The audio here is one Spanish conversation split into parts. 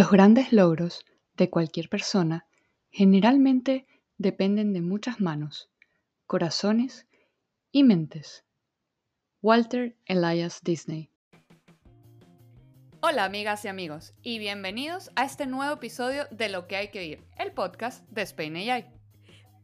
Los grandes logros de cualquier persona generalmente dependen de muchas manos, corazones y mentes. Walter Elias Disney Hola amigas y amigos y bienvenidos a este nuevo episodio de Lo que hay que oír, el podcast de Spain AI.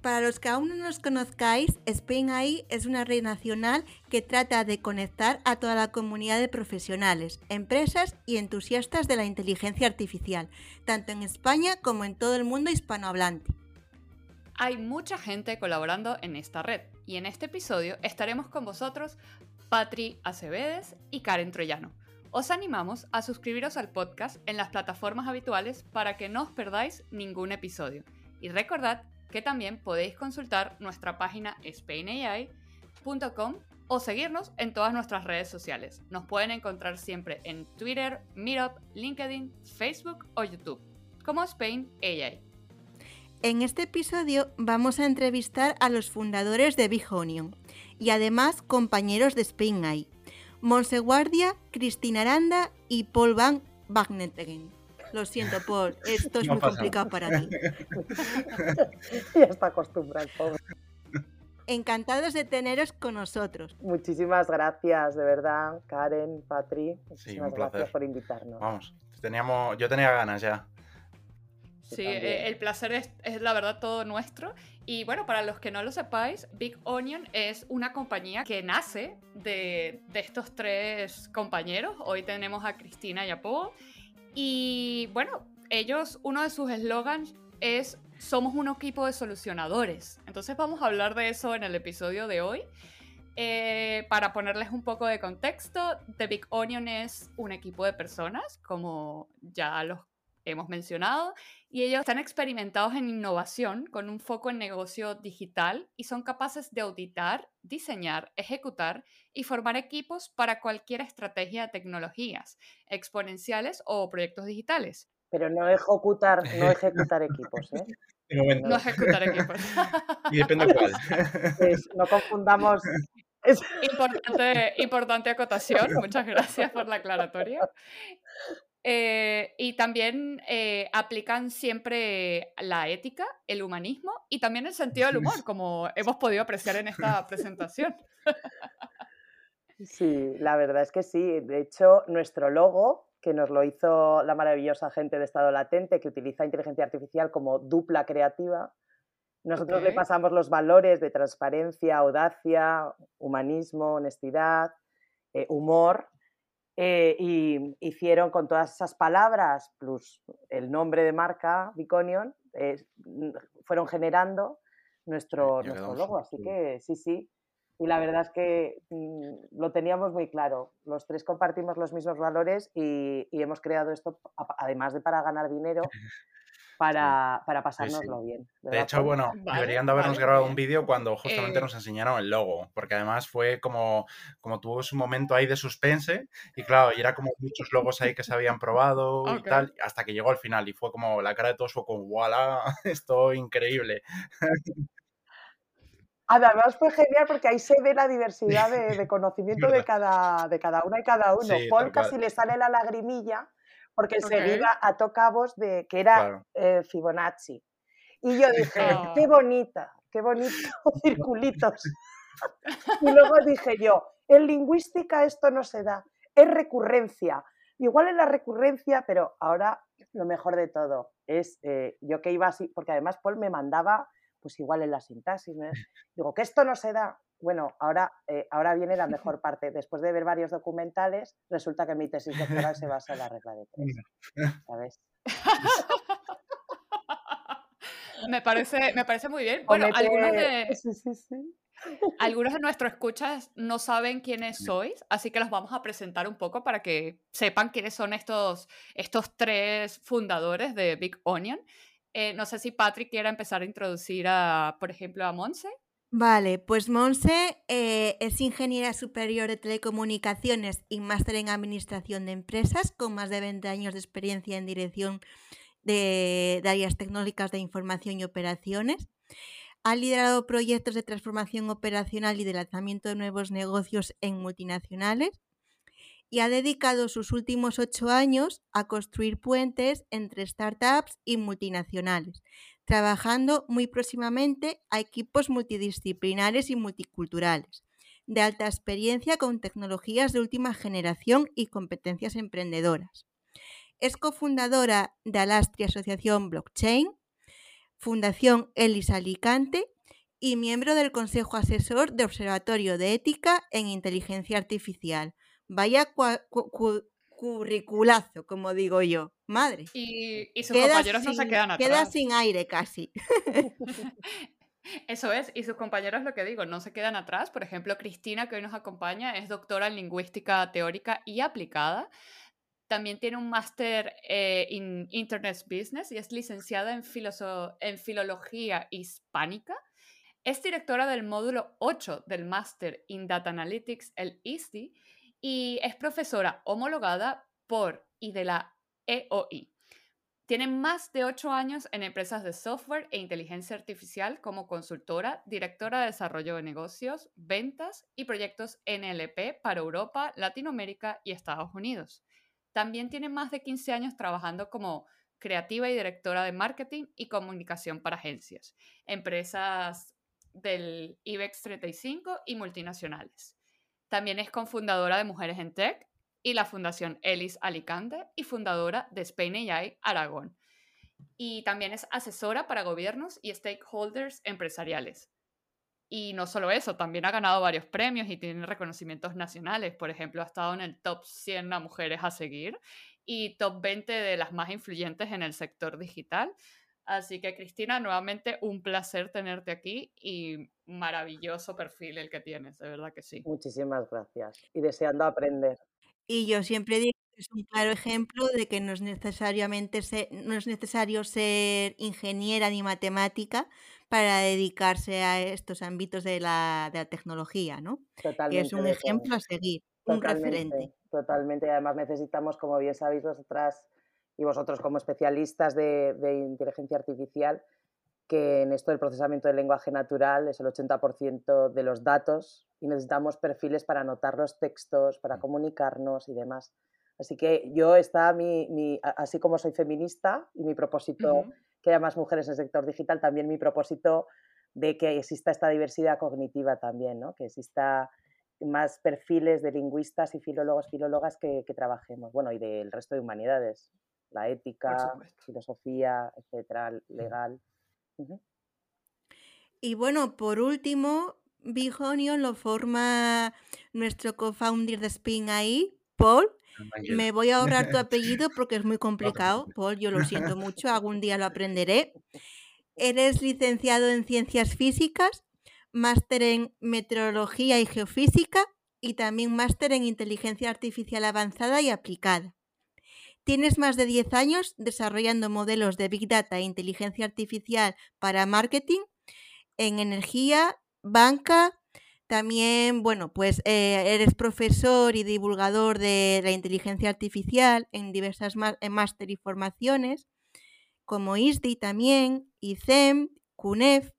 Para los que aún no nos conozcáis, Spain AI es una red nacional que trata de conectar a toda la comunidad de profesionales, empresas y entusiastas de la inteligencia artificial, tanto en España como en todo el mundo hispanohablante. Hay mucha gente colaborando en esta red y en este episodio estaremos con vosotros Patri Acevedes y Karen Troyano. Os animamos a suscribiros al podcast en las plataformas habituales para que no os perdáis ningún episodio. Y recordad que también podéis consultar nuestra página spainai.com o seguirnos en todas nuestras redes sociales. Nos pueden encontrar siempre en Twitter, Meetup, LinkedIn, Facebook o YouTube, como Spain AI. En este episodio vamos a entrevistar a los fundadores de Big Onion y además compañeros de Spain AI, Monse Guardia, Cristina Aranda y Paul Van Wagnetegen. Lo siento, Paul, esto es muy complicado para mí. ya está acostumbrado, pobre. Encantados de teneros con nosotros. Muchísimas gracias, de verdad, Karen, Patri. Muchísimas gracias por invitarnos. Vamos, teníamos, yo tenía ganas ya. Sí, eh, el placer es, es, la verdad todo nuestro. Y bueno, para los que no lo sepáis, Big Onion es una compañía que nace de, de estos tres compañeros. Hoy tenemos a Cristina y a Paul. Y bueno, ellos, uno de sus eslogans es somos un equipo de solucionadores. Entonces vamos a hablar de eso en el episodio de hoy. Eh, para ponerles un poco de contexto, The Big Onion es un equipo de personas, como ya los hemos mencionado, y ellos están experimentados en innovación con un foco en negocio digital y son capaces de auditar, diseñar, ejecutar y formar equipos para cualquier estrategia de tecnologías exponenciales o proyectos digitales. Pero no ejecutar, no ejecutar equipos, ¿eh? No ejecutar equipos. y depende cuál. Pues no confundamos Importante, importante acotación, muchas gracias por la aclaratoria. Eh, y también eh, aplican siempre la ética, el humanismo y también el sentido del humor, como hemos podido apreciar en esta presentación. Sí, la verdad es que sí. De hecho, nuestro logo, que nos lo hizo la maravillosa gente de Estado Latente, que utiliza inteligencia artificial como dupla creativa, nosotros okay. le pasamos los valores de transparencia, audacia, humanismo, honestidad, eh, humor eh, y hicieron con todas esas palabras, plus el nombre de marca, Biconion, eh, fueron generando nuestro, nuestro logo. Así que sí, sí. Y la verdad es que mm, lo teníamos muy claro. Los tres compartimos los mismos valores y, y hemos creado esto, además de para ganar dinero, para, para pasárnoslo sí, sí. bien. De hecho, bueno, vale, deberían de habernos vale, grabado un vídeo cuando justamente eh... nos enseñaron el logo, porque además fue como, como tuvo su momento ahí de suspense y claro, y era como muchos logos ahí que se habían probado okay. y tal, hasta que llegó al final y fue como la cara de todos fue como, ¡wala! Esto increíble. Además fue genial porque ahí se ve la diversidad de, de conocimiento de cada, de cada una y cada uno. Sí, Paul casi le sale la lagrimilla porque enseguida okay. ató cabos de que era claro. eh, Fibonacci. Y yo dije, oh. qué bonita, qué bonitos circulitos. y luego dije yo, en lingüística esto no se da, es recurrencia. Igual es la recurrencia, pero ahora lo mejor de todo es eh, yo que iba así, porque además Paul me mandaba, pues igual en la sintaxis, ¿no? digo que esto no se da, bueno, ahora, eh, ahora viene la mejor parte. Después de ver varios documentales, resulta que mi tesis doctoral se basa en la regla de tres. ¿Sabes? me, parece, me parece muy bien. Bueno, Omete... algunos de... Sí, sí, sí. Algunos de nuestros escuchas no saben quiénes sois, así que los vamos a presentar un poco para que sepan quiénes son estos, estos tres fundadores de Big Onion. Eh, no sé si Patrick quiera empezar a introducir, a, por ejemplo, a Monse. Vale, pues Monse eh, es ingeniera superior de telecomunicaciones y máster en administración de empresas con más de 20 años de experiencia en dirección de, de, áreas tecnológicas de información y operaciones. Ha liderado proyectos de transformación operacional y de lanzamiento de nuevos negocios en multinacionales. y ha dedicado sus últimos ocho años a construir puentes entre startups y multinacionales, trabajando muy próximamente a equipos multidisciplinares y multiculturales, de alta experiencia con tecnologías de última generación y competencias emprendedoras. Es cofundadora de Alastria Asociación Blockchain, Fundación Elis Alicante y miembro del Consejo Asesor de Observatorio de Ética en Inteligencia Artificial. Vaya curriculazo, como digo yo. Madre. Y, sus compañeros no se quedan atrás. Queda sin aire casi. Eso es, y sus compañeros lo que digo, no se quedan atrás. Por ejemplo, Cristina, que hoy nos acompaña, es doctora en lingüística teórica y aplicada. También tiene un máster en eh, Internet Business y es licenciada en, en Filología Hispánica. Es directora del módulo 8 del máster in Data Analytics, el ISTI, y es profesora homologada por y de la EOI. Tiene más de ocho años en empresas de software e inteligencia artificial como consultora, directora de desarrollo de negocios, ventas y proyectos NLP para Europa, Latinoamérica y Estados Unidos. También tiene más de 15 años trabajando como creativa y directora de marketing y comunicación para agencias, empresas del IBEX 35 y multinacionales. También es cofundadora de Mujeres en Tech y la Fundación Elis Alicante y fundadora de Spain AI Aragón. Y también es asesora para gobiernos y stakeholders empresariales. Y no solo eso, también ha ganado varios premios y tiene reconocimientos nacionales. Por ejemplo, ha estado en el top 100 a mujeres a seguir y top 20 de las más influyentes en el sector digital. Así que Cristina, nuevamente un placer tenerte aquí y maravilloso perfil el que tienes, de verdad que sí. Muchísimas gracias y deseando aprender. Y yo siempre digo que es un claro ejemplo de que no es necesariamente no es necesario ser ingeniera ni matemática para dedicarse a estos ámbitos de la, de la tecnología, ¿no? Que es un ejemplo a seguir, un referente. Totalmente. Además necesitamos, como bien sabéis vosotras y vosotros como especialistas de, de inteligencia artificial, que en esto del procesamiento del lenguaje natural es el 80% de los datos y necesitamos perfiles para anotar los textos, para comunicarnos y demás. Así que yo está mi, mi así como soy feminista y mi propósito que haya más mujeres en el sector digital, también mi propósito de que exista esta diversidad cognitiva también, ¿no? que exista más perfiles de lingüistas y filólogos, filólogas que, trabajemos, bueno, y del resto de humanidades, la ética, filosofía, etcétera, legal. Y bueno, por último, Big Onion lo forma nuestro co-founder de Spin ahí, Paul, me voy a ahorrar tu apellido porque es muy complicado, Paul, yo lo siento mucho, algún día lo aprenderé. Eres licenciado en Ciencias Físicas, máster en Meteorología y Geofísica y también máster en Inteligencia Artificial Avanzada y Aplicada. Tienes más de 10 años desarrollando modelos de Big Data e Inteligencia Artificial para marketing en energía, banca, también, bueno, pues eh, eres profesor y divulgador de la inteligencia artificial en diversas máster y formaciones, como ISDI también, ICEM, CUNEF,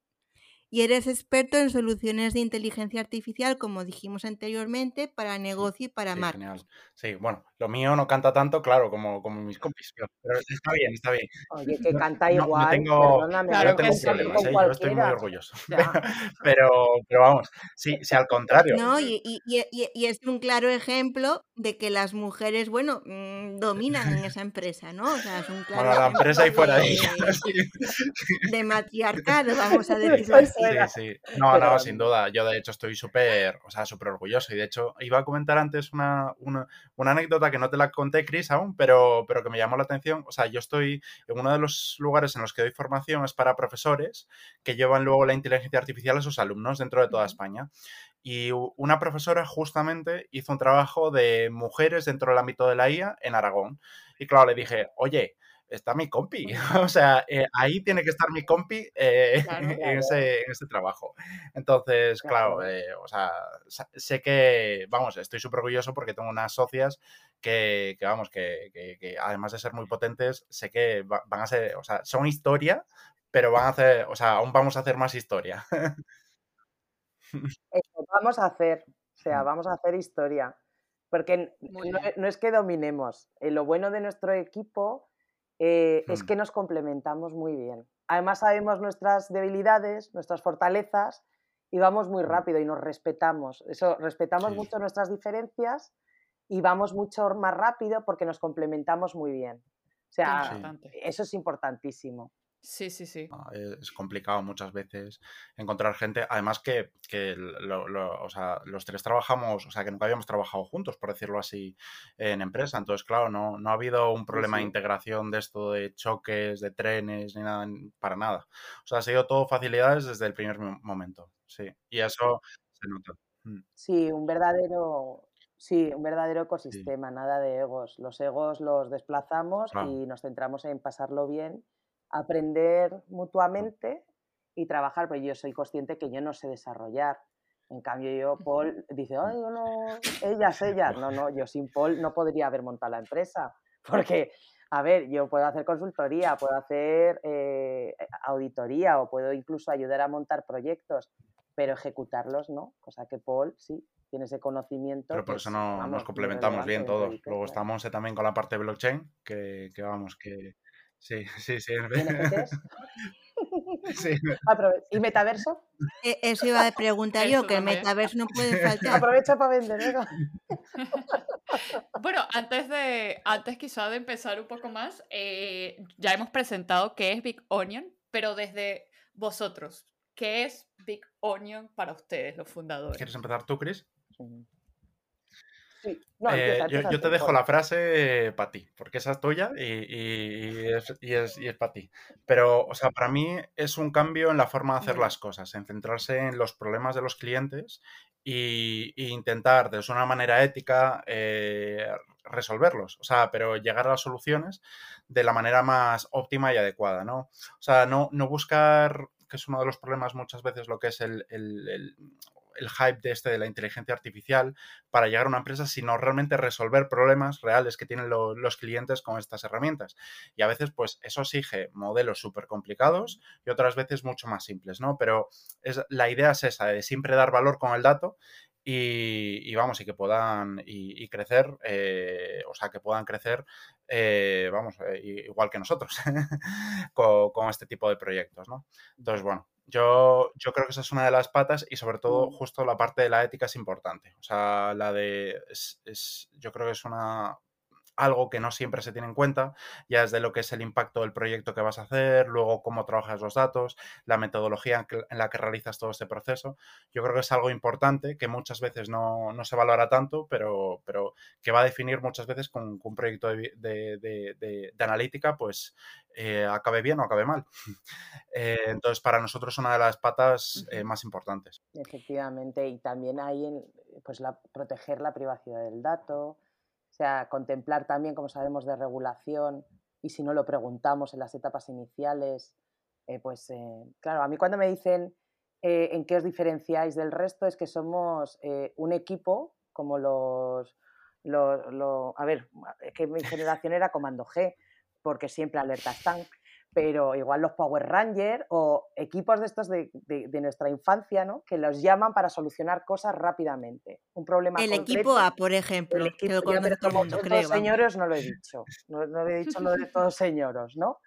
y eres experto en soluciones de inteligencia artificial, como dijimos anteriormente, para negocio y para marketing. Sí, bueno, lo mío no canta tanto, claro, como, como mis compis, pero está bien, está bien. Oye, que canta igual, no, tengo, perdóname, no tengo problemas, ¿eh? yo estoy muy orgulloso. pero, pero vamos, sí, sí, al contrario. No, y, y, y, y, es un claro ejemplo de que las mujeres, bueno, mm, dominan en esa empresa, ¿no? O sea, es un claro bueno, la empresa y fuera de ella. De matriarcado, vamos a decirlo así. Sí, sí. No, no, sin duda. Yo de hecho estoy súper, o sea, súper orgulloso. Y de hecho iba a comentar antes una, una, una, anécdota que no te la conté, Chris, aún, pero, pero que me llamó la atención. O sea, yo estoy en uno de los lugares en los que doy formación es para profesores que llevan luego la inteligencia artificial a sus alumnos dentro de toda España. Y una profesora justamente hizo un trabajo de mujeres dentro del ámbito de la IA en Aragón. Y claro, le dije, oye, está mi compi. O sea, eh, ahí tiene que estar mi compi eh, En, ese, en, ese, trabajo. Entonces, claro, eh, o sea, sé que, vamos, estoy súper orgulloso porque tengo unas socias que, que vamos, que, que, además de ser muy potentes, sé que van a ser, o sea, son historia, pero van a hacer, o sea, aún vamos a hacer más historia. Eso vamos a hacer, o sea, mm. vamos a hacer historia. Porque no, es que dominemos. Eh, lo bueno de nuestro equipo eh, es hmm. que nos complementamos muy bien. Además sabemos nuestras debilidades, nuestras fortalezas y vamos muy hmm. rápido y nos respetamos. Eso, respetamos mucho nuestras diferencias y vamos mucho más rápido porque nos complementamos muy bien. O sea, eso es importantísimo. Sí, sí, sí. Es complicado muchas veces encontrar gente. Además que, los tres trabajamos, o sea, que nunca habíamos trabajado juntos, por decirlo así, en empresa. Entonces, claro, no, no ha habido un problema de integración de esto de choques, de trenes, ni nada, para nada. O sea, ha sido todo facilidades desde el primer momento. Sí, y eso se nota. Mm. Sí, un verdadero, Sí, un verdadero ecosistema, nada de egos. Los egos los desplazamos y nos centramos en pasarlo bien aprender mutuamente y trabajar, pero yo soy consciente que yo no sé desarrollar. En cambio, yo, Paul, dice, ay, no, ellas, ellas. No, no, yo sin Paul no podría haber montado la empresa, porque, a ver, yo puedo hacer consultoría, puedo hacer eh, auditoría o puedo incluso ayudar a montar proyectos, pero ejecutarlos no, cosa que Paul sí tiene ese conocimiento. Pero por eso no, nos complementamos bien todos. Luego estamos eh, también con la parte de blockchain, que, que vamos, que Sí, sí, sí. ¿Y metaverso? E, eso iba a preguntar yo, que metaverso no puede faltar. Aprovecha para vender, bueno, antes de, antes quizá de empezar un poco más, eh, ya hemos presentado qué es Big Onion, pero desde vosotros, ¿qué es Big Onion para ustedes, los fundadores? ¿Quieres empezar tú, Chris? Eh, yo, te dejo la frase para ti, porque esa es tuya y, es, para ti. Pero, o sea, para mí es un cambio en la forma de hacer las cosas, en centrarse en los problemas de los clientes e, intentar, de una manera ética, eh, resolverlos. O sea, pero llegar a las soluciones de la manera más óptima y adecuada, ¿no? O sea, no, no buscar que es uno de los problemas muchas veces lo que es el, el hype de este de la inteligencia artificial para llegar a una empresa, sino realmente resolver problemas reales que tienen los clientes con estas herramientas. Y a veces, pues, eso exige modelos súper complicados y otras veces mucho más simples, ¿no? Pero es, la idea es esa, de siempre dar valor con el dato y, vamos, y que puedan y, crecer, eh, o sea, que puedan crecer, eh, vamos, eh, igual que nosotros, con, con, este tipo de proyectos, ¿no? Entonces, bueno, yo, yo creo que esa es una de las patas y sobre todo mm. justo la parte de la ética es importante. O sea, la de... es, yo creo que es una, algo que no siempre se tiene en cuenta, ya desde lo que es el impacto del proyecto que vas a hacer, luego cómo trabajas los datos, la metodología en la que realizas todo este proceso. Yo creo que es algo importante que muchas veces no, se valora tanto, pero, pero que va a definir muchas veces con, un proyecto de, analítica, pues eh, acabe bien o acabe mal. Eh, entonces, para nosotros es una de las patas eh, más importantes. Efectivamente, y también hay en, pues la, proteger la privacidad del dato, sea, contemplar también, como sabemos, de regulación y si no lo preguntamos en las etapas iniciales, eh, pues eh, claro, a mí cuando me dicen eh, en qué os diferenciáis del resto es que somos un equipo como los, los, a ver, que mi generación era Comando G, porque siempre alertas están pero igual los Power Rangers o equipos de estos de, nuestra infancia, ¿no? Que los llaman para solucionar cosas rápidamente. Un problema El equipo A, por ejemplo. El equipo, todos señores no lo he dicho. No, no, he dicho lo de todos señoros, ¿no?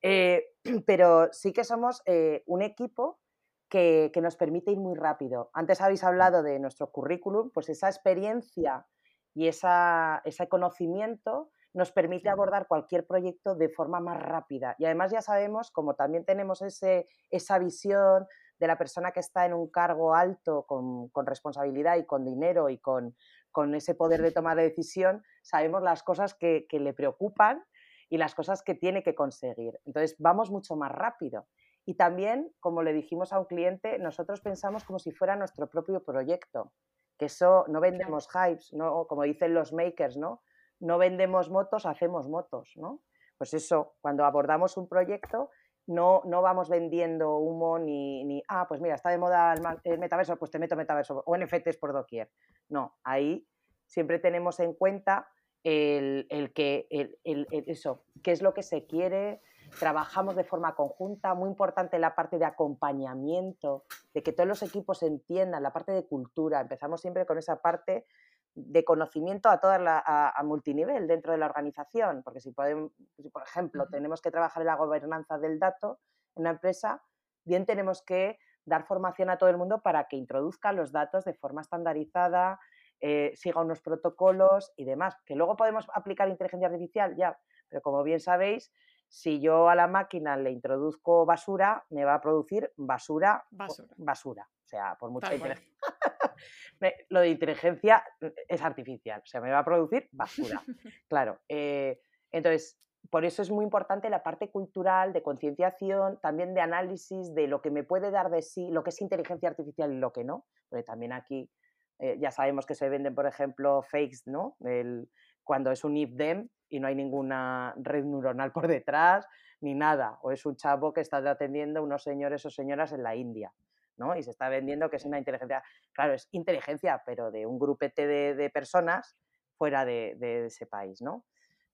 Eh, pero sí que somos eh, un equipo que, que, nos permite ir muy rápido. Antes habéis hablado de nuestro currículum, pues esa experiencia y esa, ese conocimiento nos permite abordar cualquier proyecto de forma más rápida. Y además ya sabemos, como también tenemos ese, esa visión de la persona que está en un cargo alto con, responsabilidad y con dinero y con, ese poder de tomar de decisión, sabemos las cosas que, que, le preocupan y las cosas que tiene que conseguir. Entonces vamos mucho más rápido. Y también, como le dijimos a un cliente, nosotros pensamos como si fuera nuestro propio proyecto, que eso no vendemos hypes, no, como dicen los makers, ¿no? No vendemos motos, hacemos motos, ¿no? Pues eso, cuando abordamos un proyecto, no, no vamos vendiendo humo ni, ni, ah, pues mira, está de moda el, metaverso, pues te meto metaverso, o NFTs por doquier. No, ahí siempre tenemos en cuenta el, que, el, eso, qué es lo que se quiere, trabajamos de forma conjunta, muy importante la parte de acompañamiento, de que todos los equipos entiendan, la parte de cultura, empezamos siempre con esa parte de conocimiento a toda la, a, multinivel dentro de la organización, porque si podemos, por ejemplo, tenemos que trabajar en la gobernanza del dato en una empresa, bien tenemos que dar formación a todo el mundo para que introduzca los datos de forma estandarizada, eh, siga unos protocolos y demás, que luego podemos aplicar inteligencia artificial, ya, pero como bien sabéis, si yo a la máquina le introduzco basura, me va a producir basura, basura. O sea, por mucha inteligencia. Lo de inteligencia mm, es artificial, o sea, me va a producir basura. claro. Eh, entonces, por eso es muy importante la parte cultural, de concienciación, también de análisis de lo que me puede dar de sí, lo que es inteligencia artificial y lo que no, porque también aquí eh, ya sabemos que se venden, por ejemplo, fakes, ¿no? El, cuando es un if-them y no hay ninguna red neuronal por detrás, ni nada, o es un chavo que está atendiendo unos señores o señoras en la India. ¿No? Y se está vendiendo que es una inteligencia, claro, es inteligencia, pero de un grupete de, personas fuera de, ese país, ¿no?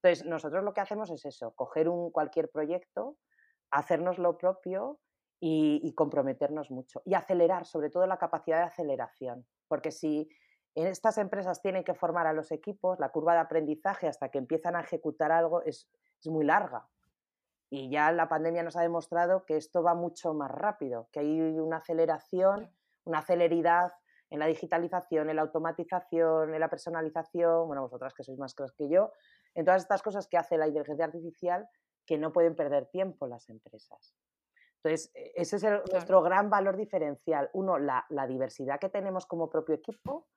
Entonces, nosotros lo que hacemos es eso, coger un, cualquier proyecto, hacernos lo propio y, comprometernos mucho. Y acelerar, sobre todo la capacidad de aceleración. Porque si estas empresas tienen que formar a los equipos, la curva de aprendizaje hasta que empiezan a ejecutar algo es, es muy larga. Y ya la pandemia nos ha demostrado que esto va mucho más rápido, que hay una aceleración, una celeridad en la digitalización, en la automatización, en la personalización, bueno, vosotras que sois más claras que yo, en todas estas cosas que hace la inteligencia artificial que no pueden perder tiempo las empresas. Entonces, e, ese es nuestro gran valor diferencial. Uno, la, diversidad que tenemos como propio equipo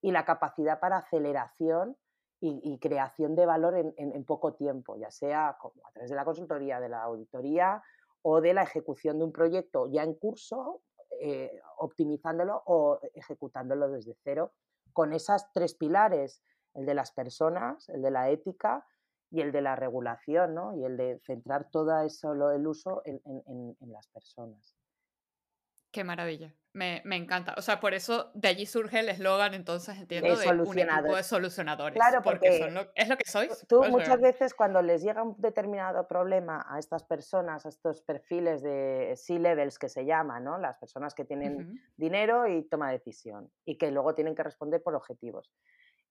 y la capacidad para aceleración y, creación de valor en, poco tiempo, ya sea a través de la consultoría, de la auditoría o de la ejecución de un proyecto ya en curso, eh, optimizándolo o ejecutándolo desde cero, con esas tres pilares el de las personas, el de la ética y el de la regulación, ¿no? Y el de centrar todo eso, el uso en, las personas. Qué maravilla. Me, encanta. O sea, por eso de allí surge el eslogan, entonces entiendo, de, un equipo de solucionadores. Claro, porque, es lo que sois. Tú muchas veces cuando les llega un determinado problema a estas personas, a estos perfiles de C-levels que se llaman, ¿no? Las personas que tienen dinero y toma decisión y que luego tienen que responder por objetivos.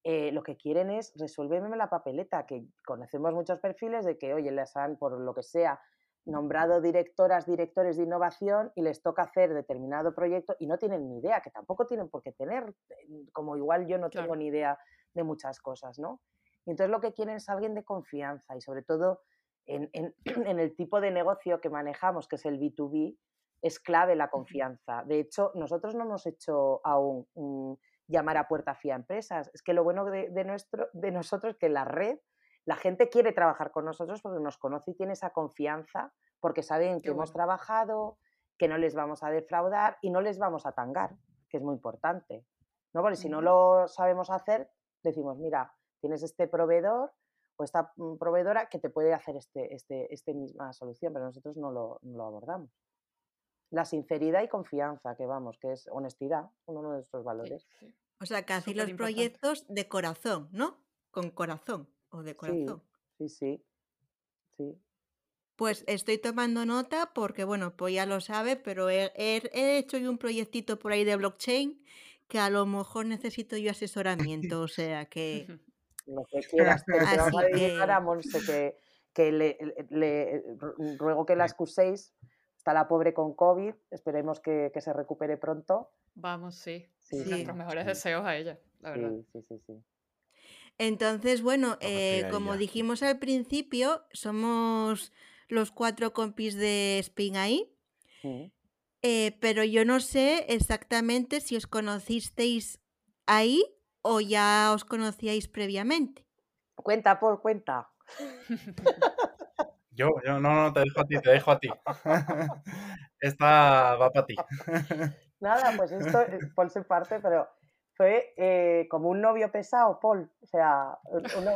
Eh, lo que quieren es resolverme la papeleta, que conocemos muchos perfiles de que, oye, les han, por lo que sea, nombrado directoras, directores de innovación y les toca hacer determinado proyecto y no tienen ni idea, que tampoco tienen por qué tener, eh, como igual yo no tengo ni idea de muchas cosas, ¿no? Y entonces lo que quieren es alguien de confianza y sobre todo en, en el tipo de negocio que manejamos, que es el B2B, es clave la confianza. De hecho, nosotros no hemos hecho aún un llamar a puerta fía a empresas. Es que lo bueno de, nuestro, de nosotros es que la red, la gente quiere trabajar con nosotros porque nos conoce y tiene esa confianza, porque saben que hemos trabajado, que no les vamos a defraudar y no les vamos a tangar, que es muy importante. ¿no? Porque si no lo sabemos hacer, decimos, mira, tienes este proveedor o esta mm, proveedora que te puede hacer este, este, este misma solución, pero nosotros no lo, no lo abordamos la sinceridad y confianza, que vamos, que es honestidad, uno de nuestros valores. O sea, que hacéis los proyectos de corazón, ¿no? Con corazón o de corazón. Sí, sí, sí. Pues estoy tomando nota porque, bueno, pues ya lo sabe, pero he, hecho yo un proyectito por ahí de blockchain que a lo mejor necesito yo asesoramiento, o sea que... Lo que quieras, pero te vamos a dedicar a Monse, que, que le, le, ruego que la excuséis Está la pobre con COVID, esperemos que, se recupere pronto. Vamos, sí. sí, Nuestros mejores deseos a ella, la verdad. Sí, sí, sí. Entonces, bueno, eh, como dijimos al principio, somos los cuatro compis de Spin ahí. Eh, pero yo no sé exactamente si os conocisteis ahí o ya os conocíais previamente. Cuenta, por cuenta. Yo, yo, no, no, te dejo a ti, te dejo a ti. Esta va para ti. Nada, pues esto, eh, Paul se parte, pero fue eh, como un novio pesado, Paul. O sea, uno,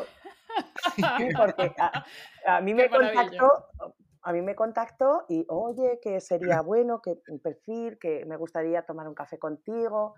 porque a, mí me contactó, a mí me contactó y, oye, que sería bueno, que un perfil, que me gustaría tomar un café contigo.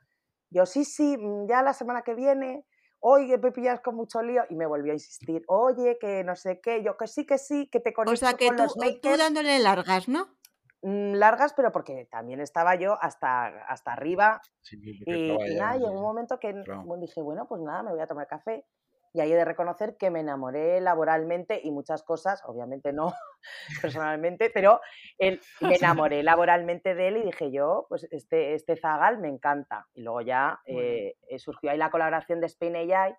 Yo, sí, sí, mm, ya la semana que viene oye, me pillas con mucho lío, y me volvió a insistir, oye, que no sé qué, yo que sí, que sí, que te conozco O sea, que tú, tú dándole largas, ¿no? Mm, largas, pero porque también estaba yo hasta, hasta arriba. y, nada, llegó un momento que dije, bueno, pues nada, me voy a tomar café. Y ahí he de reconocer que me enamoré laboralmente y muchas cosas, obviamente no personalmente, pero él, me enamoré laboralmente de él y dije yo, pues este, este Zagal me encanta. Y luego ya eh, surgió ahí la colaboración de Spain AI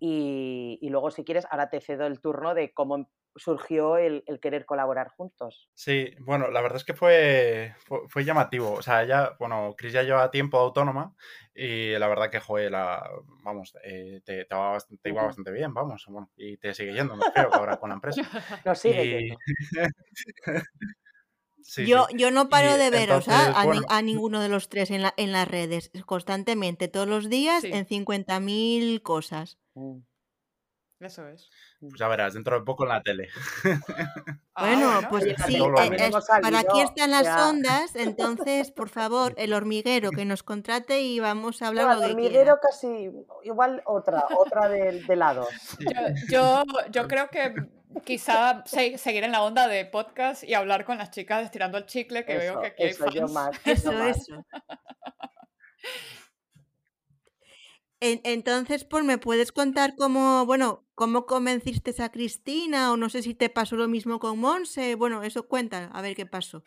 y, y, luego si quieres, ahora te cedo el turno de cómo em, surgió el, querer colaborar juntos. Sí, bueno, la verdad es que fue, fue, llamativo. O sea, ya, bueno, Chris ya lleva tiempo autónoma y la verdad que, joder, la, vamos, eh, te, te, va bastante, iba bastante bien, vamos, y te sigue yendo, me que ahora con la empresa. No sigue yo, yo no paro de veros a, ninguno de los tres en, la, en las redes, constantemente, todos los días, en 50.000 cosas. Mm. Eso es. Pues ya verás, dentro de poco en la tele. Bueno, pues sí, eh, para aquí están las ondas, entonces, por favor, el hormiguero que nos contrate y vamos a hablar El hormiguero casi, igual otra, otra de, de lado. Yo, yo, creo que quizá seguir en la onda de podcast y hablar con las chicas estirando el chicle, que veo que aquí hay fans. Más, eso, eso. Entonces, pues me puedes contar cómo, bueno, cómo convenciste a Cristina o no sé si te pasó lo mismo con Monse. Bueno, eso cuenta, a ver qué pasó.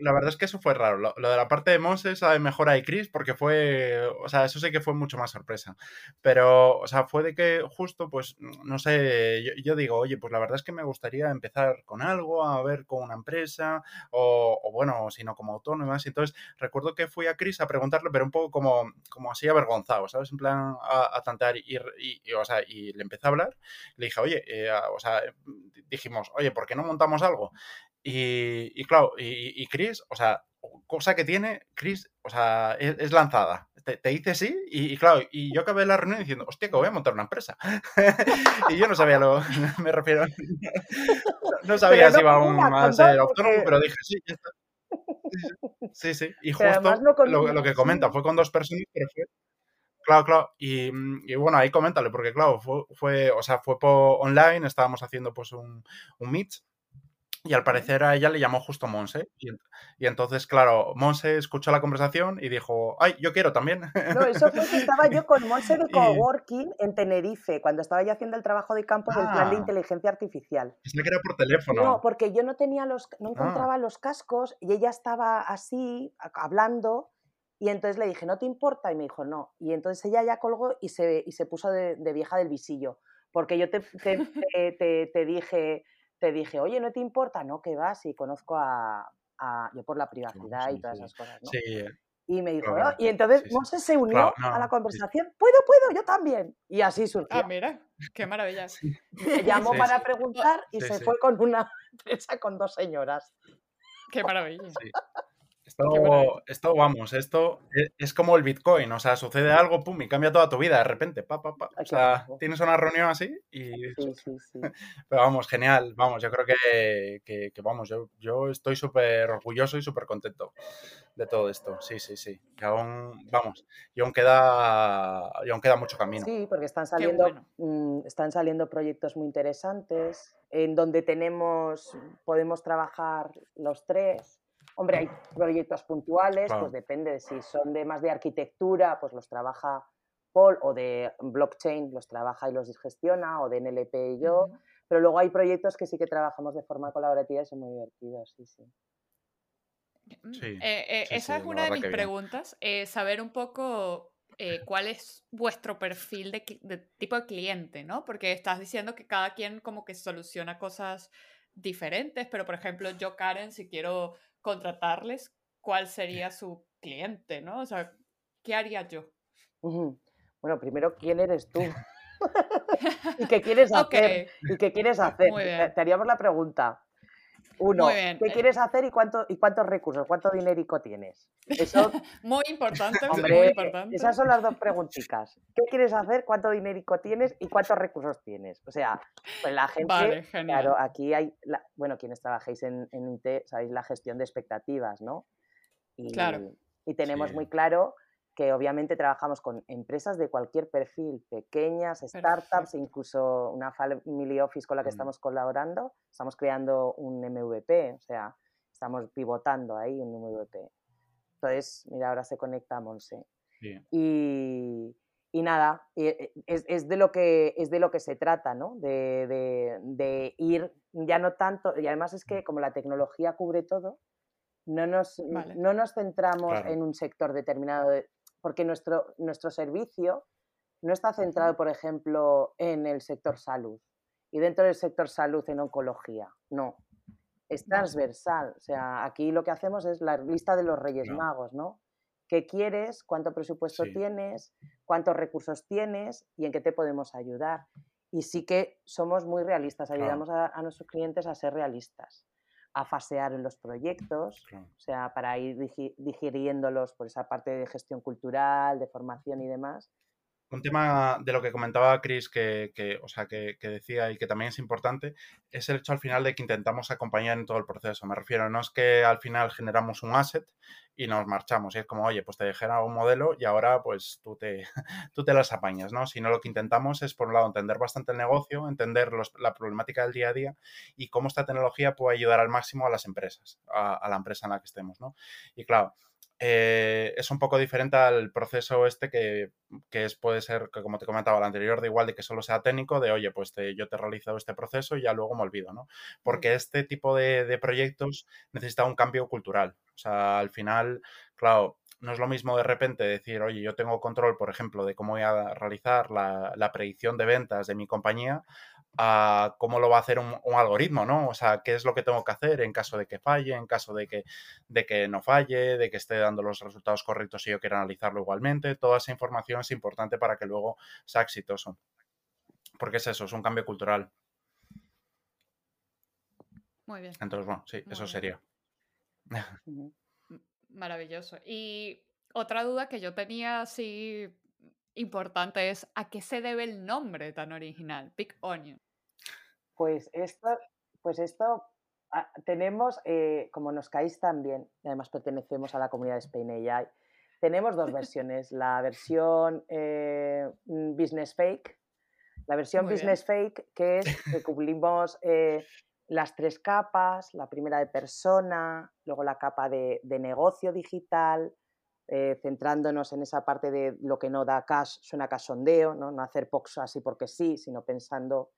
La verdad es que eso fue raro. Lo, de la parte de Monse sabe mejor a Chris porque fue, o sea, eso sí que fue mucho más sorpresa. Pero, o sea, fue de que justo, pues, no sé, yo, digo, oye, pues la verdad es que me gustaría empezar con algo, a ver con una empresa, o, o bueno, sino como autónoma. Y entonces recuerdo que fui a Chris a preguntarle, pero un poco como, como así avergonzado, ¿sabes? En plan, a, tantear y, y, o sea, y le empecé a hablar. Le dije, oye, eh, o sea, dijimos, oye, ¿por qué no montamos algo? Y, claro, y, Chris, o sea, cosa que tiene, Chris, o sea, es, lanzada. Te, dice sí, y, claro, y yo acabé la reunión diciendo, hostia, que voy a montar una empresa. y yo no sabía lo, me refiero, no sabía si iba a ser autónomo, pero dije, sí, ya está. Sí, sí, y justo lo, que comenta fue con dos personas, pero fue, Claro, claro. Y, y, bueno, ahí coméntale, porque claro, fue, fue, o sea, fue por online, estábamos haciendo pues un, un meet y al parecer a ella le llamó justo Monse. Y, entonces, claro, Monse escuchó la conversación y dijo, ay, yo quiero también. No, eso fue que estaba yo con Monse de coworking en Tenerife, cuando estaba yo haciendo el trabajo de campo del plan de ah. inteligencia artificial. Es que era por teléfono. No, porque yo no tenía los, no ah. encontraba los cascos y ella estaba así, hablando, y entonces le dije, ¿no te importa? Y me dijo, no. Y entonces ella ya colgó y se, y se puso de, vieja del visillo. Porque yo te, te, te dije te dije, oye, ¿no te importa? No, que vas y conozco a, yo por la privacidad y todas esas cosas, ¿no? Sí. Y me dijo, y entonces sí, se unió a la conversación, puedo, puedo, yo también. Y así surgió. Ah, mira, qué maravilla. Me llamó para preguntar y se fue con una empresa con dos señoras. Qué maravilla. Esto, vamos, esto e, es, como el Bitcoin, o sea, sucede algo, pum, y cambia toda tu vida de repente, pa, pa, pa. O sea, tienes una reunión así y... Sí, sí, sí. Pero vamos, genial, vamos, yo creo que, que, vamos, yo, yo estoy súper orgulloso y súper contento de todo esto, sí, sí, sí. Y aún, vamos, y aún queda, y aún queda mucho camino. Sí, porque están saliendo, mm, están saliendo proyectos muy interesantes en donde tenemos, podemos trabajar los tres Hombre, hay proyectos puntuales, pues depende de si son de más de arquitectura, pues los trabaja Paul, o de blockchain, los trabaja y los gestiona, o de NLP y yo. Pero luego hay proyectos que sí que trabajamos de forma colaborativa y son muy divertidos, sí, sí. Mm, eh, eh, esa es una de mis preguntas, eh, saber un poco cuál es vuestro perfil de, de, tipo de cliente, ¿no? Porque estás diciendo que cada quien como que soluciona cosas diferentes, pero por ejemplo yo, Karen, si quiero contratarles, ¿cuál sería su cliente, no? O sea, ¿qué haría yo? Bueno, primero, ¿quién eres tú? ¿Y qué quieres hacer? ¿Y qué quieres hacer? Te haríamos la pregunta. Uno, ¿qué eh quieres hacer y, cuánto, y cuántos recursos, cuánto dinerico tienes? Eso, muy importante, muy importante. Esas son las dos preguntitas. ¿Qué quieres hacer, cuánto dinerico tienes y cuántos recursos tienes? O sea, pues la gente, claro, aquí hay, bueno, quienes trabajéis en, en, IT, sabéis la gestión de expectativas, ¿no? Y, claro. Y tenemos muy claro que obviamente trabajamos con empresas de cualquier perfil, pequeñas, startups, incluso una family office con la que estamos colaborando. Estamos creando un MVP, o sea, estamos pivotando ahí un MVP. Entonces, mira, ahora se conecta a Monse. Y, y, nada, e, es, es, de lo que, es de lo que se trata, ¿no? De, de, de, ir ya no tanto, y además es que mm. como la tecnología cubre todo, no nos, no nos centramos en un sector determinado, porque nuestro, nuestro servicio no está centrado, por ejemplo, en el sector salud y dentro del sector salud en oncología, no. Es transversal, o sea, aquí lo que hacemos es la lista de los Reyes Magos, ¿no? ¿Qué quieres? ¿Cuánto presupuesto tienes? ¿Cuántos recursos tienes? ¿Y en qué te podemos ayudar? Y sí que somos muy realistas, ayudamos a, nuestros clientes a ser realistas a fasear en los proyectos, o sea, para ir digiriéndolos por esa parte de gestión cultural, de formación y demás, un tema de lo que comentaba Chris, que, o sea, que, decía y que también es importante, es el hecho al final de que intentamos acompañar en todo el proceso. Me refiero, no es que al final generamos un asset y nos marchamos. Y es como, oye, pues te dejé un modelo y ahora pues tú te, tú te las apañas, ¿no? Sino lo que intentamos es, por un lado, entender bastante el negocio, entender la problemática del día a día y cómo esta tecnología puede ayudar al máximo a las empresas, a, a la empresa en la que estemos, ¿no? Y claro, eh, es un poco diferente al proceso este que, es, puede ser, que como te comentaba el anterior, de igual de que solo sea técnico, de oye, pues yo te he realizado este proceso y ya luego me olvido, ¿no? Porque este tipo de, proyectos necesita un cambio cultural. O sea, al final, claro, no es lo mismo de repente decir, oye, yo tengo control, por ejemplo, de cómo voy a realizar la, la predicción de ventas de mi compañía, a cómo lo va a hacer un, algoritmo, ¿no? O sea, qué es lo que tengo que hacer en caso de que falle, en caso de que, de que no falle, de que esté dando los resultados correctos y yo quiera analizarlo igualmente. Toda esa información es importante para que luego sea exitoso. Porque es eso, es un cambio cultural. Muy bien. Entonces, bueno, sí, eso sería. Maravilloso. Y otra duda que yo tenía así importante es a qué se debe el nombre tan original, Big Onion. Pues esto, pues esto ah, tenemos, eh, como nos caéis también, además pertenecemos a la comunidad de Spain AI, tenemos dos versiones, la versión eh, mm, Business Fake, la versión Business Fake, que es que cubrimos eh, las tres capas, la primera de persona, luego la capa de, de negocio digital, eh, centrándonos en esa parte de lo que no da cash, suena cachondeo, ¿no? no hacer POX así porque sí, sino pensando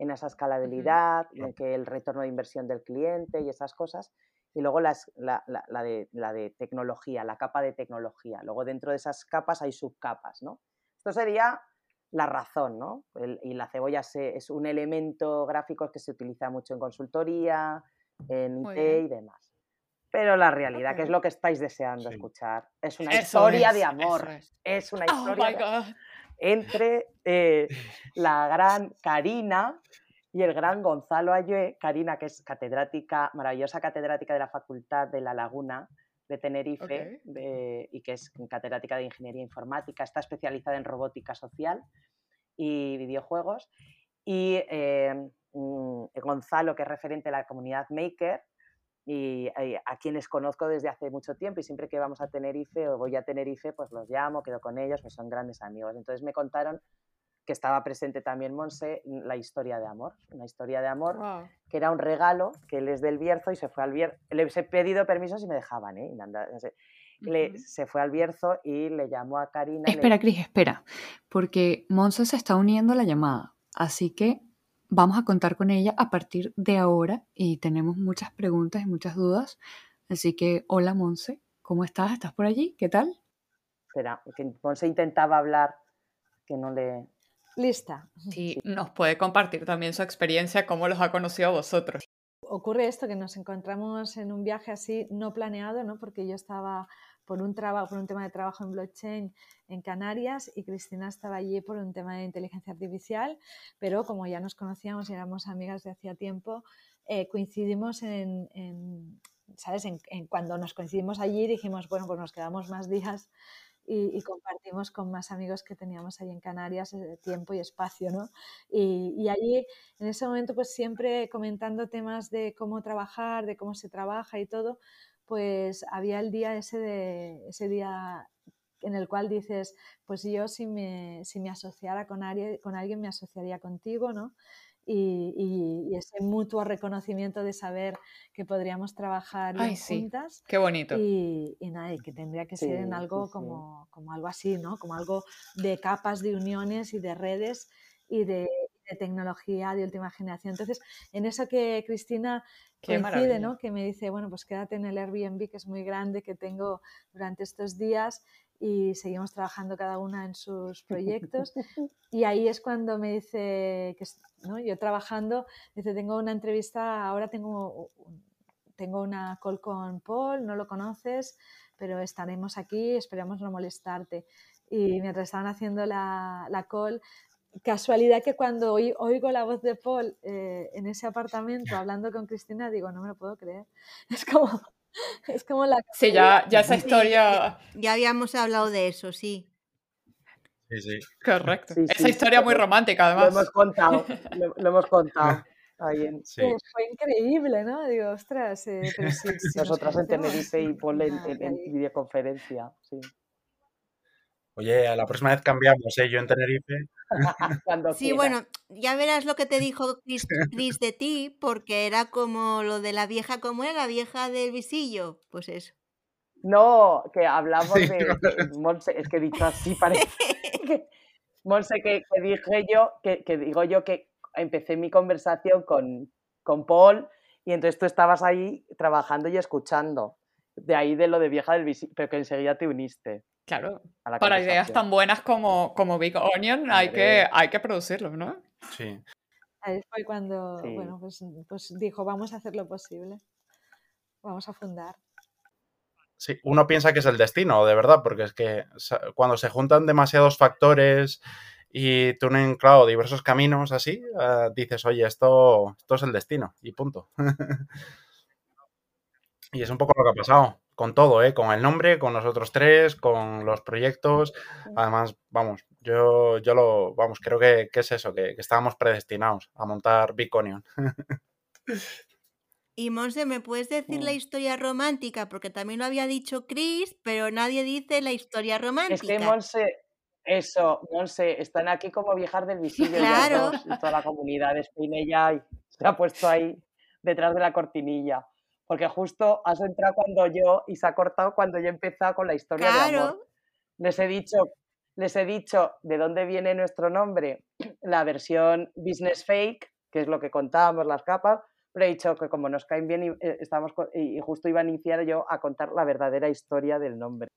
en esa escalabilidad, en que el retorno de inversión del cliente y esas cosas. Y luego la, de, la, de, tecnología, la capa de tecnología. Luego dentro de esas capas hay subcapas, ¿no? Esto sería la razón, ¿no? y la cebolla es un elemento gráfico que se utiliza mucho en consultoría, en IT y demás. Pero la realidad, que es lo que estáis deseando escuchar, es una historia de amor. Es. una oh historia entre eh, la gran Karina y el gran Gonzalo Ayue. Karina, que es catedrática, maravillosa catedrática de la Facultad de La Laguna de Tenerife y que es catedrática de Ingeniería Informática, está especializada en robótica social y videojuegos. Y eh, mm, Gonzalo, que es referente de la comunidad Maker, y, a quienes conozco desde hace mucho tiempo y siempre que vamos a Tenerife o voy a Tenerife, pues los llamo, quedo con ellos, pues son grandes amigos. Entonces me contaron que estaba presente también Monse, la historia de amor, una historia de amor que era un regalo que él es del Bierzo y se fue al Bierzo, le he pedido permiso si me dejaban, ¿eh? le, se fue al Bierzo y le llamó a Karina. Espera, Cris, espera, porque Monse se está uniendo a la llamada, así que vamos a contar con ella a partir de ahora y tenemos muchas preguntas y muchas dudas. Así que, hola Monse, ¿cómo estás? ¿Estás por allí? ¿Qué tal? Espera, que Monse intentaba hablar, que no le... Lista. Sí, nos puede compartir también su experiencia, cómo los ha conocido a vosotros. Ocurre esto, que nos encontramos en un viaje así no planeado, ¿no? Porque yo estaba por un, trabajo, por un tema de trabajo en blockchain en Canarias y Cristina estaba allí por un tema de inteligencia artificial, pero como ya nos conocíamos y éramos amigas de hacía tiempo, eh, coincidimos en, ¿sabes? En, cuando nos coincidimos allí dijimos, bueno, pues nos quedamos más días y, compartimos con más amigos que teníamos allí en Canarias eh, tiempo y espacio, ¿no? Y, y, allí, en ese momento, pues siempre comentando temas de cómo trabajar, de cómo se trabaja y todo, pues había el día ese, de, ese día en el cual dices, pues yo si me, si me asociara con, alguien, con alguien me asociaría contigo, ¿no? y, ese mutuo reconocimiento de saber que podríamos trabajar juntas. Qué bonito. Y, nada, y que tendría que ser en algo como, como, algo así, ¿no? Como algo de capas de uniones y de redes y de, tecnología de última generación. Entonces, en eso que Cristina coincide, ¿no? Que me dice, bueno, pues quédate en el Airbnb que es muy grande que tengo durante estos días y seguimos trabajando cada una en sus proyectos. Y ahí es cuando me dice, que, ¿no? yo trabajando, dice, tengo una entrevista, ahora tengo, tengo una call con Paul, no lo conoces, pero estaremos aquí, esperamos no molestarte. Y mientras estaban haciendo la, la call, casualidad que cuando oigo la voz de Paul eh, en ese apartamento hablando con Cristina, digo, no me lo puedo creer. Es como, es como la... Sí, ya, ya esa historia... ya habíamos hablado de eso, sí. Sí, sí. Correcto. esa historia muy romántica, además. Lo hemos contado, lo, hemos contado. Fue increíble, ¿no? Digo, ostras, eh, pero sí, Nosotras en Tenerife y Paul en, en videoconferencia, sí. Oye, a la próxima vez cambiamos, ¿eh? Yo en Tenerife. sí, bueno, ya verás lo que te dijo Chris, de ti, porque era como lo de la vieja, ¿cómo era la vieja del visillo? Pues eso. No, que hablamos de, Monse, es que he dicho así, parece. que, Monse, que, dije yo, que, digo yo que empecé mi conversación con, con Paul y entonces tú estabas ahí trabajando y escuchando. De ahí de lo de vieja del visillo, pero que enseguida te uniste. Claro, para ideas tan buenas como, como Big Onion hay que, hay que producirlo, ¿no? Sí. Ahí fue cuando, bueno, pues, pues, dijo, vamos a hacer lo posible, vamos a fundar. Sí, uno piensa que es el destino, de verdad, porque es que cuando se juntan demasiados factores y tú unen, claro, diversos caminos así, eh, dices, oye, esto, esto es el destino y punto. y es un poco lo que ha pasado con todo, ¿eh? con el nombre, con nosotros tres, con los proyectos. Además, vamos, yo, yo lo, vamos, creo que, es eso, que, estábamos predestinados a montar Bitcoin. Y Monse, ¿me puedes decir la mm. historia romántica? Porque también lo había dicho Chris, pero nadie dice la historia romántica. Es que Monse, eso, Monse, están aquí como viejas del visillo claro. y toda la comunidad de Spinella se ha puesto ahí detrás de la cortinilla porque justo has entrado cuando yo y se ha cortado cuando yo he empezado con la historia de amor. Les he dicho, les he dicho de dónde viene nuestro nombre, la versión business fake, que es lo que contábamos las capas, pero he dicho que como nos caen bien y, eh, estamos, y justo iba a iniciar yo a contar la verdadera historia del nombre.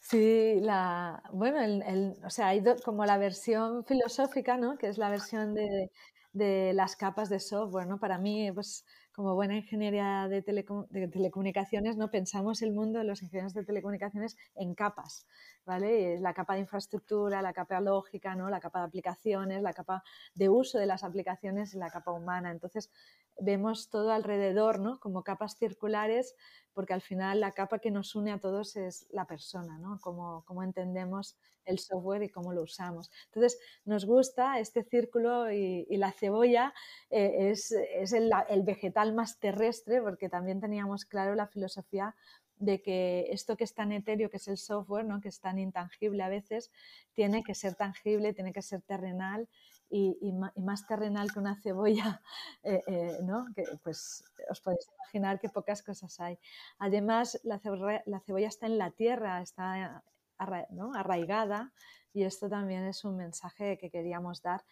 Sí, la, bueno, el, o sea, hay como la versión filosófica, ¿no? Que es la versión de, de las capas de software, ¿no? Para mí, pues como buena ingeniería de, telecomunicaciones, ¿no? pensamos el mundo de los ingenieros de telecomunicaciones en capas, ¿vale? La capa de infraestructura, la capa lógica, ¿no? la capa de aplicaciones, la capa de uso de las aplicaciones y la capa humana. Entonces, vemos todo alrededor, ¿no? Como capas circulares, porque al final la capa que nos une a todos es la persona, ¿no? Cómo, entendemos el software y cómo lo usamos. Entonces, nos gusta este círculo y, la cebolla eh, es, el, el, vegetal más terrestre, porque también teníamos claro la filosofía de que esto que es tan etéreo, que es el software, ¿no? que es tan intangible a veces, tiene que ser tangible, tiene que ser terrenal y, más terrenal que una cebolla, eh, eh, ¿no? que pues os podéis imaginar que pocas cosas hay. Además, la cebolla, la cebolla está en la tierra, está arraigada y esto también es un mensaje que queríamos dar.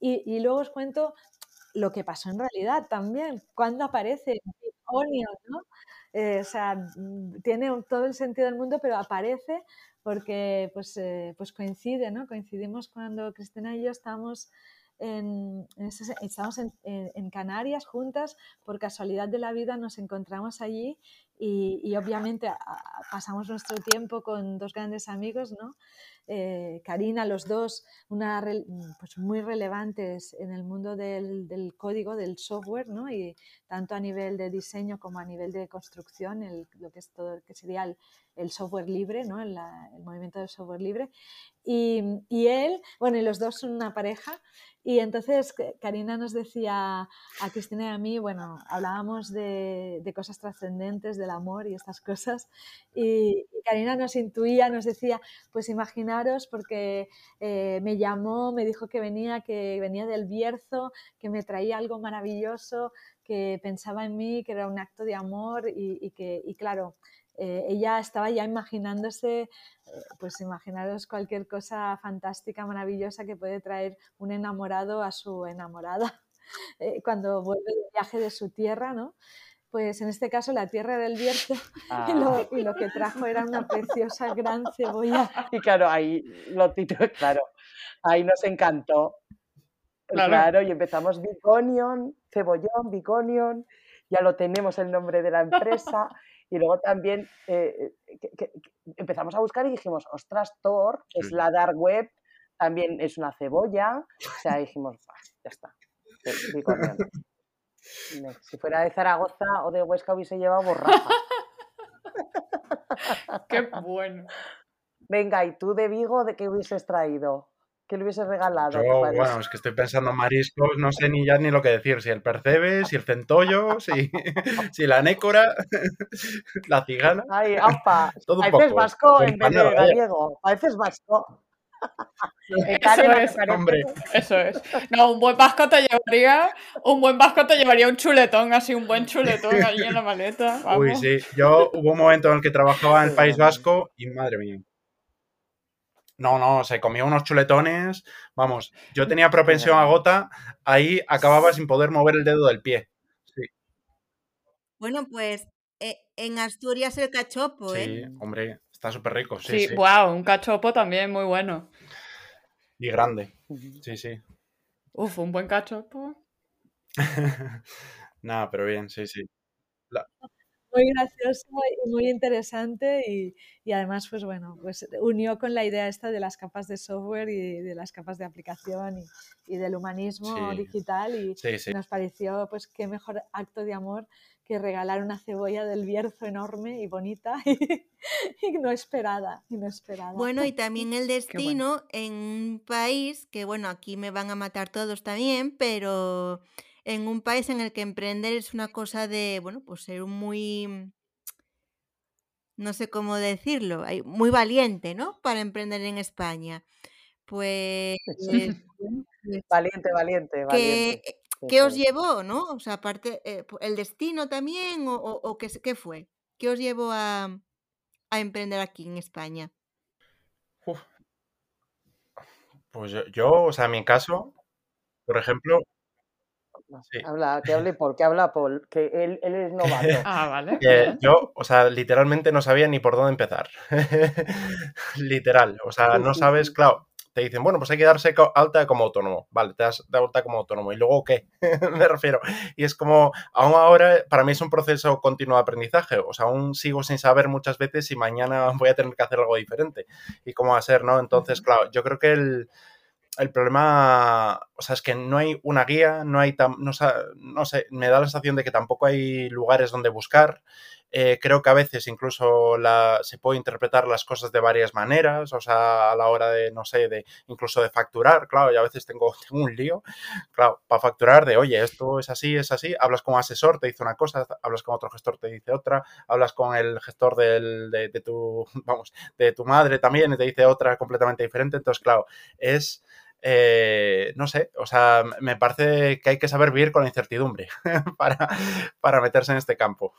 Y, luego os cuento lo que pasó en realidad también, cuando aparece Onion, ¿no? Eh, o sea, mm, tiene todo el sentido del mundo, pero aparece porque pues, eh, pues coincide, ¿no? Coincidimos cuando Cristina y yo estamos en, estamos en, Canarias juntas, por casualidad de la vida nos encontramos allí y, obviamente pasamos nuestro tiempo con dos grandes amigos, ¿no? Eh, Karina, los dos, una, pues muy relevantes en el mundo del, del, código, del software, ¿no? y tanto a nivel de diseño como a nivel de construcción, el, lo que, es todo, que sería el, el software libre, ¿no? el, el movimiento del software libre. Y, y, él, bueno, y los dos son una pareja, y entonces Karina nos decía a Cristina y a mí, bueno, hablábamos de, cosas trascendentes de la amor y estas cosas. Y, Karina nos intuía, nos decía, pues imaginaros, porque eh, me llamó, me dijo que venía, que venía del Bierzo, que me traía algo maravilloso, que pensaba en mí, que era un acto de amor y, que, y claro, eh, ella estaba ya imaginándose, eh, pues imaginaros cualquier cosa fantástica, maravillosa que puede traer un enamorado a su enamorada eh, cuando vuelve del viaje de su tierra, ¿no? Pues en este caso la tierra era el y, lo, ah. y, lo, que trajo era una preciosa gran cebolla. Y claro, ahí lo tituló, claro, ahí nos encantó. Claro. y empezamos Biconion, cebollón, Biconion, ya lo tenemos el nombre de la empresa. Y luego también eh, eh, empezamos a buscar y dijimos, ostras, Thor es la dark web, también es una cebolla. O sea, dijimos, ya está. Si fuera de Zaragoza o de Huesca hubiese llevado borraja. Qué bueno. Venga, ¿y tú de Vigo de qué hubieses traído? ¿Qué le hubiese regalado? bueno, es que estoy pensando mariscos, no sé ni ya ni lo que decir. Si el percebe, si el centollo, si, si la nécora, la cigana. Ay, apa. Todo Pareces vasco en vez de gallego. Pareces vasco. Eso es, hombre. Eso es. No, un buen vasco te llevaría, un buen vasco te llevaría un chuletón, así un buen chuletón ahí en la maleta. Uy, sí. Yo hubo un momento en el que trabajaba en el País Vasco y madre mía. No, no, se comía unos chuletones. Vamos, yo tenía propensión a gota, ahí acababa sin poder mover el dedo del pie. Sí. Bueno, pues eh, en Asturias el cachopo, ¿eh? Sí, hombre, está súper rico. Sí, sí, wow, un cachopo también muy bueno. Y grande. Sí, sí. Uf, un buen cachopo. Nada, pero bien, sí, sí muy gracioso y muy interesante y, y, además, pues bueno, pues unió con la idea esta de las capas de software y de las capas de aplicación y, y del humanismo digital y nos pareció pues qué mejor acto de amor que regalar una cebolla del Bierzo enorme y bonita y, y no esperada. Bueno, y también el destino en un país que, bueno, aquí me van a matar todos también, pero en un país en el que emprender es una cosa de, bueno, pues ser muy, no sé cómo decirlo, muy valiente, ¿no? Para emprender en España. Pues... pues valiente, valiente, valiente. ¿Qué, os llevó, no? O sea, aparte, eh, el destino también, o, qué, qué, fue? ¿Qué os llevó a, emprender aquí en España? Pues yo, yo, o sea, en mi caso, por ejemplo, Habla, que hable Paul, que habla Paul, que él, él es novato. ah, vale. yo, o sea, literalmente no sabía ni por dónde empezar. Literal. O sea, no sabes, claro, te dicen, bueno, pues hay que darse alta como autónomo. Vale, te das de alta como autónomo. ¿Y luego qué? Me refiero. Y es como, aún ahora, para mí es un proceso continuo de aprendizaje. O sea, aún sigo sin saber muchas veces si mañana voy a tener que hacer algo diferente. Y cómo va a ser, ¿no? Entonces, claro, yo creo que el el problema, o sea, es que no hay una guía, no hay, no, no, sé, me da la sensación de que tampoco hay lugares donde buscar. Eh, creo que a veces incluso se puede interpretar las cosas de varias maneras, o sea, a la hora de, no sé, de incluso de facturar, claro, y a veces tengo, un lío, claro, para facturar de, oye, esto es así, es así, hablas con asesor, te dice una cosa, hablas con otro gestor, te dice otra, hablas con el gestor del, de, de tu, vamos, de tu madre también y te dice otra completamente diferente, entonces, claro, es eh, no sé, o sea, me parece que hay que saber vivir con la incertidumbre para, para meterse en este campo.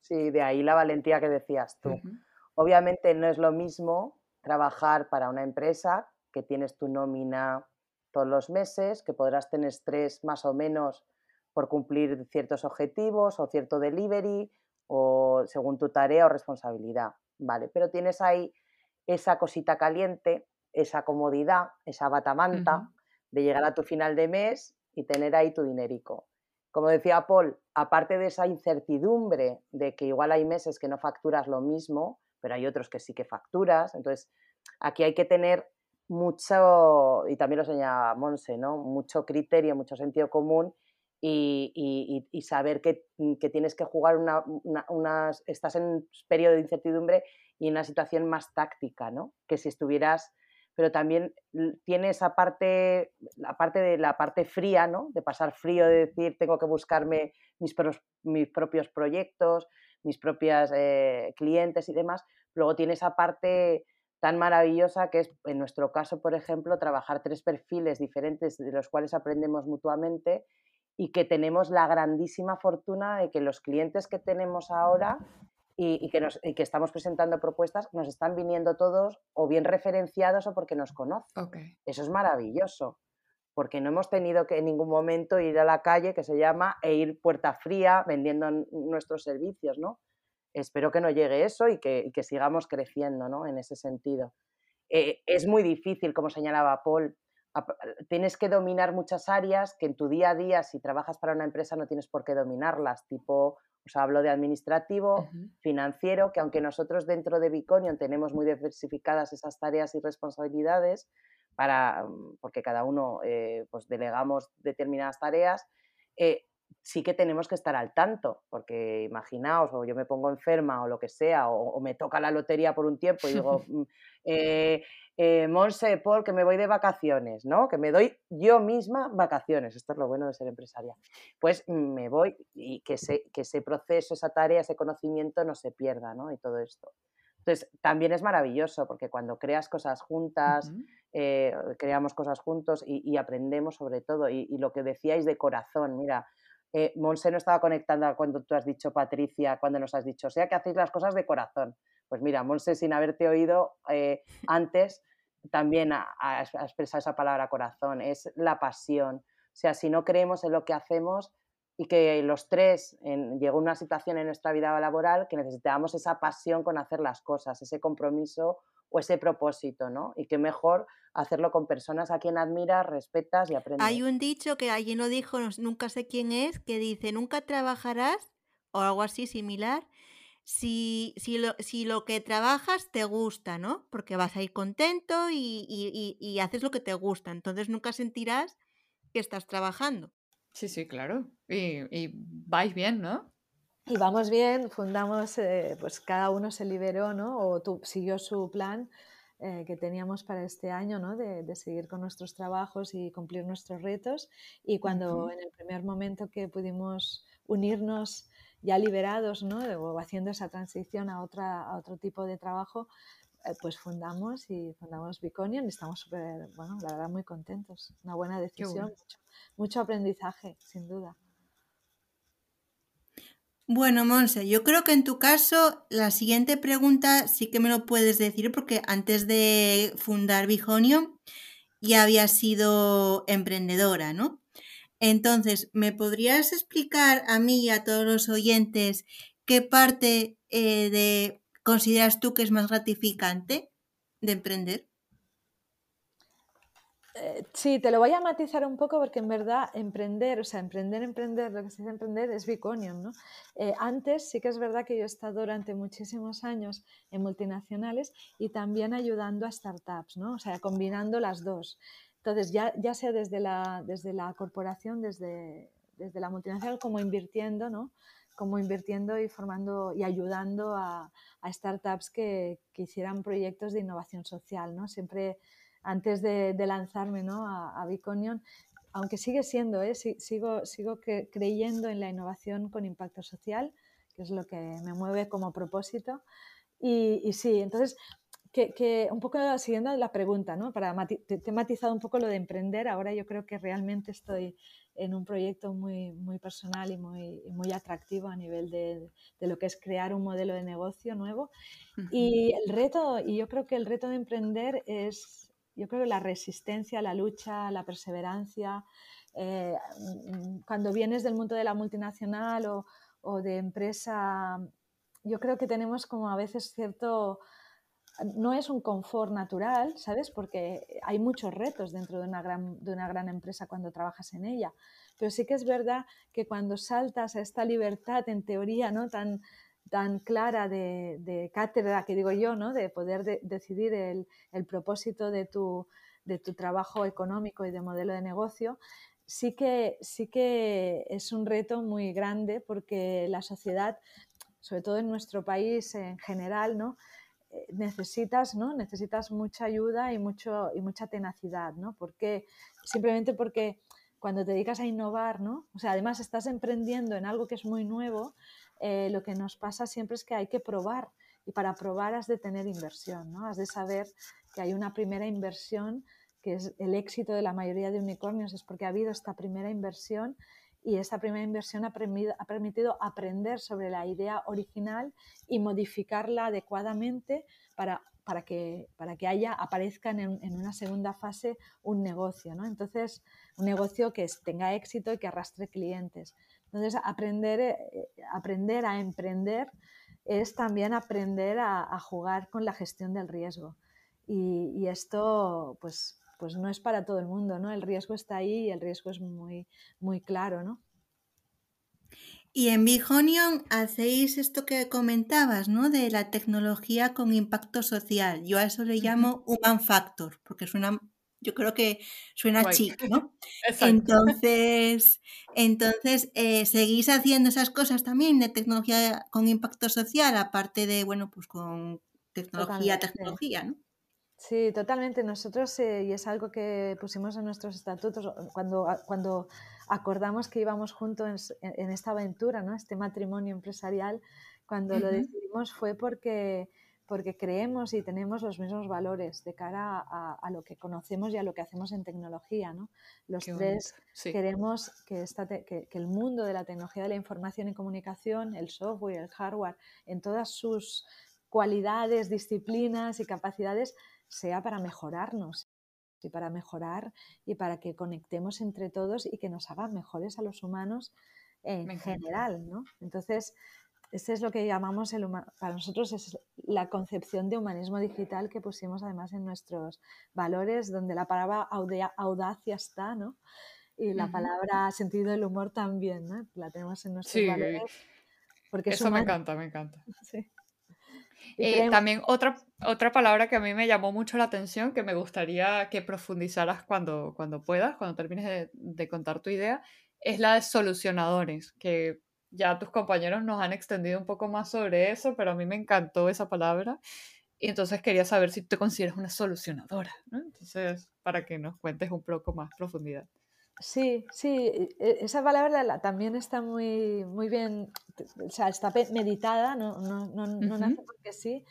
Sí, de ahí la valentía que decías tú. Obviamente no es lo mismo trabajar para una empresa que tienes tu nómina todos los meses, que podrás tener estrés más o menos por cumplir ciertos objetivos o cierto delivery o según tu tarea o responsabilidad, ¿vale? Pero tienes ahí esa cosita caliente esa comodidad, esa batamanta de llegar a tu final de mes y tener ahí tu dinerico. Como decía Paul, aparte de esa incertidumbre de que igual hay meses que no facturas lo mismo, pero hay otros que sí que facturas, entonces aquí hay que tener mucho, y también lo señala Monse, ¿no? mucho criterio, mucho sentido común y, saber que, tienes que jugar una, estás en un periodo de incertidumbre y en una situación más táctica, ¿no? que si estuvieras pero también tiene esa parte, la parte de la parte fría, ¿no? De pasar frío, de decir, tengo que buscarme mis, mis propios proyectos, mis propios eh, clientes y demás. Luego tiene esa parte tan maravillosa que es, en nuestro caso, por ejemplo, trabajar tres perfiles diferentes de los cuales aprendemos mutuamente y que tenemos la grandísima fortuna de que los clientes que tenemos ahora y, que, nos, que, estamos presentando propuestas nos están viniendo todos o bien referenciados o porque nos conocen. Eso es maravilloso, porque no hemos tenido que en ningún momento ir a la calle, que se llama, e ir puerta fría vendiendo nuestros servicios, ¿no? Espero que no llegue eso y que, que sigamos creciendo, ¿no? En ese sentido. Eh, es muy difícil, como señalaba Paul, tienes que dominar muchas áreas que en tu día a día, si trabajas para una empresa, no tienes por qué dominarlas, tipo, os hablo de administrativo, financiero, que aunque nosotros dentro de Biconion tenemos muy diversificadas esas tareas y responsabilidades, para, mm, porque cada uno eh, pues delegamos determinadas tareas, eh, sí que tenemos que estar al tanto, porque imaginaos, o yo me pongo enferma o lo que sea, o, me toca la lotería por un tiempo y digo, mm, eh, eh, Monse, Paul, que me voy de vacaciones, ¿no? Que me doy yo misma vacaciones, esto es lo bueno de ser empresaria. Pues me voy y que, que ese proceso, esa tarea, ese conocimiento no se pierda, ¿no? Y todo esto. Entonces, también es maravilloso porque cuando creas cosas juntas, eh, creamos cosas juntos y, aprendemos sobre todo. Y, y, lo que decíais de corazón, mira, eh, Monse no estaba conectando cuando tú has dicho, Patricia, cuando nos has dicho, o sea que hacéis las cosas de corazón. Pues mira, Monse, sin haberte oído eh, antes, también ha, expresado esa palabra corazón, es la pasión. O sea, si no creemos en lo que hacemos y que los tres en, llegó una situación en nuestra vida laboral que necesitábamos esa pasión con hacer las cosas, ese compromiso o ese propósito, ¿no? Y qué mejor hacerlo con personas a quien admiras, respetas y aprendes. Hay un dicho que alguien lo dijo, nunca sé quién es, que dice, nunca trabajarás, o algo así similar, si, si, lo, si lo que trabajas te gusta, ¿no? Porque vas a ir contento y, y, y, haces lo que te gusta, entonces nunca sentirás que estás trabajando. Sí, sí, claro. Y, y vais bien, ¿no? Y vamos bien, fundamos, eh, pues cada uno se liberó, ¿no? O tu, siguió su plan eh, que teníamos para este año, ¿no? De, de, seguir con nuestros trabajos y cumplir nuestros retos. Y cuando en el primer momento que pudimos unirnos ya liberados, ¿no? O haciendo esa transición a, otra, a otro tipo de trabajo, eh, pues fundamos y fundamos Biconion y estamos súper, bueno, la verdad muy contentos. Una buena decisión, mucho, mucho aprendizaje, sin duda. Bueno, Monse, yo creo que en tu caso la siguiente pregunta sí que me lo puedes decir porque antes de fundar Bijonio ya habías sido emprendedora, ¿no? Entonces, ¿me podrías explicar a mí y a todos los oyentes qué parte eh, de consideras tú que es más gratificante de emprender? Eh, sí, te lo voy a matizar un poco porque en verdad emprender, o sea, emprender, emprender, lo que se dice emprender es Biconium, ¿no? Eh, antes sí que es verdad que yo he estado durante muchísimos años en multinacionales y también ayudando a startups, ¿no? O sea, combinando las dos. Entonces, ya, ya sea desde la, desde la corporación, desde, desde la multinacional, como invirtiendo, ¿no? Como invirtiendo y formando y ayudando a, a startups que, que hicieran proyectos de innovación social, ¿no? Siempre antes de, lanzarme ¿no? a, a, Biconion, aunque sigue siendo, ¿eh? sigo, sigo creyendo en la innovación con impacto social, que es lo que me mueve como propósito. Y, sí, entonces, que, un poco siguiendo la pregunta, ¿no? Para te, he matizado un poco lo de emprender, ahora yo creo que realmente estoy en un proyecto muy, muy personal y muy, muy atractivo a nivel de, de, lo que es crear un modelo de negocio nuevo. Y el reto, y yo creo que el reto de emprender es yo creo que la resistencia, la lucha, la perseverancia, eh, mm, cuando vienes del mundo de la multinacional o, o, de empresa, yo creo que tenemos como a veces cierto, no es un confort natural, ¿sabes? Porque hay muchos retos dentro de una gran, de una gran empresa cuando trabajas en ella. Pero sí que es verdad que cuando saltas a esta libertad, en teoría, ¿no? Tan, tan clara de, cátedra que digo yo, ¿no? de poder decidir el, propósito de tu, de tu trabajo económico y de modelo de negocio, sí que, sí que es un reto muy grande porque la sociedad, sobre todo en nuestro país en general, ¿no? necesitas, ¿no? necesitas mucha ayuda y, mucho, y mucha tenacidad, ¿no? Porque, simplemente porque cuando te dedicas a innovar, ¿no? O sea, además estás emprendiendo en algo que es muy nuevo, eh, lo que nos pasa siempre es que hay que probar y para probar has de tener inversión, ¿no? Has de saber que hay una primera inversión que es el éxito de la mayoría de unicornios, es porque ha habido esta primera inversión y esa primera inversión ha, permitido aprender sobre la idea original y modificarla adecuadamente para, para, que, para que haya, aparezca en, una segunda fase un negocio. ¿no? Entonces, un negocio que tenga éxito y que arrastre clientes. Entonces, aprender, eh, aprender a emprender es también aprender a, jugar con la gestión del riesgo. Y, y, esto, pues, pues no es para todo el mundo, ¿no? El riesgo está ahí y el riesgo es muy, muy claro, ¿no? Y en Bihonion hacéis esto que comentabas, ¿no? De la tecnología con impacto social. Yo a eso le llamo human factor, porque suena, yo creo que suena chic, ¿no? Entonces, entonces eh, seguís haciendo esas cosas también de tecnología con impacto social, aparte de, bueno, pues con tecnología, tecnología, ¿no? Sí, totalmente. Nosotros, eh, y es algo que pusimos en nuestros estatutos cuando, cuando acordamos que íbamos juntos en, esta aventura, ¿no? este matrimonio empresarial, cuando lo decidimos fue porque, porque creemos y tenemos los mismos valores de cara a, lo que conocemos y a lo que hacemos en tecnología. ¿no? Los tres queremos que, esta que, que el mundo de la tecnología de la información y comunicación, el software, el hardware, en todas sus cualidades, disciplinas y capacidades, sea para mejorarnos y para mejorar y para que conectemos entre todos y que nos haga mejores a los humanos en general, ¿no? Entonces, este es lo que llamamos el para nosotros es la concepción de humanismo digital que pusimos además en nuestros valores, donde la palabra audacia está, ¿no? Y la palabra sentido del humor también, ¿no? La tenemos en nuestros valores. Porque eso me encanta, me encanta. Sí. Eh, también otra, otra palabra que a mí me llamó mucho la atención, que me gustaría que profundizaras cuando, cuando puedas, cuando termines de, contar tu idea, es la de solucionadores, que ya tus compañeros nos han extendido un poco más sobre eso, pero a mí me encantó esa palabra. Y entonces quería saber si te consideras una solucionadora, Entonces, para que nos cuentes un poco más profundidad. Sí, sí, e, esa palabra también está muy, muy bien, o sea, está meditada, no, no, no, no nace porque sí,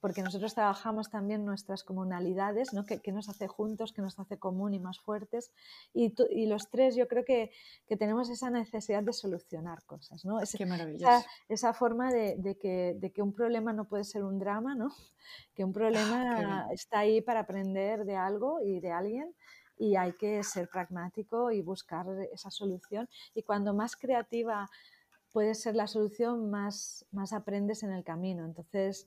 porque nosotros trabajamos también nuestras comunalidades, ¿no? que, que, nos hace juntos, que nos hace común y más fuertes. Y, y los tres yo creo que, que, tenemos esa necesidad de solucionar cosas. ¿no? Qué maravilloso. Esa, esa forma de, de, que, de, que, un problema no puede ser un drama, ¿no? que un ah, problema está ahí para aprender de algo y de alguien y hay que ser pragmático y buscar esa solución. Y cuando más creativa puede ser la solución, más, más aprendes en el camino. Entonces,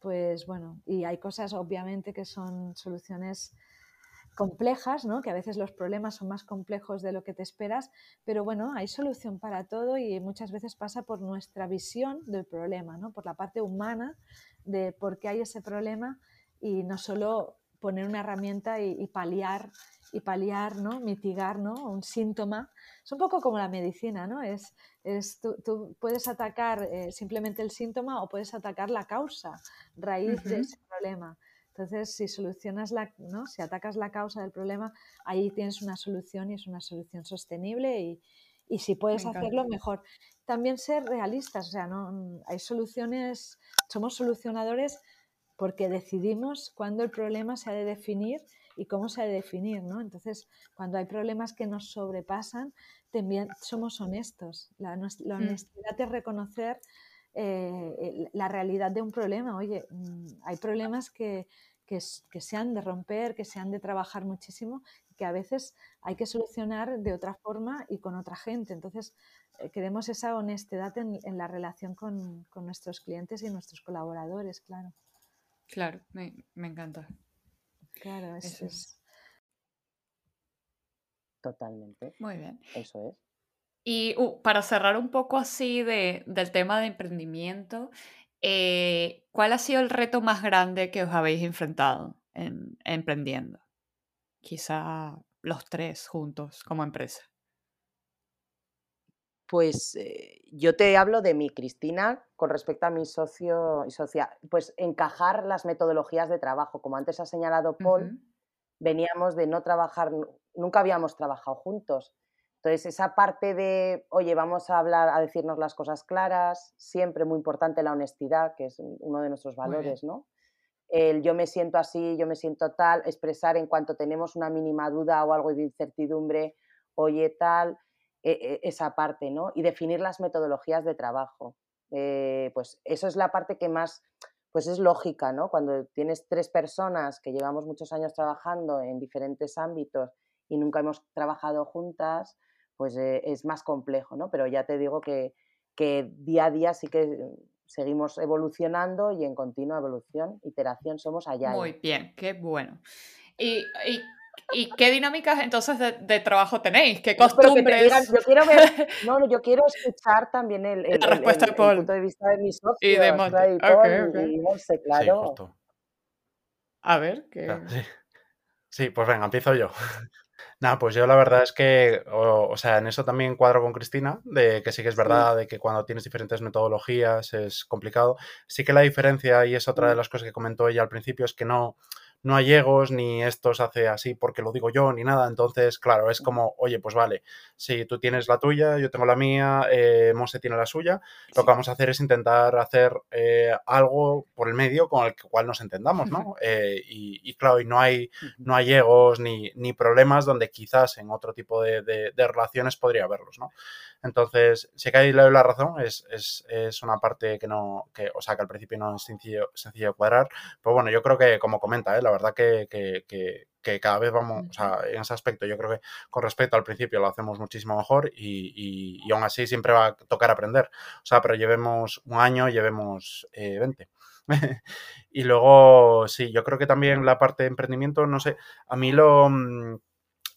pues bueno, y hay cosas obviamente que son soluciones complejas, ¿no? que a veces los problemas son más complejos de lo que te esperas, pero bueno, hay solución para todo y muchas veces pasa por nuestra visión del problema, ¿no? por la parte humana de por qué hay ese problema y no solo poner una herramienta y, y paliar y paliar, ¿no? mitigar ¿no? un síntoma. Es un poco como la medicina, ¿no? Es, es tú, puedes atacar eh, simplemente el síntoma o puedes atacar la causa, raíz de ese problema. Entonces, si solucionas la, ¿no? si atacas la causa del problema, ahí tienes una solución y es una solución sostenible y, y si puedes hacerlo mejor. También ser realistas, o sea, no hay soluciones, somos solucionadores porque decidimos cuándo el problema se ha de definir y cómo se ha de definir, ¿no? Entonces, cuando hay problemas que nos sobrepasan, también somos honestos. La, mm. honestidad es reconocer eh, la realidad de un problema. Oye, mm, hay problemas que, que, se han de romper, que se han de trabajar muchísimo, que a veces hay que solucionar de otra forma y con otra gente. Entonces, eh, queremos esa honestidad en, la relación con, nuestros clientes y nuestros colaboradores, claro. Claro, me, me encanta. Claro, eso es. Totalmente. Muy bien. Eso es. Y uh, para cerrar un poco así de, del tema de emprendimiento, eh, ¿cuál ha sido el reto más grande que os habéis enfrentado en, emprendiendo? Quizá los tres juntos como empresa. Pues eh, yo te hablo de mí, Cristina, con respecto a mi socio y socia. Pues encajar las metodologías de trabajo. Como antes ha señalado Paul, veníamos de no trabajar, nunca habíamos trabajado juntos. Entonces, esa parte de, oye, vamos a hablar, a decirnos las cosas claras, siempre muy importante la honestidad, que es uno de nuestros valores, ¿no? El yo me siento así, yo me siento tal, expresar en cuanto tenemos una mínima duda o algo de incertidumbre, oye, tal, esa parte, ¿no? Y definir las metodologías de trabajo. Eh, pues eso es la parte que más, pues es lógica, ¿no? Cuando tienes tres personas que llevamos muchos años trabajando en diferentes ámbitos y nunca hemos trabajado juntas, pues eh, es más complejo, ¿no? Pero ya te digo que, que día a día sí que seguimos evolucionando y en continua evolución, iteración, somos allá. Muy bien, qué bueno. ¿Y, y ¿Y qué dinámicas entonces de, trabajo tenéis? ¿Qué costumbres? yo quiero ver, no, yo quiero escuchar también el, el, respuesta de Paul. punto de vista de mis socios. Y de Monte. Y, claro. A ver, ¿qué? Sí. sí, pues venga, empiezo yo. Nada, pues yo la verdad es que, o, sea, en eso también cuadro con Cristina, de que sí que es verdad, de que cuando tienes diferentes metodologías es complicado. Sí que la diferencia, y es otra de mm. las cosas que comentó ella al principio, es que no, no hay egos, ni esto se hace así porque lo digo yo, ni nada. Entonces, claro, es como, oye, pues vale, si tú tienes la tuya, yo tengo la mía, eh, Monse tiene la suya, lo que vamos a hacer es intentar hacer eh, algo por el medio con el cual nos entendamos, ¿no? Eh, y, claro, y no hay, no hay egos ni, ni problemas donde quizás en otro tipo de, de relaciones podría haberlos, ¿no? Entonces, sí que ahí le doy la razón, es, es, es, una parte que no, que, o sea, que al principio no es sencillo, sencillo cuadrar, pero bueno, yo creo que, como comenta, ¿eh? la verdad que, que, que, cada vez vamos, o sea, en ese aspecto yo creo que con respecto al principio lo hacemos muchísimo mejor y, y, aún así siempre va a tocar aprender, o sea, pero llevemos un año, llevemos eh, 20. y luego, sí, yo creo que también la parte de emprendimiento, no sé, a mí lo, mm,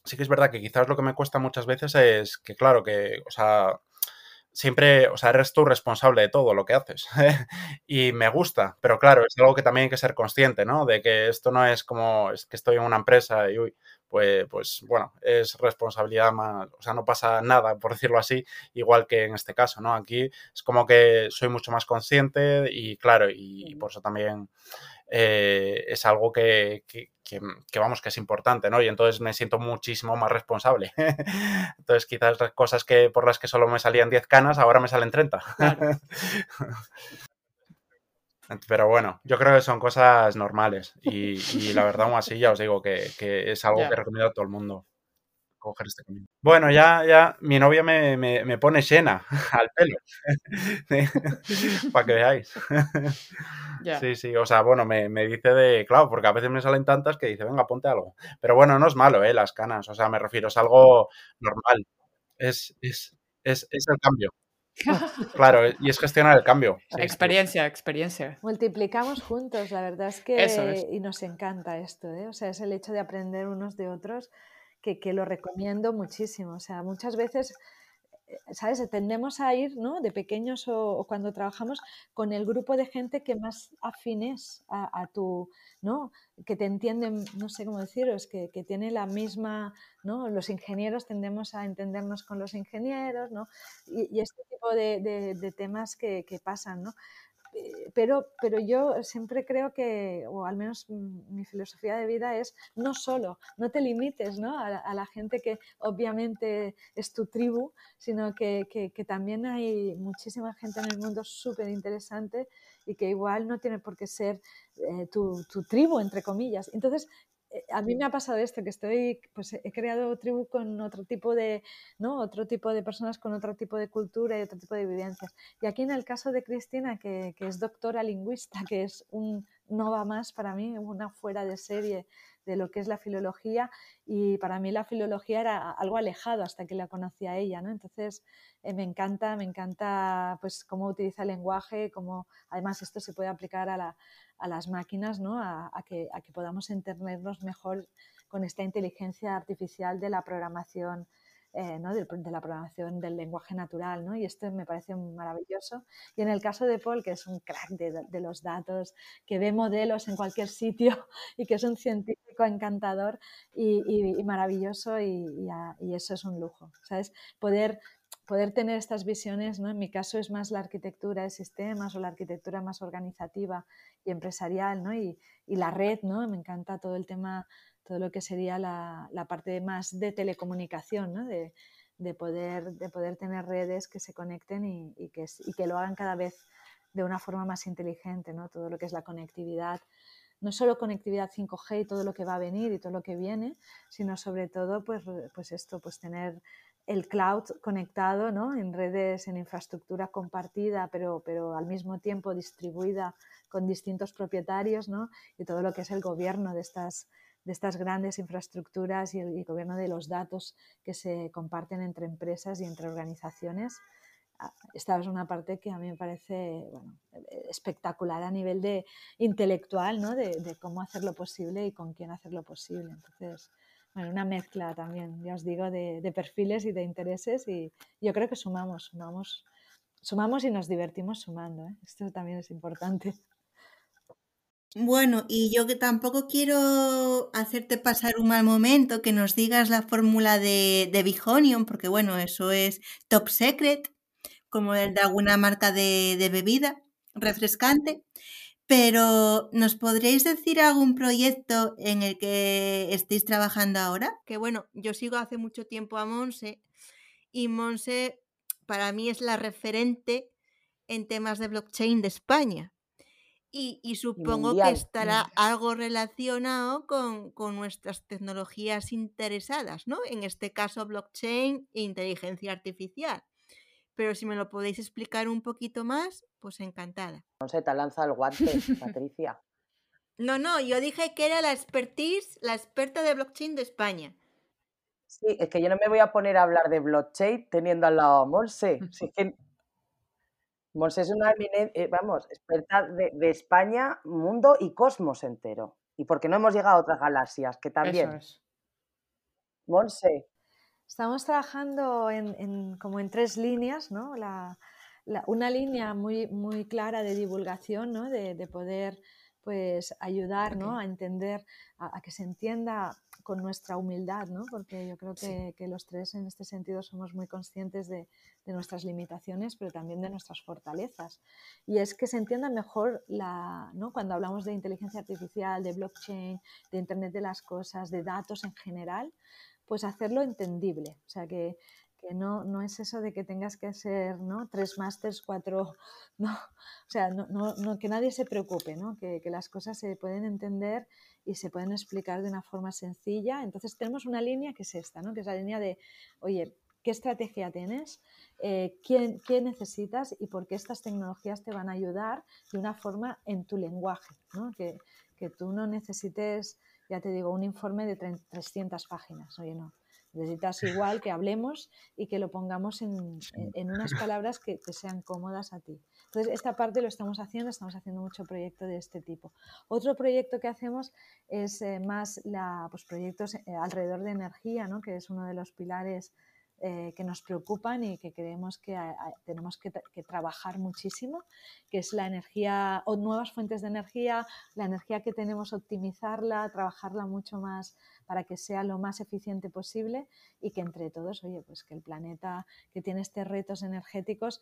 sí que es verdad que quizás lo que me cuesta muchas veces es que, claro, que, o sea, siempre, o sea, eres tú responsable de todo lo que haces. y me gusta, pero claro, es algo que también hay que ser consciente, ¿no? De que esto no es como, es que estoy en una empresa y, uy, pues, pues bueno, es responsabilidad más, o sea, no pasa nada, por decirlo así, igual que en este caso, ¿no? Aquí es como que soy mucho más consciente y claro, y por eso también eh, es algo que, vamos, que es importante, ¿no? Y entonces me siento muchísimo más responsable. entonces quizás las cosas que por las que solo me salían 10 canas, ahora me salen 30. Pero bueno, yo creo que son cosas normales y, la verdad aún así ya os digo que, es algo que recomiendo a todo el mundo coger este camino. Bueno, ya, ya, mi novia me, me, pone llena al pelo. Para que veáis. Sí, sí, o sea, bueno, me, me, dice de, claro, porque a veces me salen tantas que dice, venga, ponte algo. Pero bueno, no es malo, ¿eh? Las canas, o sea, me refiero, es algo normal. Es, es, es, es el cambio. Claro, y es gestionar el cambio. experiencia, experiencia. Multiplicamos juntos, la verdad es que y nos encanta esto, ¿eh? o sea, es el hecho de aprender unos de otros que, que lo recomiendo muchísimo. O sea, muchas veces eh, ¿sabes? Tendemos a ir, ¿no? De pequeños o, cuando trabajamos con el grupo de gente que más afines a, tu, ¿no? Que te entienden, no sé cómo deciros, que, que tiene la misma, ¿no? Los ingenieros tendemos a entendernos con los ingenieros, ¿no? Y, este tipo de, de, de temas que, que, pasan, ¿no? Eh, pero, pero yo siempre creo que, o al menos mi filosofía de vida es no solo, no te limites ¿no? A, la gente que obviamente es tu tribu, sino que, que, también hay muchísima gente en el mundo súper interesante y que igual no tiene por qué ser eh, tu, tu, tribu, entre comillas. Entonces, a mí me ha pasado esto, que estoy, pues he creado tribu con otro tipo de, ¿no? Otro tipo de personas con otro tipo de cultura y otro tipo de vivencias. Y aquí en el caso de Cristina, que, que es doctora lingüista, que es un no va más para mí, una fuera de serie de lo que es la filología y para mí la filología era algo alejado hasta que la conocí a ella, ¿no? Entonces eh, me encanta, me encanta pues cómo utiliza el lenguaje, cómo además esto se puede aplicar a, la, a las máquinas, ¿no? A, que, a que podamos entendernos mejor con esta inteligencia artificial de la programación eh, de, la programación del lenguaje natural, ¿no? y esto me parece maravilloso. Y en el caso de Paul, que es un crack de, los datos, que ve modelos en cualquier sitio y que es un científico encantador y, maravilloso y, eso es un lujo, ¿sabes? Poder poder tener estas visiones, ¿no? En mi caso es más la arquitectura de sistemas o la arquitectura más organizativa y empresarial, ¿no? Y, y la red, ¿no? Me encanta todo el tema, todo lo que sería la, la parte más de telecomunicación, ¿no? De, de, poder, de poder tener redes que se conecten y, que, y que lo hagan cada vez de una forma más inteligente, ¿no? Todo lo que es la conectividad no solo conectividad 5G y todo lo que va a venir y todo lo que viene, sino sobre todo pues, pues esto, pues tener el cloud conectado ¿no? en redes, en infraestructura compartida, pero, pero al mismo tiempo distribuida con distintos propietarios ¿no? y todo lo que es el gobierno de estas, de estas grandes infraestructuras y el, gobierno de los datos que se comparten entre empresas y entre organizaciones. Ah, esta es una parte que a mí me parece bueno, espectacular a nivel de intelectual, ¿no? de, de cómo hacerlo posible y con quién hacerlo posible. Entonces, bueno, una mezcla también, ya os digo, de, perfiles y de intereses y yo creo que sumamos, sumamos, sumamos y nos divertimos sumando. ¿eh? Esto también es importante. Bueno, y yo que tampoco quiero hacerte pasar un mal momento, que nos digas la fórmula de, de Bihonion, porque bueno, eso es top secret, como el de alguna marca de, de bebida refrescante. Pero, ¿nos podríais decir algún proyecto en el que estéis trabajando ahora? Que bueno, yo sigo hace mucho tiempo a Monse y Monse para mí es la referente en temas de blockchain de España. Y, supongo que estará algo relacionado con, con, nuestras tecnologías interesadas, ¿no? En este caso, blockchain e inteligencia artificial pero si me lo podéis explicar un poquito más, pues encantada. No sé, te lanza el guante, Patricia. No, no, yo dije que era la expertise, la experta de blockchain de España. Sí, es que yo no me voy a poner a hablar de blockchain teniendo al lado a Monse. Monse es una eh, vamos, experta de, España, mundo y cosmos entero. Y porque no hemos llegado a otras galaxias, que también. Monse. Estamos trabajando en, como en tres líneas, ¿no? una línea muy, muy clara de divulgación, ¿no? de, poder pues, ayudar ¿no? a entender, a, que se entienda con nuestra humildad, ¿no? porque yo creo que, que, los tres en este sentido somos muy conscientes de, de, nuestras limitaciones, pero también de nuestras fortalezas. Y es que se entienda mejor la, ¿no? cuando hablamos de inteligencia artificial, de blockchain, de Internet de las Cosas, de datos en general, pues hacerlo entendible. O sea, que, no, no, es eso de que tengas que hacer ¿no? tres másters, cuatro, no, o sea, no, que nadie se preocupe, ¿no? que, las cosas se pueden entender y se pueden explicar de una forma sencilla. Entonces tenemos una línea que es esta, ¿no? que es la línea de, oye, ¿qué estrategia tienes? Eh, ¿quién, ¿Qué necesitas? Y por qué estas tecnologías te van a ayudar de una forma en tu lenguaje, ¿no? que, que tú no necesites ya te digo, un informe de 300 páginas. Oye, no. Necesitas igual que hablemos y que lo pongamos en, unas palabras que te sean cómodas a ti. Entonces, esta parte lo estamos haciendo, estamos haciendo mucho proyecto de este tipo. Otro proyecto que hacemos es eh, más la, pues, proyectos eh, alrededor de energía, ¿no? que es uno de los pilares eh, que nos preocupan y que creemos que tenemos que, trabajar muchísimo, que es la energía o nuevas fuentes de energía, la energía que tenemos optimizarla, trabajarla mucho más para que sea lo más eficiente posible y que entre todos, oye, pues que el planeta que tiene estos retos energéticos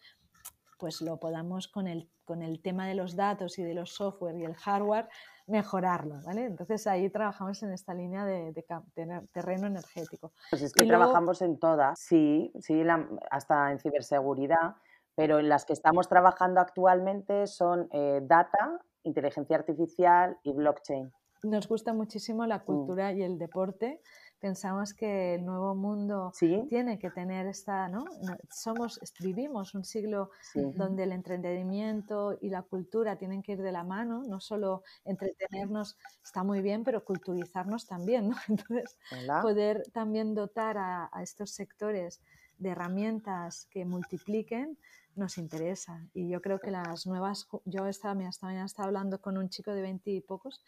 pues lo podamos con el, con el tema de los datos y de los software y el hardware mejorarlo, ¿vale? Entonces ahí trabajamos en esta línea de, tener terreno energético. Pues es que trabajamos en todas, sí, sí, hasta en ciberseguridad, pero en las que estamos trabajando actualmente son eh, data, inteligencia artificial y blockchain. Nos gusta muchísimo la mm. cultura y el deporte pensamos que el nuevo mundo tiene que tener esta, ¿no? Somos, vivimos un siglo donde el entretenimiento y la cultura tienen que ir de la mano, no solo entretenernos está muy bien, pero culturizarnos también, ¿no? Entonces, poder también dotar a, estos sectores de herramientas que multipliquen nos interesa. Y yo creo que las nuevas, yo estaba, mañana estaba hablando con un chico de 20 y pocos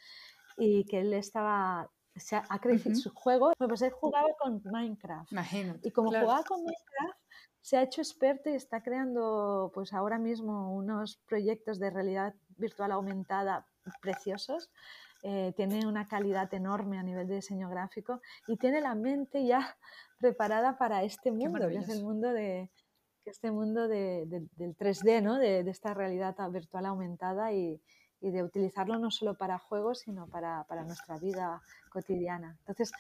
y que él estaba se ha, crecido su juego, pues él jugaba con Minecraft. y como jugaba con Minecraft, se ha hecho experto y está creando pues ahora mismo unos proyectos de realidad virtual aumentada preciosos. Eh, tiene una calidad enorme a nivel de diseño gráfico y tiene la mente ya preparada para este mundo, que es el mundo de, este mundo del 3D, ¿no? de, esta realidad virtual aumentada y, de utilizarlo no solo para juegos, sino para, para, nuestra vida cotidiana. Entonces,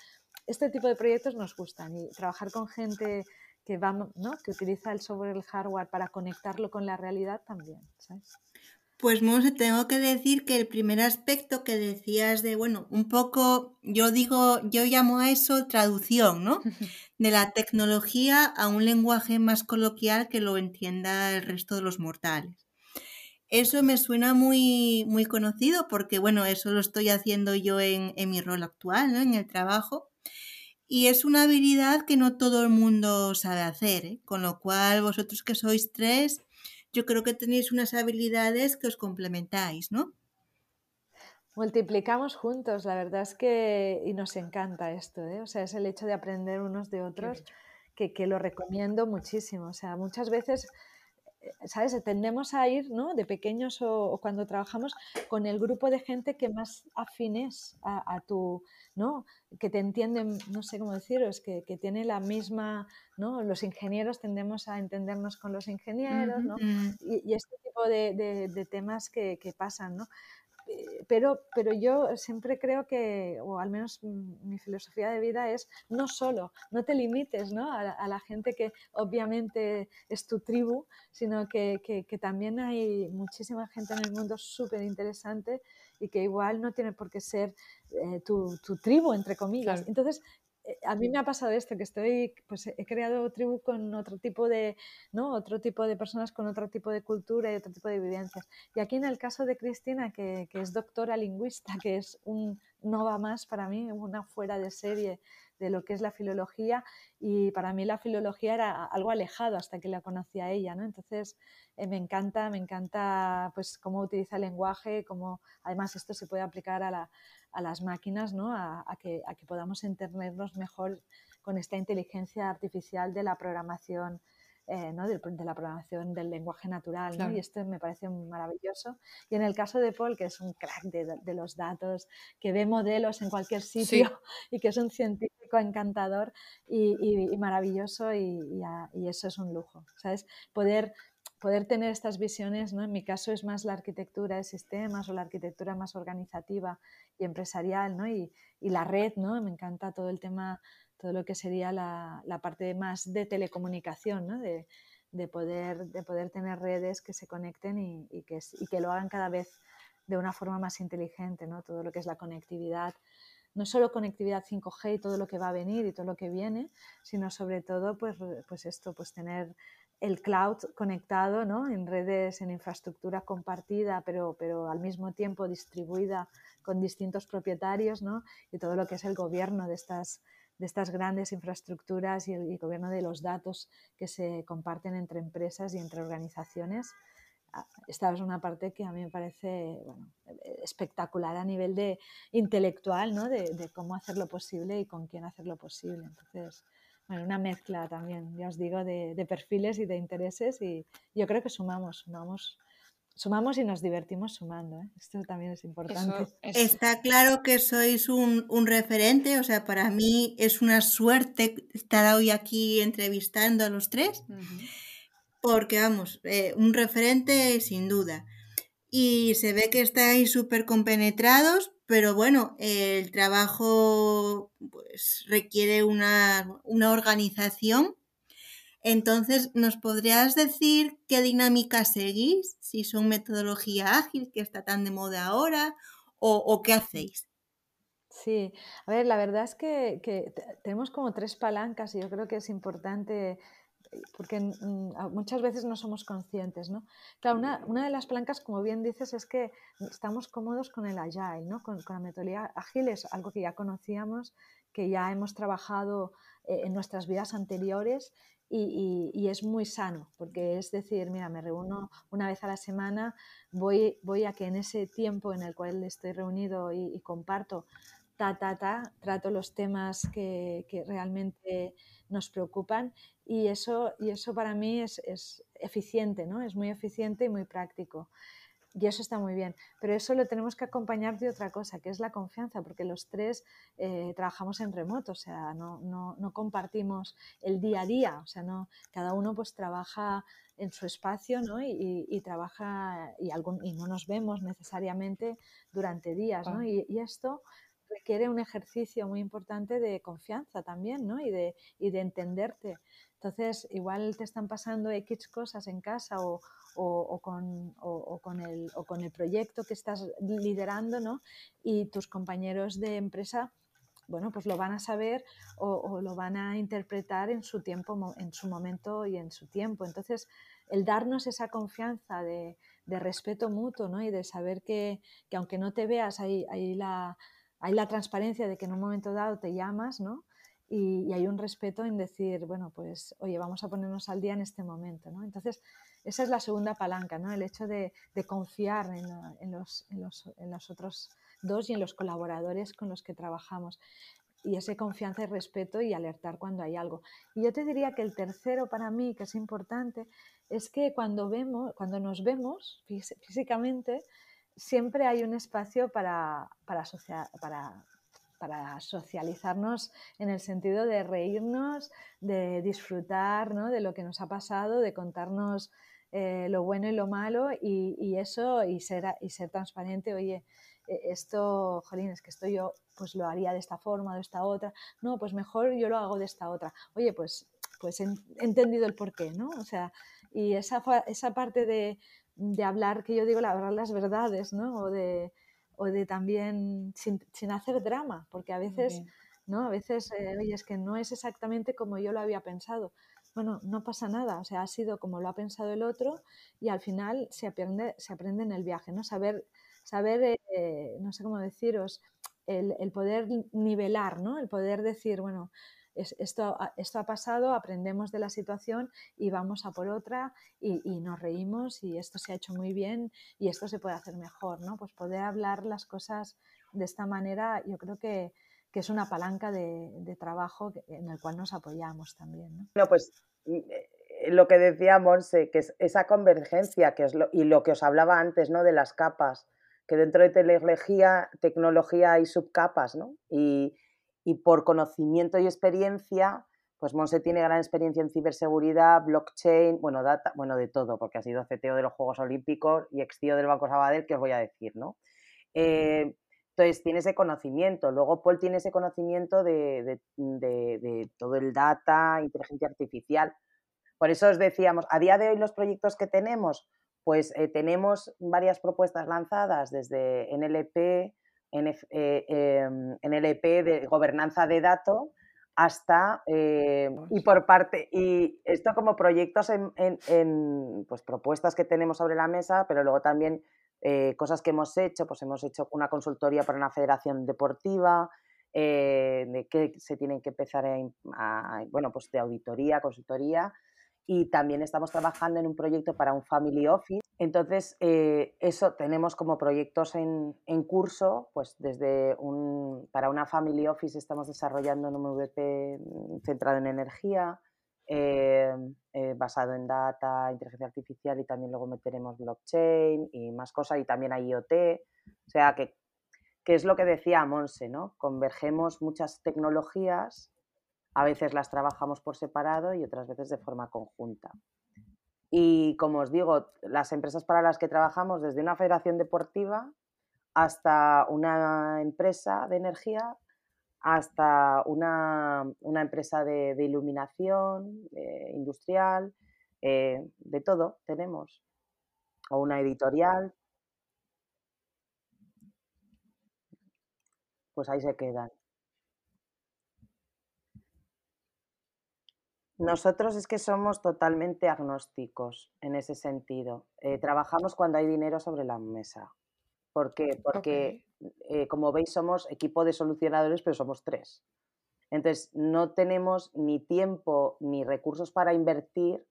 este tipo de proyectos nos gustan y trabajar con gente que, va, ¿no? que utiliza el software y el hardware para conectarlo con la realidad también. ¿sabes? Pues Monse, tengo que decir que el primer aspecto que decías de, bueno, un poco, yo digo, yo llamo a eso traducción, ¿no? De la tecnología a un lenguaje más coloquial que lo entienda el resto de los mortales. Eso me suena muy, muy conocido porque, bueno, eso lo estoy haciendo yo en, mi rol actual, ¿no? En el trabajo. Y es una habilidad que no todo el mundo sabe hacer, ¿eh? con lo cual vosotros que sois tres, yo creo que tenéis unas habilidades que os complementáis, ¿no? Multiplicamos juntos, la verdad es que y nos encanta esto, ¿eh? o sea, es el hecho de aprender unos de otros que, que, lo recomiendo muchísimo, o sea, muchas veces, ¿sabes? Tendemos a ir, ¿no? De pequeños o, cuando trabajamos con el grupo de gente que más afines a, a tu, ¿no? que te entienden, no sé cómo deciros, que, que tiene la misma, ¿no? los ingenieros tendemos a entendernos con los ingenieros, ¿no? y, y, este tipo de, de, de temas que, que, pasan. ¿no? Eh, pero, pero yo siempre creo que, o al menos mi filosofía de vida es no solo, no te limites ¿no? A, la gente que obviamente es tu tribu, sino que, que, que también hay muchísima gente en el mundo súper interesante y que igual no tiene por qué ser eh, tu, tu, tribu, entre comillas. Entonces, eh, a mí me ha pasado esto, que estoy, pues he creado tribu con otro tipo de, ¿no? Otro tipo de personas con otro tipo de cultura y otro tipo de vivencias. Y aquí en el caso de Cristina, que, que es doctora lingüista, que es un no va más para mí, una fuera de serie de lo que es la filología y para mí la filología era algo alejado hasta que la conocí a ella, ¿no? Entonces eh, me encanta, me encanta pues cómo utiliza el lenguaje, cómo además esto se puede aplicar a la, a las máquinas, ¿no? a, que, a que podamos entendernos mejor con esta inteligencia artificial de la programación eh, ¿no? de, la programación del lenguaje natural. ¿no? Y esto me parece maravilloso. Y en el caso de Paul, que es un crack de, de los datos, que ve modelos en cualquier sitio y que es un científico encantador y, y, maravilloso y, y, eso es un lujo. ¿sabes? Poder poder tener estas visiones, ¿no? En mi caso es más la arquitectura de sistemas o la arquitectura más organizativa y empresarial, ¿no? Y, y la red, ¿no? Me encanta todo el tema, todo lo que sería la, parte más de telecomunicación. De, de, poder, de poder tener redes que se conecten y, y, que, y que lo hagan cada vez de una forma más inteligente, ¿no? Todo lo que es la conectividad, no solo conectividad 5G y todo lo que va a venir y todo lo que viene, sino sobre todo, pues, pues esto, pues tener el cloud conectado ¿no? en redes, en infraestructura compartida, pero, pero al mismo tiempo distribuida con distintos propietarios ¿no? y todo lo que es el gobierno de estas, de estas grandes infraestructuras y el, gobierno de los datos que se comparten entre empresas y entre organizaciones. Ah, esta es una parte que a mí me parece bueno, espectacular a nivel de intelectual, ¿no? de, de cómo hacerlo posible y con quién hacerlo posible. Entonces, una mezcla también, ya os digo, de, perfiles y de intereses y yo creo que sumamos, sumamos, sumamos y nos divertimos sumando. ¿eh? Esto también es importante. Está claro que sois un, referente, o sea, para mí es una suerte estar hoy aquí entrevistando a los tres, porque vamos, eh, un referente sin duda. Y se ve que estáis súper compenetrados, pero bueno, el trabajo pues, requiere una, organización. Entonces, ¿nos podrías decir qué dinámica seguís? Si son metodología ágil, que está tan de moda ahora, o, qué hacéis. Sí, a ver, la verdad es que, tenemos como tres palancas y yo creo que es importante porque mm, muchas veces no somos conscientes, ¿no? Claro, una, una, de las palancas, como bien dices, es que estamos cómodos con el Agile, ¿no? Con, con la metodología ágil es algo que ya conocíamos, que ya hemos trabajado eh, en nuestras vidas anteriores y, y, es muy sano, porque es decir, mira, me reúno una vez a la semana, voy, voy a que en ese tiempo en el cual estoy reunido y, y comparto, ta, ta, ta, trato los temas que, que realmente nos preocupan y eso, y eso para mí es, es, eficiente, ¿no? es muy eficiente y muy práctico. Y eso está muy bien, pero eso lo tenemos que acompañar de otra cosa, que es la confianza, porque los tres eh, trabajamos en remoto, o sea, no, no, no, compartimos el día a día, o sea, no, cada uno pues trabaja en su espacio ¿no? y, y, trabaja y, algún, y no nos vemos necesariamente durante días, ¿no? y, y esto requiere un ejercicio muy importante de confianza también, ¿no? Y de, y de entenderte. Entonces, igual te están pasando X cosas en casa o, o, con, o, con, el, o con el proyecto que estás liderando, ¿no? Y tus compañeros de empresa, bueno, pues lo van a saber o, lo van a interpretar en su tiempo, en su momento y en su tiempo. Entonces, el darnos esa confianza de, de respeto mutuo, ¿no? Y de saber que, que aunque no te veas, hay, hay, la, hay la transparencia de que en un momento dado te llamas, ¿no? Y, hay un respeto en decir, bueno, pues, oye, vamos a ponernos al día en este momento, ¿no? Entonces, esa es la segunda palanca, ¿no? El hecho de, confiar en, los, otros dos y en los colaboradores con los que trabajamos. Y esa confianza y respeto y alertar cuando hay algo. Y yo te diría que el tercero para mí, que es importante, es que cuando, vemos, cuando nos vemos físicamente, siempre hay un espacio para, para, para, para socializarnos en el sentido de reírnos, de disfrutar ¿no? de lo que nos ha pasado, de contarnos eh, lo bueno y lo malo y, eso y ser, y ser transparente, oye, e, esto, jolín, es que esto yo pues lo haría de esta forma, de esta otra, no, pues mejor yo lo hago de esta otra, oye, pues, pues he entendido el porqué, ¿no? O sea, y esa, esa parte de, de hablar, que yo digo, hablar las verdades, ¿no? O de, o de también sin, sin hacer drama, porque a veces, ¿no? A veces, eh, oye, es que no es exactamente como yo lo había pensado bueno, no pasa nada, o sea, ha sido como lo ha pensado el otro y al final se aprende, se aprende en el viaje, ¿no? Saber, saber eh, no sé cómo deciros, el, el, poder nivelar, ¿no? El poder decir, bueno, esto, esto ha pasado, aprendemos de la situación y vamos a por otra y, y, nos reímos y esto se ha hecho muy bien y esto se puede hacer mejor, ¿no? Pues poder hablar las cosas de esta manera, yo creo que, que es una palanca de, trabajo en el cual nos apoyamos también. ¿no? Bueno, pues mm, eh, lo que decía Monse, que es esa convergencia que es lo, y lo que os hablaba antes, ¿no? De las capas, que dentro de tecnología, tecnología hay subcapas, ¿no? Y, y por conocimiento y experiencia, pues Monse tiene gran experiencia en ciberseguridad, blockchain, bueno, data, bueno, de todo, porque ha sido CTO de los Juegos Olímpicos y ex del Banco Sabadell, que os voy a decir, ¿no? Eh, entonces, tiene ese conocimiento. Luego, Paul tiene ese conocimiento de, todo el data, inteligencia artificial. Por eso os decíamos, a día de hoy los proyectos que tenemos, pues eh, tenemos varias propuestas lanzadas desde NLP, eh, em, NLP de gobernanza de datos, hasta eh, y por parte y esto como proyectos en, en, pues propuestas que tenemos sobre la mesa pero luego también eh, cosas que hemos hecho, pues hemos hecho una consultoría para una federación deportiva, eh, de que se tienen que empezar a, bueno, pues de auditoría, consultoría, y también estamos trabajando en un proyecto para un family office. Entonces, eh, eso tenemos como proyectos en, en, curso, pues desde un, para una family office estamos desarrollando un MVP centrado en energía, eh, eh, basado en data, inteligencia artificial y también luego meteremos blockchain y más cosas y también IoT. O sea que, que es lo que decía Monse, ¿no? Convergemos muchas tecnologías, a veces las trabajamos por separado y otras veces de forma conjunta. Y como os digo, las empresas para las que trabajamos, desde una federación deportiva hasta una empresa de energía, hasta una, empresa de, iluminación eh, industrial, eh, de todo tenemos, o una editorial, pues ahí se quedan. Nosotros es que somos totalmente agnósticos en ese sentido. Eh, trabajamos cuando hay dinero sobre la mesa. ¿Por qué? Porque, eh, como veis, somos equipo de solucionadores, pero somos tres. Entonces, no tenemos ni tiempo ni recursos para invertir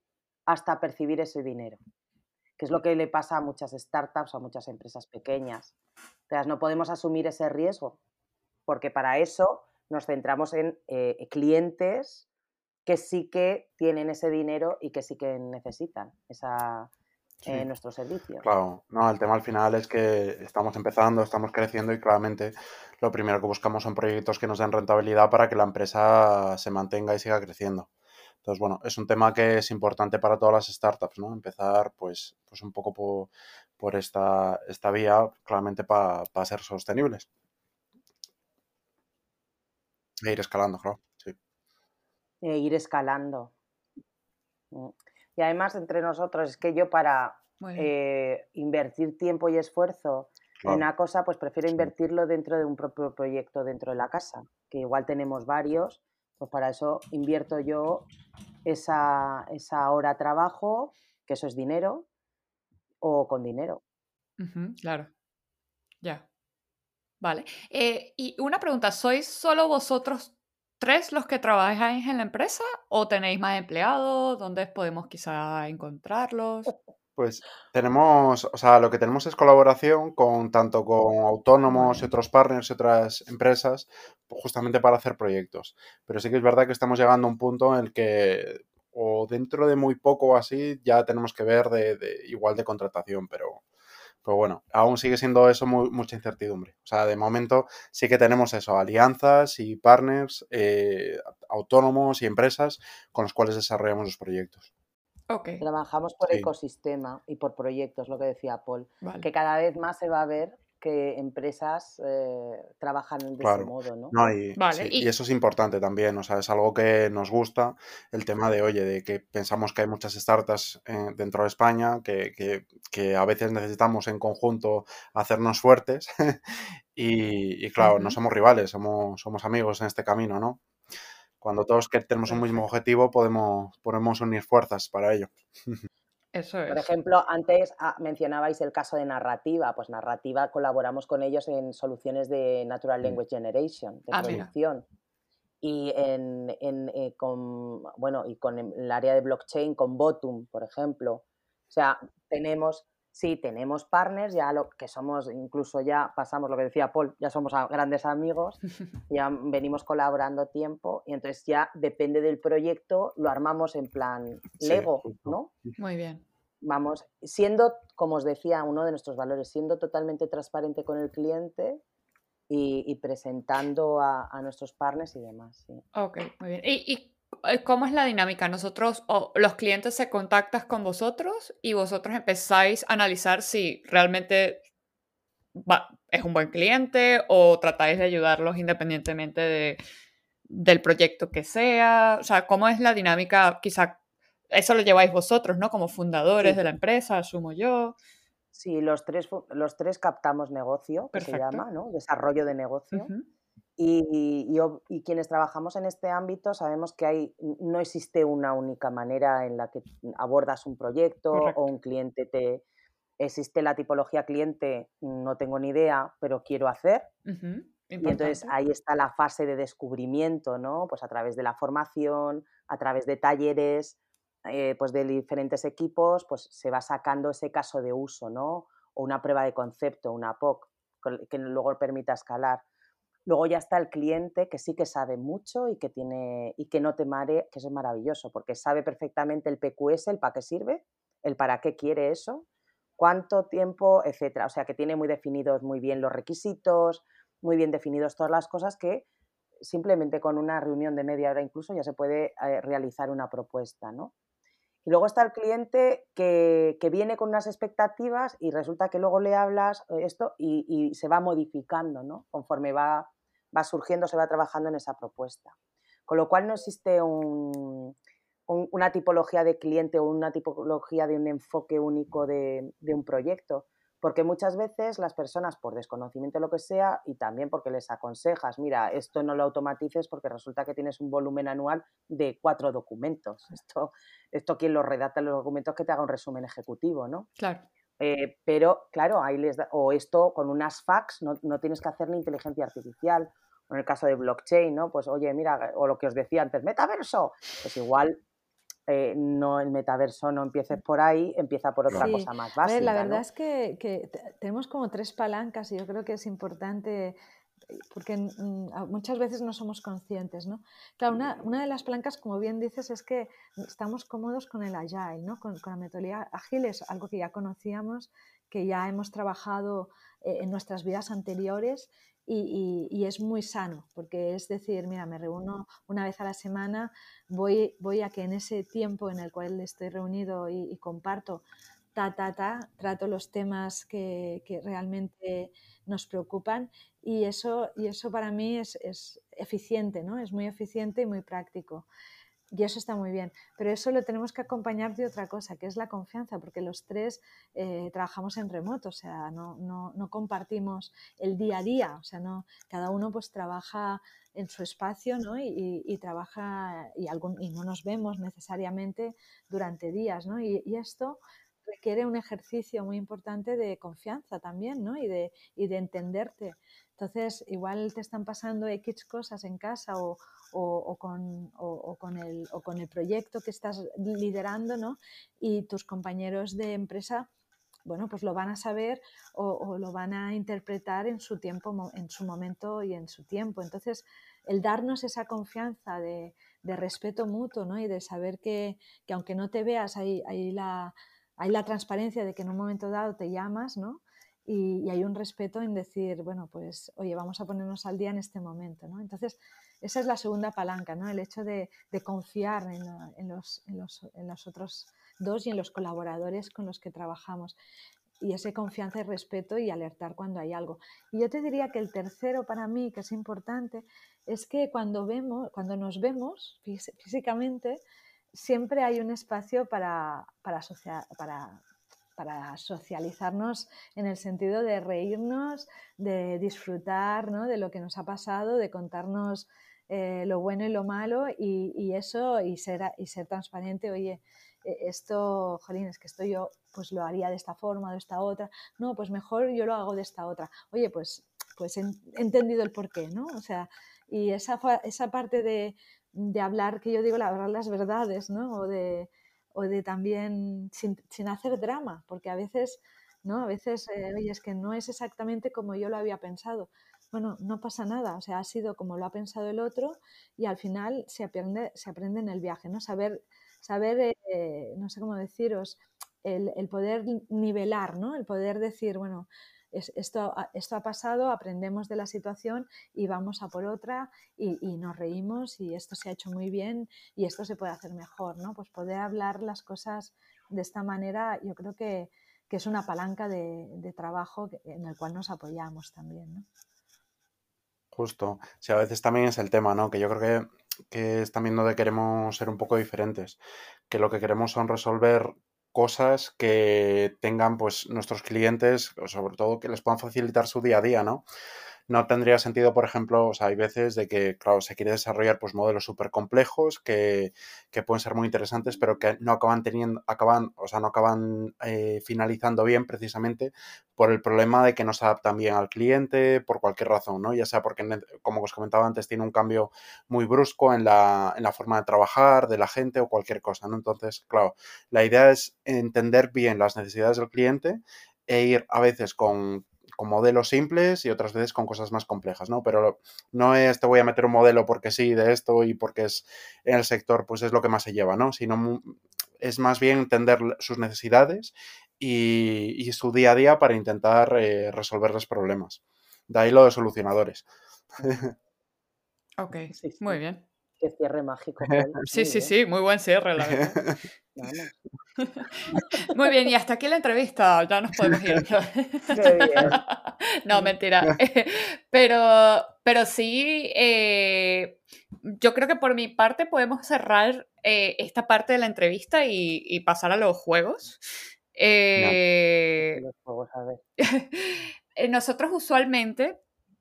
hasta percibir ese dinero, que es lo que le pasa a muchas startups a muchas empresas pequeñas. Entonces, no podemos asumir ese riesgo, porque para eso nos centramos en eh, clientes que sí que tienen ese dinero y que sí que necesitan esa, en nuestros servicios. Claro, no, el tema al final es que estamos empezando, estamos creciendo y claramente lo primero que buscamos son proyectos que nos den rentabilidad para que la empresa se mantenga y siga creciendo. Entonces, bueno, es un tema que es importante para todas las startups, ¿no? Empezar, pues, pues un poco por, esta, esta vía, claramente para ser sostenibles. E ir escalando, claro, sí. E ir escalando. Y además, entre nosotros, es que yo para eh, invertir tiempo y esfuerzo en una cosa, pues prefiero invertirlo dentro de un propio proyecto dentro de la casa, que igual tenemos varios pues para eso invierto yo esa, esa hora trabajo, que eso es dinero, o con dinero. claro. Ya. Vale. Eh, y una pregunta, ¿sois solo vosotros tres los que trabajáis en la empresa o tenéis más empleados? ¿Dónde podemos quizá encontrarlos? Pues tenemos, o sea, lo que tenemos es colaboración con tanto con autónomos y otros partners y otras empresas, justamente para hacer proyectos. Pero sí que es verdad que estamos llegando a un punto en el que, o dentro de muy poco o así, ya tenemos que ver de, igual de contratación, pero, pero bueno, aún sigue siendo eso mucha incertidumbre. O sea, de momento sí que tenemos eso, alianzas y partners, eh, autónomos y empresas con los cuales desarrollamos los proyectos. Trabajamos por ecosistema y por proyectos, lo que decía Paul, que cada vez más se va a ver que empresas eh, trabajan de ese modo, ¿no? y, y... eso es importante también, o sea, es algo que nos gusta, el tema de, oye, de que pensamos que hay muchas startups eh, dentro de España, que, que, a veces necesitamos en conjunto hacernos fuertes y, claro, no somos rivales, somos, somos amigos en este camino, ¿no? Cuando todos que tenemos un mismo objetivo, podemos, podemos unir fuerzas para ello. Eso es. Por ejemplo, antes ah, mencionabais el caso de narrativa. Pues narrativa colaboramos con ellos en soluciones de Natural. Language Generation, de ah, producción. Y en, eh, con, bueno, y con el área de blockchain, con Botum, por ejemplo. O sea, tenemos Sí, tenemos partners, ya lo que somos, incluso ya pasamos lo que decía Paul, ya somos grandes amigos, ya venimos colaborando tiempo y entonces ya depende del proyecto, lo armamos en plan Lego, ¿no? Muy bien. Vamos, siendo, como os decía, uno de nuestros valores, siendo totalmente transparente con el cliente y, presentando a, nuestros partners y demás. Sí. Ok, muy bien. ¿Y, ¿Cómo es la dinámica? Nosotros, o los clientes se contactan con vosotros y vosotros empezáis a analizar si realmente es un buen cliente o tratáis de ayudarlos independientemente de, del proyecto que sea. O sea, ¿cómo es la dinámica? Quizá eso lo lleváis vosotros, ¿no? Como fundadores de la empresa, asumo yo. Sí, los tres, los tres captamos negocio, que se llama, ¿no? Desarrollo de negocio. Y, quienes trabajamos en este ámbito sabemos que hay, no existe una única manera en la que abordas un proyecto o un cliente te... Existe la tipología cliente, no tengo ni idea, pero quiero hacer. Y entonces ahí está la fase de descubrimiento, ¿no? Pues a través de la formación, a través de talleres, eh, pues de diferentes equipos, pues se va sacando ese caso de uso, ¿no? O una prueba de concepto, una POC, que luego permita escalar. Luego ya está el cliente que sí que sabe mucho y que tiene y que no te mare, que es maravilloso, porque sabe perfectamente el PQS, el para qué sirve, el para qué quiere eso, cuánto tiempo, etcétera. O sea, que tiene muy definidos muy bien los requisitos, muy bien definidos todas las cosas que simplemente con una reunión de media hora incluso ya se puede eh, realizar una propuesta, ¿no? Y luego está el cliente que, viene con unas expectativas y resulta que luego le hablas eh, esto y, se va modificando, ¿no? Conforme va, va surgiendo, se va trabajando en esa propuesta. Con lo cual no existe una tipología de cliente o una tipología de un enfoque único de, un proyecto, porque muchas veces las personas, por desconocimiento o lo que sea, y también porque les aconsejas, mira, esto no lo automatices porque resulta que tienes un volumen anual de cuatro documentos. Esto, esto quien lo redacta los documentos que te haga un resumen ejecutivo, ¿no? Claro. Eh, pero, claro, ahí les o esto con unas fax no, no, tienes que hacer ni inteligencia artificial. O en el caso de blockchain, ¿no? Pues oye, mira, o lo que os decía antes, metaverso. Pues igual eh, no el metaverso no empieces por ahí, empieza por otra cosa más básica. la verdad es que, que, tenemos como tres palancas y yo creo que es importante porque muchas veces no somos conscientes, ¿no? Claro, una, de las palancas, como bien dices, es que estamos cómodos con el Agile, ¿no? Con, la metodología ágil es algo que ya conocíamos, que ya hemos trabajado eh, en nuestras vidas anteriores y, es muy sano, porque es decir, mira, me reúno una vez a la semana, voy, voy a que en ese tiempo en el cual estoy reunido y, comparto, ta, ta, ta, trato los temas que, que, realmente nos preocupan y eso, y eso para mí es, es eficiente, ¿no? Es muy eficiente y muy práctico. Y eso está muy bien, pero eso lo tenemos que acompañar de otra cosa, que es la confianza, porque los tres eh, trabajamos en remoto, o sea, no, no, no, compartimos el día a día, o sea, no, cada uno pues trabaja en su espacio ¿no? y, trabaja y, algún, y no nos vemos necesariamente durante días, ¿no? y esto requiere un ejercicio muy importante de confianza también, ¿no? Y de, y de entenderte. Entonces, igual te están pasando X cosas en casa o, o, con, o, con, el, o con el proyecto que estás liderando, ¿no? Y tus compañeros de empresa, bueno, pues lo van a saber o, lo van a interpretar en su tiempo, en su momento y en su tiempo. Entonces, el darnos esa confianza de, de respeto mutuo, ¿no? Y de saber que, que aunque no te veas, hay, hay, la, hay la transparencia de que en un momento dado te llamas, ¿no? Y, y, hay un respeto en decir, bueno, pues, oye, vamos a ponernos al día en este momento, ¿no? Entonces, esa es la segunda palanca, ¿no? El hecho de, confiar en, los, otros dos y en los colaboradores con los que trabajamos. Y ese confianza y respeto y alertar cuando hay algo. Y yo te diría que el tercero para mí, que es importante, es que cuando, vemos, cuando nos vemos físicamente, siempre hay un espacio para, para, para, socializarnos en el sentido de reírnos, de disfrutar ¿no? de lo que nos ha pasado, de contarnos eh, lo bueno y lo malo y, eso y ser, y ser transparente, oye, e, esto, jolín, es que esto yo pues lo haría de esta forma, de esta otra, no, pues mejor yo lo hago de esta otra, oye, pues, pues he entendido el porqué, ¿no? O sea, y esa, esa parte de, de hablar, que yo digo la las verdades, ¿no? O de, o de también sin, sin, hacer drama, porque a veces, ¿no? A veces, eh, oye, es que no es exactamente como yo lo había pensado bueno, no pasa nada, o sea, ha sido como lo ha pensado el otro y al final se aprende, se aprende en el viaje, ¿no? Saber, saber eh, no sé cómo deciros, el, poder nivelar, ¿no? El poder decir, bueno, esto, esto ha pasado, aprendemos de la situación y vamos a por otra y, nos reímos y esto se ha hecho muy bien y esto se puede hacer mejor, ¿no? Pues poder hablar las cosas de esta manera yo creo que, es una palanca de, de trabajo en el cual nos apoyamos también, ¿no? Justo. Sí, a veces también es el tema, ¿no? Que yo creo que, que es también donde queremos ser un poco diferentes. Que lo que queremos son resolver cosas que tengan pues nuestros clientes, sobre todo que les puedan facilitar su día a día, ¿no? No tendría sentido, por ejemplo, hay veces de que, claro, se quiere desarrollar pues modelos súper complejos que, pueden ser muy interesantes, pero que no acaban teniendo, acaban, o sea, no acaban eh, finalizando bien precisamente por el problema de que no se adaptan bien al cliente, por cualquier razón, ¿no? Ya sea porque, como os comentaba antes, tiene un cambio muy brusco en la, en la forma de trabajar de la gente o cualquier cosa, ¿no? Entonces, claro, la idea es entender bien las necesidades del cliente e ir a veces con con modelos simples y otras veces con cosas más complejas, ¿no? Pero no es te voy a meter un modelo porque sí de esto y porque es en el sector, pues es lo que más se lleva, ¿no? Sino es más bien entender sus necesidades y, su día a día para intentar eh, resolver los problemas. De ahí lo de solucionadores. Ok, muy bien. Qué cierre mágico. sí, sí, sí, muy buen cierre, la verdad. Muy bien, y hasta aquí la entrevista, ya nos podemos ir. no, mentira. Pero, pero sí, eh, yo creo que por mi parte podemos cerrar eh, esta parte de la entrevista y, pasar a los juegos. Eh, nosotros usualmente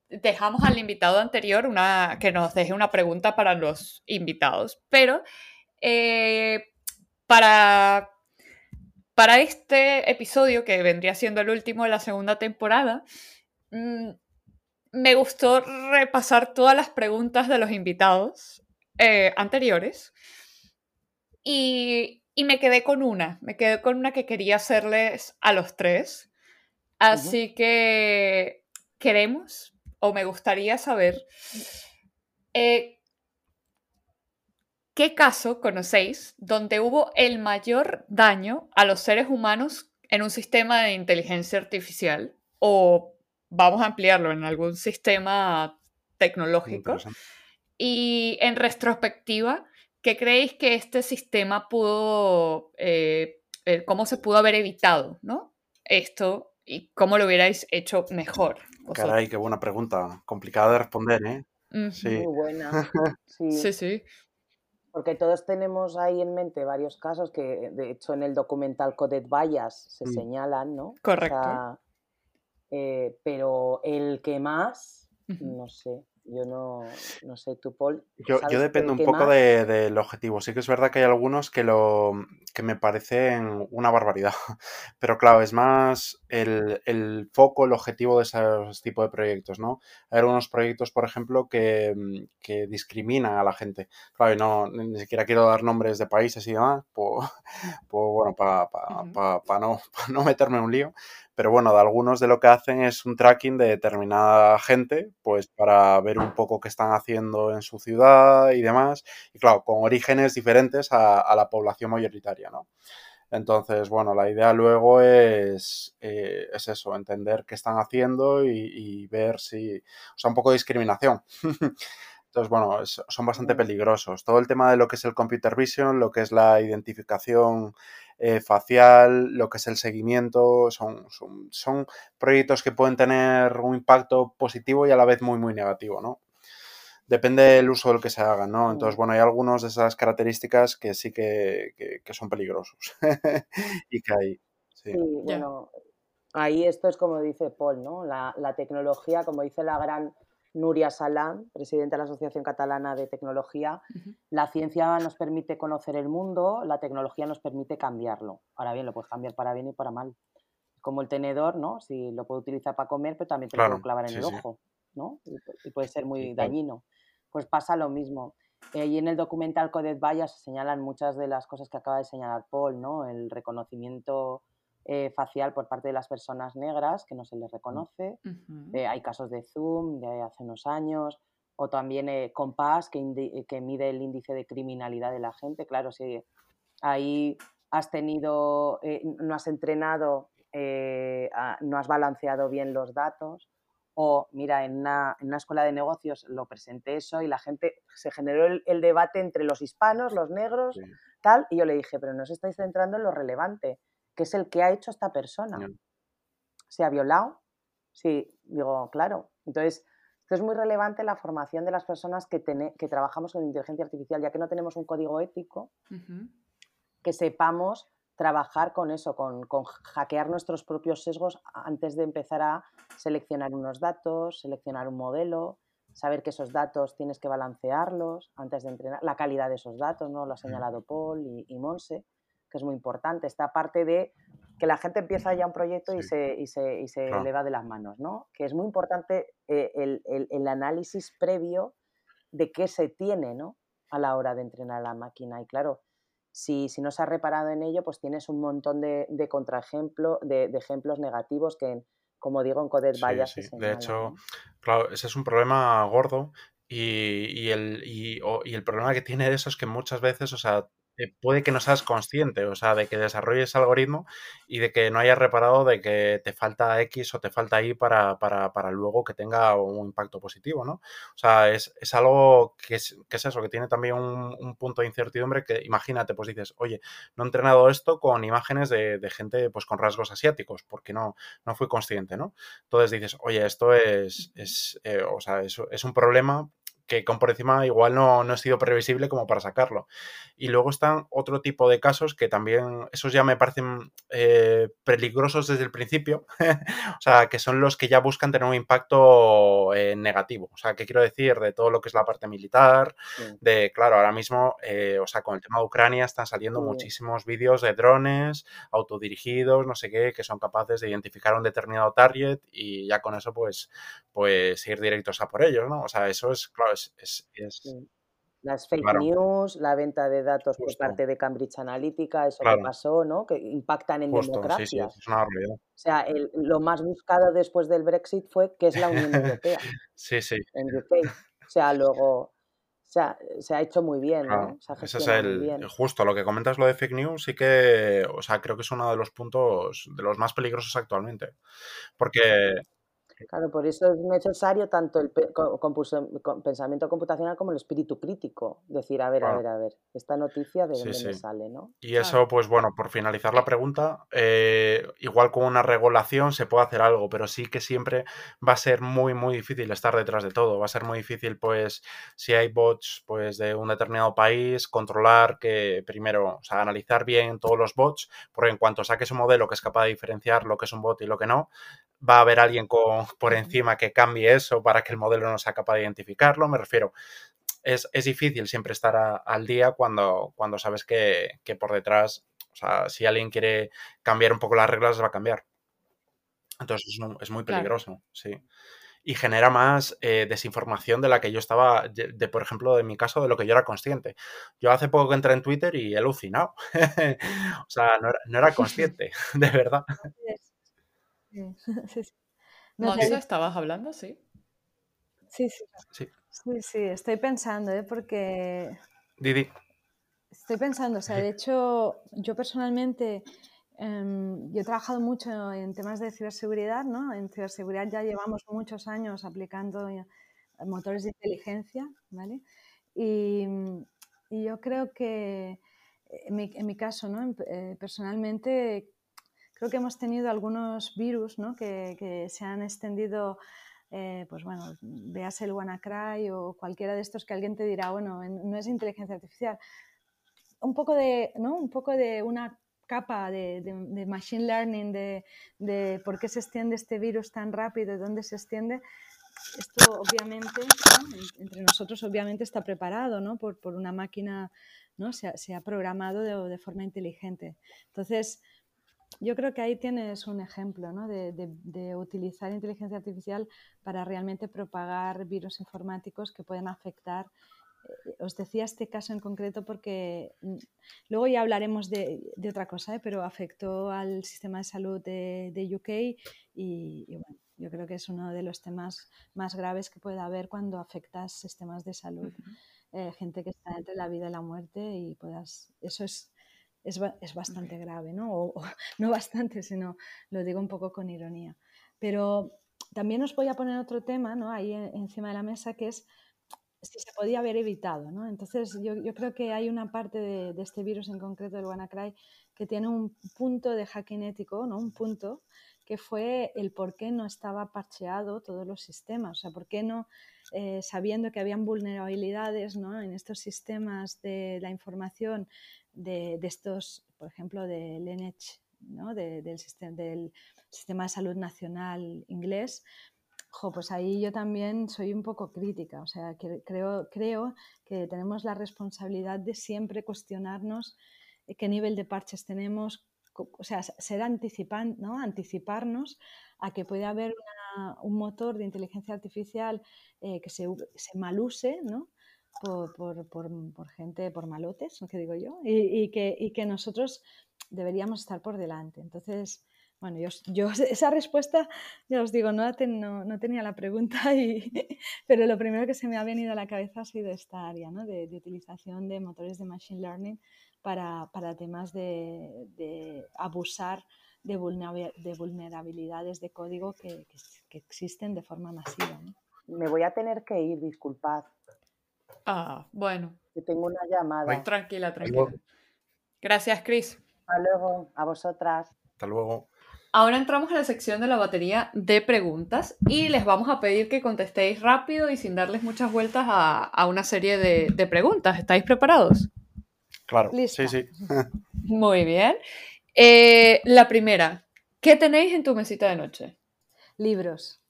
dejamos al invitado anterior una, que nos deje una pregunta para los invitados, pero para, para este episodio, que vendría siendo el último de la segunda temporada, mm, me gustó repasar todas las preguntas de los invitados eh, anteriores y, y, me quedé con una, me quedé con una que quería hacerles a los tres. Así que queremos o me gustaría saber, eh, ¿qué caso conocéis donde hubo el mayor daño a los seres humanos en un sistema de inteligencia artificial? O vamos a ampliarlo en algún sistema tecnológico. Y en retrospectiva, ¿qué creéis que este sistema pudo, eh, eh, cómo se pudo haber evitado, ¿no? Esto y cómo lo hubierais hecho mejor. Caray, qué buena pregunta. Complicada de responder, ¿eh? Sí. Muy buena. Sí. sí, Porque todos tenemos ahí en mente varios casos que, de hecho, en el documental Coded Bias se mm. señalan, ¿no? Correcto. Eh, pero el que más, no sé. Yo no, no sé, tú, Paul. Yo, yo dependo un poco del objetivo. Sí que es verdad que hay algunos que, lo, que me parecen una barbaridad. Pero claro, es más el, el foco, el objetivo de esos tipos de proyectos, ¿no? Hay algunos proyectos, por ejemplo, que, que discriminan a la gente. Claro, y no, ni siquiera quiero dar nombres de países y demás, pues, pues bueno, para pa, no, no meterme en un lío pero bueno, de algunos de lo que hacen es un tracking de determinada gente, pues para ver un poco qué están haciendo en su ciudad y demás, y claro, con orígenes diferentes a, la población mayoritaria, ¿no? Entonces, bueno, la idea luego es, eh, es eso, entender qué están haciendo y, ver si, o sea, un poco de discriminación. Entonces, bueno, son bastante peligrosos. Todo el tema de lo que es el computer vision, lo que es la identificación eh, facial, lo que es el seguimiento, son, son, proyectos que pueden tener un impacto positivo y a la vez muy, muy negativo, ¿no? Depende del uso del que se haga, ¿no? Entonces, bueno, hay algunas de esas características que sí que, son peligrosos y que hay. Sí. bueno, ahí esto es como dice Paul, ¿no? La, la tecnología, como dice la gran Nuria Salam, presidenta de la Asociación Catalana de Tecnología, la ciencia nos permite conocer el mundo, la tecnología nos permite cambiarlo. Ahora bien, lo puedes cambiar para bien y para mal. Como el tenedor, ¿no? Si lo puedo utilizar para comer, pero también te lo puedo clavar en el ojo, ¿no? Y, puede ser muy dañino. Pues pasa lo mismo. Eh, y en el documental Coded Vallas se señalan muchas de las cosas que acaba de señalar Paul, ¿no? El reconocimiento eh, facial por parte de las personas negras que no se les reconoce. Eh, hay casos de Zoom de hace unos años, o también eh, Compass, que, que, mide el índice de criminalidad de la gente. Claro, si ahí has tenido, no has entrenado, no has balanceado bien los datos. O, mira, en una, en una, escuela de negocios lo presenté eso y la gente, se generó el, debate entre los hispanos, los negros, tal, y yo le dije, pero no os estáis centrando en lo relevante que es el que ha hecho esta persona. ¿Se ha violado? Sí, digo, claro. Entonces, esto es muy relevante la formación de las personas que, que trabajamos con inteligencia artificial, ya que no tenemos un código ético, que sepamos trabajar con eso, con, hackear nuestros propios sesgos antes de empezar a seleccionar unos datos, seleccionar un modelo, saber que esos datos tienes que balancearlos antes de entrenar, la calidad de esos datos, ¿no? Lo ha señalado Paul y, y Monse que es muy importante. Esta parte de que la gente empieza ya un proyecto y se, y se, y se le va de las manos, ¿no? Que es muy importante eh, el, el, análisis previo de qué se tiene, ¿no? A la hora de entrenar la máquina. Y claro, si, si no se ha reparado en ello, pues tienes un montón de, de contraejemplos, de, de, ejemplos negativos que, como digo, en Coded Bias sí, De hecho, claro, ese es un problema gordo y, y, el, y, y, el problema que tiene eso es que muchas veces, o sea, eh, puede que no seas consciente, o sea, de que desarrolles algoritmo y de que no hayas reparado de que te falta X o te falta Y para, para, para luego que tenga un impacto positivo, ¿no? O sea, es, es algo que es, que es, eso, que tiene también un, un, punto de incertidumbre que imagínate, pues dices, oye, no he entrenado esto con imágenes de, de gente pues con rasgos asiáticos, porque no, no fui consciente, ¿no? Entonces dices, oye, esto es, es eh, o sea, es, es un problema que con por encima igual no, no, he sido previsible como para sacarlo. Y luego están otro tipo de casos que también, esos ya me parecen eh, peligrosos desde el principio, o sea, que son los que ya buscan tener un impacto eh, negativo. O sea, ¿qué quiero decir? De todo lo que es la parte militar, de, claro, ahora mismo, eh, o sea, con el tema de Ucrania están saliendo muchísimos vídeos de drones autodirigidos, no sé qué, que son capaces de identificar un determinado target y ya con eso, pues, pues ir directos a por ellos, ¿no? O sea, eso es, claro, es, las fake news, la venta de datos por parte de Cambridge Analytica, eso que pasó, ¿no? Que impactan en democracias. O sea, lo más buscado después del Brexit fue qué es la Unión Europea. sí, sí. En UK. O sea, luego se ha, se ha hecho muy bien, ¿no? ese es el, justo lo que comentas lo de fake news, sí que, o sea, creo que es uno de los puntos de los más peligrosos actualmente, porque Claro, por eso es necesario tanto el pensamiento computacional como el espíritu crítico. Decir, a ver, a ver, a ver, esta noticia de dónde me sale, ¿no? Y eso, pues bueno, por finalizar la pregunta, eh, igual con una regulación se puede hacer algo, pero sí que siempre va a ser muy, muy difícil estar detrás de todo. Va a ser muy difícil, pues, si hay bots, pues, de un determinado país, controlar que, primero, o sea, analizar bien todos los bots, porque en cuanto saques un modelo que es capaz de diferenciar lo que es un bot y lo que no, va a haber alguien con, por encima que cambie eso para que el modelo no sea capaz de identificarlo. Me refiero, es, difícil siempre estar al día cuando, cuando sabes que, por detrás, o sea, si alguien quiere cambiar un poco las reglas, va a cambiar. Entonces es, muy peligroso, sí. Y genera más eh, desinformación de la que yo estaba, de, por ejemplo, en mi caso, de lo que yo era consciente. Yo hace poco que entré en Twitter y he alucinado. o sea, no era, no era consciente, de verdad. Sí, sí. No ¿estabas hablando? Sí. Sí, sí. Sí, sí, estoy pensando, ¿eh? Porque... Didi. Estoy pensando, o sea, de hecho, yo personalmente, em, yo he trabajado mucho en temas de ciberseguridad, ¿no? En ciberseguridad ya llevamos muchos años aplicando eh, motores de inteligencia, ¿vale? Y, yo creo que en mi, en mi caso, ¿no? Eh, personalmente creo que hemos tenido algunos virus ¿no? que, que, se han extendido, eh, pues bueno, veas el WannaCry o cualquiera de estos que alguien te dirá, bueno, no es inteligencia artificial. Un poco de, ¿no? Un poco de una capa de, de, machine learning, de, de, por qué se extiende este virus tan rápido, de dónde se extiende, esto obviamente, entre nosotros obviamente está preparado ¿no? por, por una máquina, ¿no? se, ha, se ha programado de, forma inteligente. Entonces, yo creo que ahí tienes un ejemplo ¿no? de, de, utilizar inteligencia artificial para realmente propagar virus informáticos que pueden afectar. Eh, os decía este caso en concreto porque mm, luego ya hablaremos de, de otra cosa, ¿eh? pero afectó al sistema de salud de, UK y, bueno, yo creo que es uno de los temas más graves que puede haber cuando afectas sistemas de salud. Eh, gente que está entre la vida y la muerte y puedas, eso es es, es bastante grave, ¿no? O, no bastante, sino lo digo un poco con ironía. Pero también os voy a poner otro tema, ¿no? Ahí encima de la mesa, que es si se podía haber evitado, ¿no? Entonces yo, yo creo que hay una parte de, de, este virus en concreto del WannaCry que tiene un punto de hacking ético, ¿no? Un punto que fue el por qué no estaba parcheado todos los sistemas, o sea, por qué no, eh, sabiendo que habían vulnerabilidades ¿no? en estos sistemas de la información de, de estos, por ejemplo, del NH, ¿no? del, sistema, del Sistema de Salud Nacional inglés, pues ahí yo también soy un poco crítica, o sea, que creo, creo que tenemos la responsabilidad de siempre cuestionarnos qué nivel de parches tenemos, o sea, ser anticipan, ¿no? anticiparnos a que puede haber un motor de inteligencia artificial eh, que se, se, maluse, ¿no? Por, por, por, gente, por malotes, que digo yo, y, que, nosotros deberíamos estar por delante. Entonces, bueno, yo, esa respuesta, ya os digo, no, tenía la pregunta, pero lo primero que se me ha venido a la cabeza ha sido esta área ¿no? de, utilización de motores de Machine Learning para, temas de, abusar de, vulnerabilidades de código que, que, existen de forma masiva. Me voy a tener que ir, disculpad. Ah, bueno. Que tengo una llamada. tranquila, tranquila. Gracias, Chris. Hasta luego, a vosotras. Hasta luego. Ahora entramos a la sección de la batería de preguntas y les vamos a pedir que contestéis rápido y sin darles muchas vueltas a, a una serie de, de preguntas. ¿Estáis preparados? Claro, sí, sí. Muy bien. Eh, la primera, ¿qué tenéis en tu mesita de noche? Libros.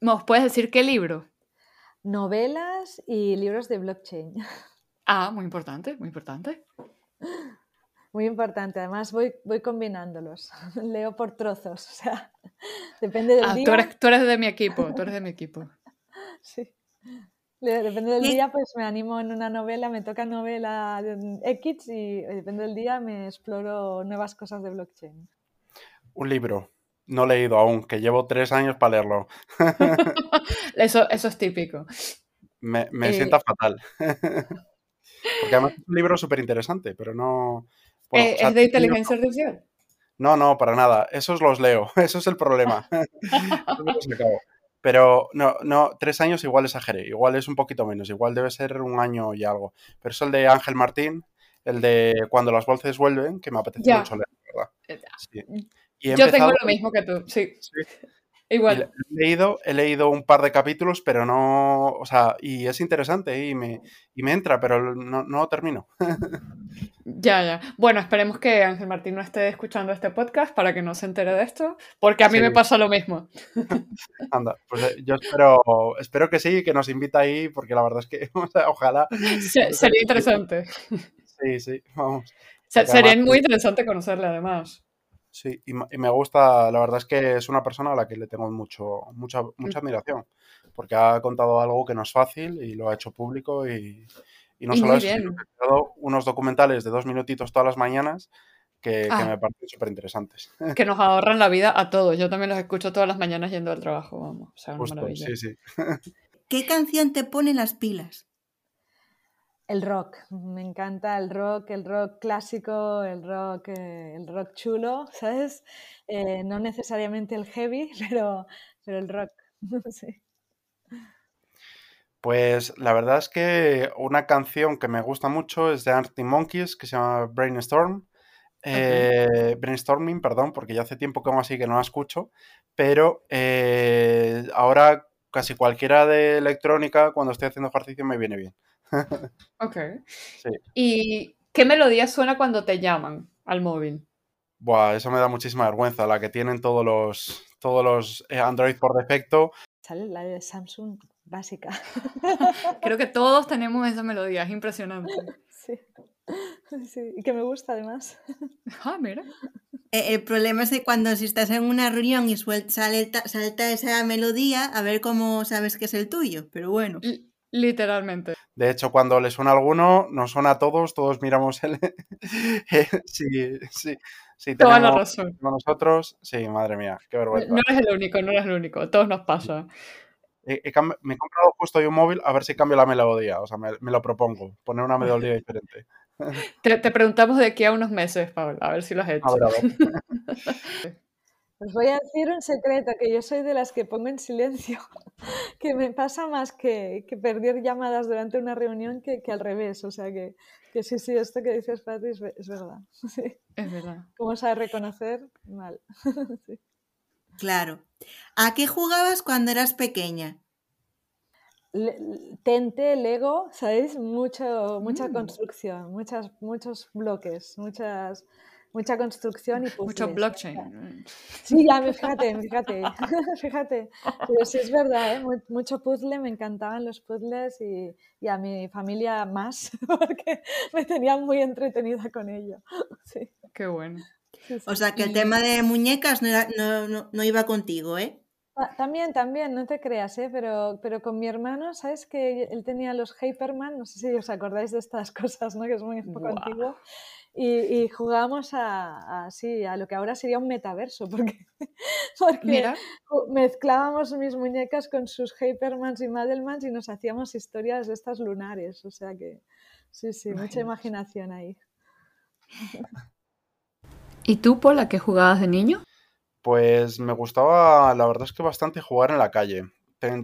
¿Nos puedes decir qué libro? Novelas y libros de blockchain. Ah, muy importante, muy importante. Muy importante, además voy, voy combinándolos. Leo por trozos, o sea, depende del ah, día. Tú eres, tú eres de mi equipo, tú eres de mi equipo. Sí. Depende del día, pues me animo en una novela, me toca novela X y depende del día me exploro nuevas cosas de blockchain. Un libro, no leído aún, que llevo tres años para leerlo. eso, eso es típico. Me, me sienta eh, fatal. Porque además es un libro súper interesante, pero no... Eh, ¿Es de inteligencia artificial? No, no, para nada. Esos los leo. Eso es el problema. Pero no, no, tres años igual exageré, igual es un poquito menos, igual debe ser un año y algo. Pero es el de Ángel Martín, el de Cuando las voces vuelven, que me apetece mucho leer, ¿verdad? Eh, Yo tengo lo mismo que tú, sí. Igual. He leído, he leído un par de capítulos, pero no, o sea, y es interesante y me, y me entra, pero no, no termino. ya, ya. Bueno, esperemos que Ángel Martín no esté escuchando este podcast para que no se entere de esto, porque a mí me pasa lo mismo. Anda, pues eh, yo espero, espero que sí, que nos invita ahí, porque la verdad es que, ojalá. sería interesante. Sí, sí, vamos. sería muy interesante conocerle además. Sí, y, me gusta, la verdad es que es una persona a la que le tengo mucho, mucha, mucha admiración, porque ha contado algo que no es fácil y lo ha hecho público y, no solo eso, sino que ha dado unos documentales de dos minutitos todas las mañanas que, ah. me parecen súper interesantes. Que nos ahorran la vida a todos. Yo también los escucho todas las mañanas yendo al trabajo, vamos. O sea, una maravilla. Sí, sí. ¿Qué canción te pone las pilas? El rock, me encanta el rock, el rock clásico, el rock, eh, el rock chulo, ¿sabes? Eh, no necesariamente el heavy, pero, pero el rock, Pues la verdad es que una canción que me gusta mucho es de Arctic Monkeys, que se llama Brainstorm. Eh, brainstorming, perdón, porque ya hace tiempo que aún así que no la escucho, pero ahora casi cualquiera de electrónica, cuando estoy haciendo ejercicio, me viene bien. Ok. ¿Y qué melodía suena cuando te llaman al móvil? Buah, eso me da muchísima vergüenza, la que tienen todos los, todos los eh, Android por defecto. Sale la de Samsung básica. Creo que todos tenemos esa melodía, es impresionante. Sí. sí. y que me gusta además. Ah, mira. E, el problema es que cuando si estás en una reunión y salta, salta esa melodía, a ver cómo sabes que es el tuyo, pero bueno. Literalmente. De hecho, cuando le suena a alguno, nos suena a todos, todos miramos el... sí, sí, sí. Toda la razón. Nosotros, sí, madre mía, qué vergüenza. No eres el único, no eres el único, todos nos pasa. me he comprado justo hoy un móvil a ver si cambio la melodía, o sea, me, lo propongo, poner una melodía diferente. Te, te, preguntamos de aquí a unos meses, Paula, a ver si lo has hecho. A ver, a ver. Os voy a decir un secreto, que yo soy de las que pongo en silencio, que me pasa más que, que perder llamadas durante una reunión que, que, al revés. O sea que, que sí, sí, esto que dices, Patri, es, verdad. Es verdad. ¿Cómo sabes reconocer? Mal. Claro. ¿A qué jugabas cuando eras pequeña? tente, Lego, ¿sabéis? Mucho, mucha mm. construcción, muchas, muchos bloques, muchas mucha construcción y puzzles. Mucho blockchain. Sí, ya, fíjate, fíjate, fíjate. Pero sí es verdad, ¿eh? mucho puzzle, me encantaban los puzzles y, y, a mi familia más, porque me tenían muy entretenida con ello. Sí. Qué bueno. O sea, que el tema de muñecas no, no, no, no iba contigo, ¿eh? También, también, no te creas, ¿eh? pero, pero con mi hermano, ¿sabes que él tenía los Hyperman? No sé si os acordáis de estas cosas, ¿no? Que es muy poco antiguo. Y, jugábamos a, a, lo que ahora sería un metaverso, porque, porque mezclábamos mis muñecas con sus Hypermans y Madelmans y nos hacíamos historias de estas lunares. O sea que sí, sí, mucha imaginación ahí. ¿Y tú, Paul, a qué jugabas de niño? Pues me gustaba, la verdad es que bastante jugar en la calle.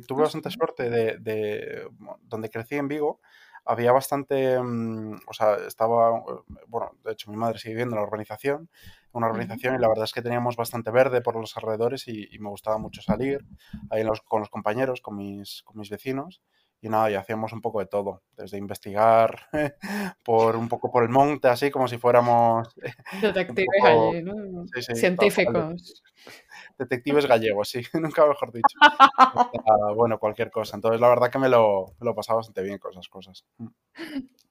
Tuve bastante suerte de, de donde crecí en Vigo había bastante, mm, o sea, estaba, bueno, de hecho mi madre sigue viviendo en la organización, una organización y la verdad es que teníamos bastante verde por los alrededores y, me gustaba mucho salir ahí con los compañeros, con mis, con mis vecinos y nada, y hacíamos un poco de todo, desde investigar por un poco por el monte, así como si fuéramos detectives allí, ¿no? científicos. Detectives gallegos, sí, nunca mejor dicho. bueno, cualquier cosa. Entonces, la verdad que me lo, me lo pasaba bastante bien con esas cosas. Mm.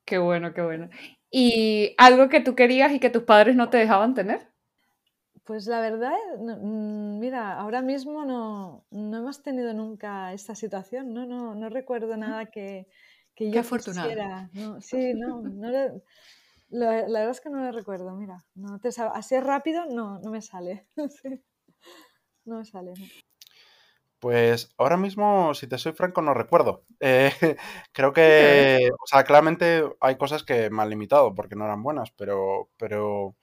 Qué bueno, qué bueno. ¿Y algo que tú querías y que tus padres no te dejaban tener? Pues la verdad, mm, mira, ahora mismo no, no, hemos tenido nunca esta situación, no, no, no recuerdo nada que, que yo quisiera. No, sí, no, no la verdad es que no lo recuerdo, mira, no te, así rápido no, no me sale. No me sale. Pues ahora mismo, si te soy franco, no recuerdo. Eh, creo que, o sea, claramente hay cosas que me han limitado porque no eran buenas, pero, pero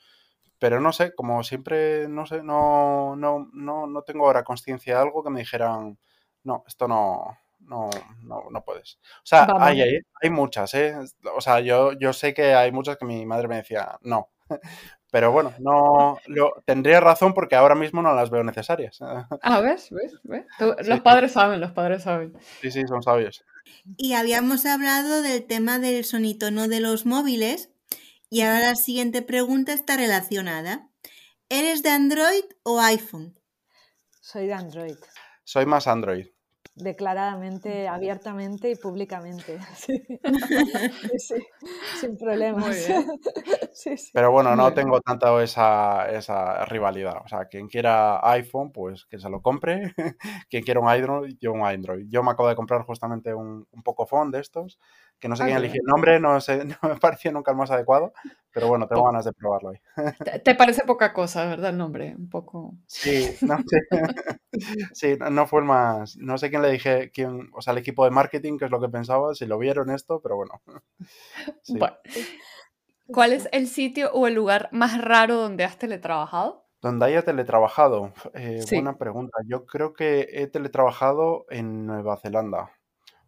pero no sé, como siempre, no sé, no, no, no, no tengo ahora conciencia de algo que me dijeran, no, esto no, no, no, no puedes. O sea, hay, hay, hay, muchas, ¿eh? O sea, yo, yo sé que hay muchas que mi madre me decía, no. Pero bueno, no lo, tendría razón porque ahora mismo no las veo necesarias. Ah, ¿ves? ¿Ves? ¿Ves? Los padres saben, los padres saben. Sí, sí, son sabios. Y habíamos hablado del tema del sonitono de los móviles y ahora la siguiente pregunta está relacionada. ¿Eres de Android o iPhone? Soy de Android. Soy más Android declaradamente, abiertamente y públicamente. Sí, sin problemas. Pero bueno, no tengo tanto esa, esa, rivalidad. O sea, quien quiera iPhone, pues que se lo compre. quien quiera un Android, yo un Android. Yo me acabo de comprar justamente un, un poco phone de estos, que no sé quién elige el nombre, no, sé, no me pareció nunca el más adecuado, pero bueno, tengo ganas de probarlo hoy. ¿Te parece poca cosa, verdad, el nombre? Un poco... Sí, no, sí, no fue el más... No sé quién le dije, quién, o sea, el equipo de marketing, que es lo que pensaba, si lo vieron esto, pero bueno. ¿Cuál es el sitio o el lugar más raro donde has teletrabajado? Donde haya teletrabajado. Eh, buena pregunta. Yo creo que he teletrabajado en Nueva Zelanda.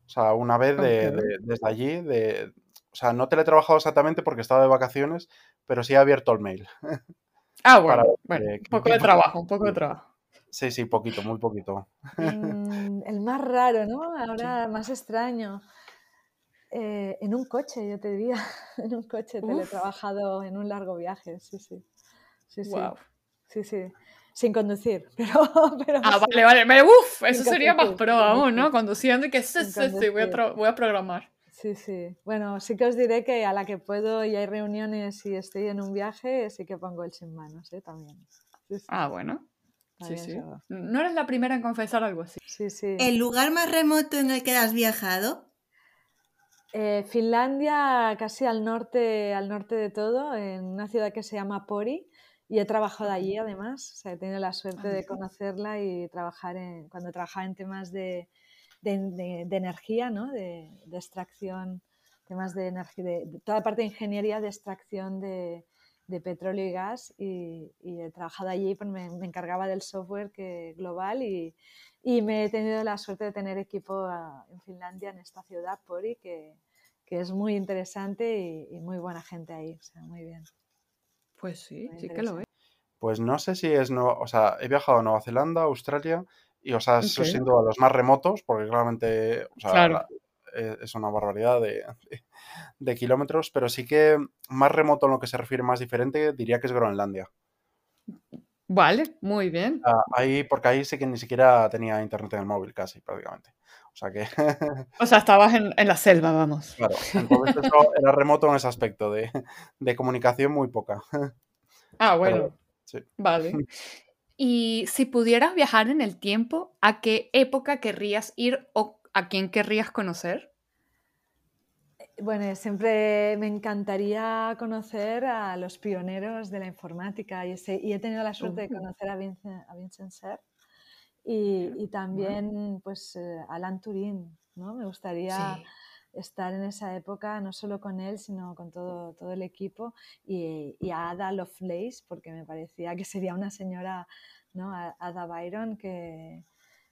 O sea, una vez desde allí, de, o sea, no teletrabajado exactamente porque estaba de vacaciones, pero sí he abierto el mail. Ah, bueno, un poco de trabajo, un poco de trabajo. Sí, sí, poquito, muy poquito. Mm, el más raro, ¿no? Ahora más extraño. Eh, en un coche, yo te diría. En un coche teletrabajado en un largo viaje, sí, sí. Sí, sí. Sí, sí. Sin conducir, pero... pero ah, vale, vale. Uf, eso sería más pro aún, ¿no? Conduciendo y que sí, sí, sí, voy a, voy a programar. Sí, sí. Bueno, sí que os diré que a la que puedo y hay reuniones y estoy en un viaje, sí que pongo el sin manos, ¿eh? También. Ah, bueno. Sí, sí. No eres la primera en confesar algo así. Sí, sí. ¿El lugar más remoto en el que has viajado? Eh, Finlandia, casi al norte, al norte de todo, en una ciudad que se llama Pori. Y he trabajado allí además. O sea, he tenido la suerte de conocerla y trabajar en, cuando trabajaba en temas de, de, energía, ¿no? de, extracción, temas de energía, de, toda parte de ingeniería de extracción de, petróleo y gas y, he trabajado allí, pues me, encargaba del software que, global y, me he tenido la suerte de tener equipo ah, en Finlandia, en esta ciudad, Pori, que, que es muy interesante y, muy buena gente ahí, o sea, muy bien. Pues sí, sí que lo es. Pues no sé si es, no, o sea, he viajado a Nueva Zelanda, Australia, y, o sea, eso siendo los más remotos, porque claramente o sea, e, es una barbaridad de, de, kilómetros, pero sí que más remoto en lo que se refiere más diferente, diría que es Groenlandia. Vale, muy bien. ahí, porque ahí sí que ni siquiera tenía internet en el móvil, casi, prácticamente. O sea que. o sea, estabas en, en, la selva, vamos. Claro, entonces eso era remoto en ese aspecto, de, de comunicación muy poca. Ah, bueno. sí. Vale. Y si pudieras viajar en el tiempo, ¿a qué época querrías ir o a quién querrías conocer? Bueno, siempre me encantaría conocer a los pioneros de la informática y, he tenido la suerte de conocer a Vincent, a Vincent y, también pues, eh, Alan Turing. ¿no? Me gustaría estar en esa época, no solo con él, sino con todo, todo el equipo, y, a Ada Lovelace, porque me parecía que sería una señora, ¿no? Ada Byron, que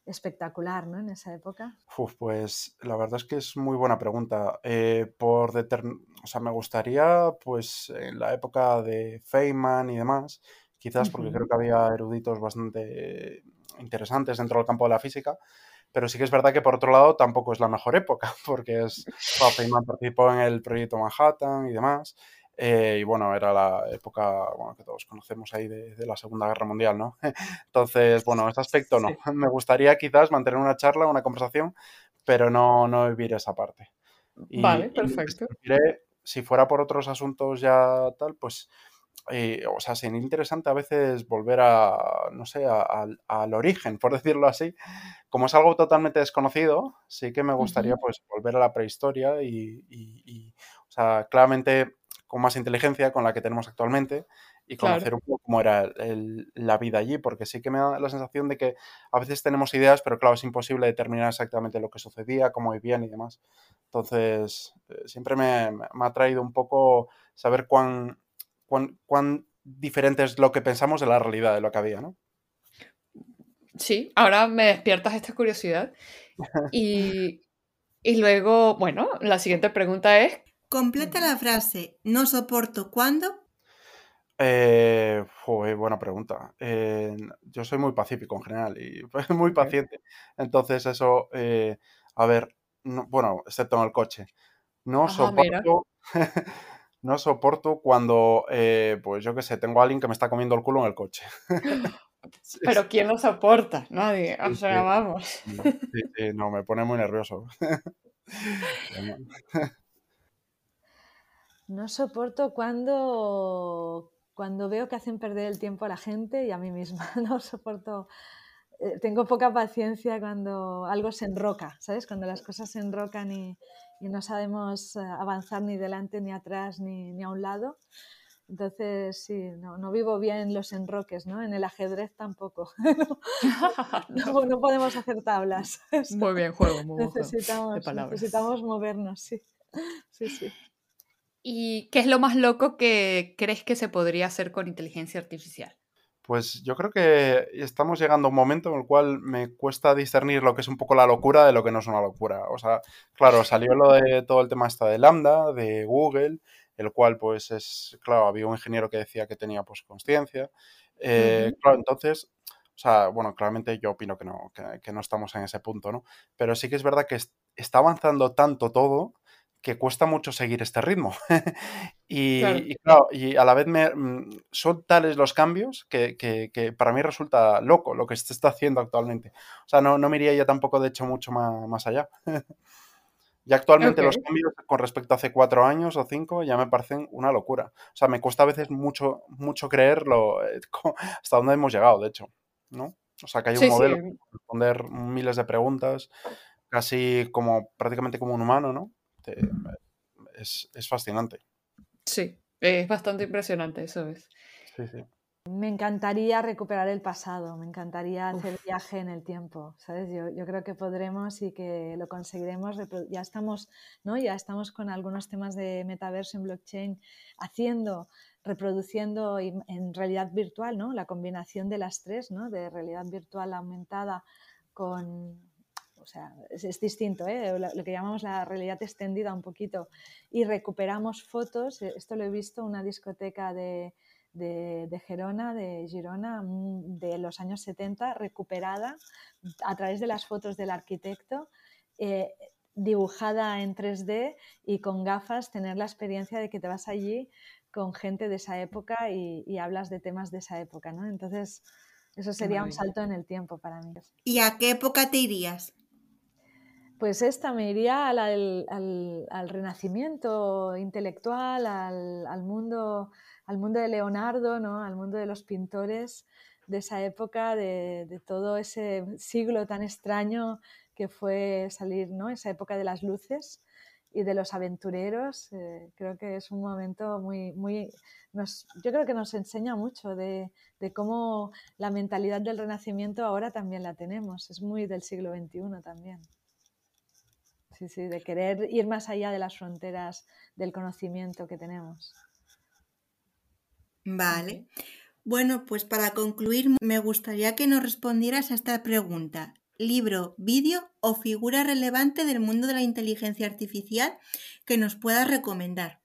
espectacular, ¿no? En esa época. pues la verdad es que es muy buena pregunta. Eh, por o sea, me gustaría, pues, en la época de Feynman y demás, quizás porque creo que había eruditos bastante interesantes dentro del campo de la física, pero sí que es verdad que por otro lado tampoco es la mejor época, porque es, Feynman participó en el proyecto Manhattan y demás. Eh, y bueno, era la época bueno, que todos conocemos ahí de, la Segunda Guerra Mundial, ¿no? Entonces, bueno, ese aspecto no. Me gustaría quizás mantener una charla, una conversación, pero no, no vivir esa parte. vale, perfecto. si fuera por otros asuntos ya tal, pues eh, o sea, sería interesante a veces volver a, no sé, al origen, por decirlo así. Como es algo totalmente desconocido, sí que me gustaría pues volver a la prehistoria y, o sea, claramente con más inteligencia con la que tenemos actualmente y conocer un poco cómo era la vida allí, porque sí que me da la sensación de que a veces tenemos ideas, pero claro, es imposible determinar exactamente lo que sucedía, cómo vivían y demás. Entonces, eh, siempre me, me, ha traído un poco saber cuán cuán, diferente es lo que pensamos de la realidad de lo que había, ¿no? Sí, ahora me despiertas esta curiosidad. Y, luego, bueno, la siguiente pregunta es... Completa la frase, no soporto cuándo. Eh, buena pregunta. Eh, yo soy muy pacífico en general y muy paciente. Entonces eso, eh, a ver, bueno, excepto en el coche. No soporto... no soporto cuando, eh, pues yo qué sé, tengo a alguien que me está comiendo el culo en el coche. Pero ¿quién lo soporta? Nadie. O sea, vamos. Sí, sí, no, me pone muy nervioso. No soporto cuando, cuando veo que hacen perder el tiempo a la gente y a mí misma. No soporto. Eh, tengo poca paciencia cuando algo se enroca, ¿sabes? Cuando las cosas se enrocan y, y no sabemos eh, avanzar ni delante, ni atrás, ni, ni a un lado. Entonces, sí, no, no, vivo bien los enroques, ¿no? En el ajedrez tampoco. no, no, podemos hacer tablas. Muy bien, juego, muy necesitamos, necesitamos movernos, sí. sí, sí. ¿Y qué es lo más loco que crees que se podría hacer con inteligencia artificial? Pues yo creo que estamos llegando a un momento en el cual me cuesta discernir lo que es un poco la locura de lo que no es una locura. O sea, claro, salió lo de todo el tema esta de Lambda, de Google, el cual pues es, claro, había un ingeniero que decía que tenía pues conciencia. Eh, claro, entonces, o sea, bueno, claramente yo opino que no, que no estamos en ese punto, ¿no? Pero sí que es verdad que está avanzando tanto todo que cuesta mucho seguir este ritmo. y, Y, a la vez me, mm, son tales los cambios que, para mí resulta loco lo que se está haciendo actualmente. O sea, no, no me iría ya tampoco, de hecho, mucho más, allá. ya actualmente los cambios con respecto a hace cuatro años o cinco ya me parecen una locura. O sea, me cuesta a veces mucho, mucho creerlo eh, hasta dónde hemos llegado, de hecho. ¿no? O sea, que hay un modelo para responder miles de preguntas, casi como prácticamente como un humano, ¿no? Este, es, fascinante. Sí, es bastante impresionante, eso es. Me encantaría recuperar el pasado, me encantaría hacer viaje en el tiempo, ¿sabes? Yo, yo, creo que podremos y que lo conseguiremos. Ya estamos, ¿no? Ya estamos con algunos temas de metaverso en blockchain haciendo, reproduciendo en realidad virtual, ¿no? La combinación de las tres, ¿no? De realidad virtual aumentada con o sea, es, distinto, ¿eh? lo, que llamamos la realidad extendida un poquito, y recuperamos fotos, eh, esto lo he visto, una discoteca de, de, Gerona, de Girona, mm, de los años 70, recuperada a través de las fotos del arquitecto. Eh, dibujada en 3D y con gafas, tener la experiencia de que te vas allí con gente de esa época y, y hablas de temas de esa época, ¿no? Entonces, eso sería un salto en el tiempo para mí. ¿Y a qué época te irías? Pues esta me iría al, renacimiento intelectual, al, mundo, al mundo de Leonardo, ¿no? al mundo de los pintores de esa época, de, todo ese siglo tan extraño que fue salir, ¿no? esa época de las luces y de los aventureros. Eh, creo que es un momento muy, muy yo creo que nos enseña mucho de, de, cómo la mentalidad del renacimiento ahora también la tenemos. Es muy del siglo XXI también. Sí, sí, de querer ir más allá de las fronteras del conocimiento que tenemos. Vale. Bueno, pues para concluir, me gustaría que nos respondieras a esta pregunta. Libro, vídeo o figura relevante del mundo de la inteligencia artificial que nos puedas recomendar.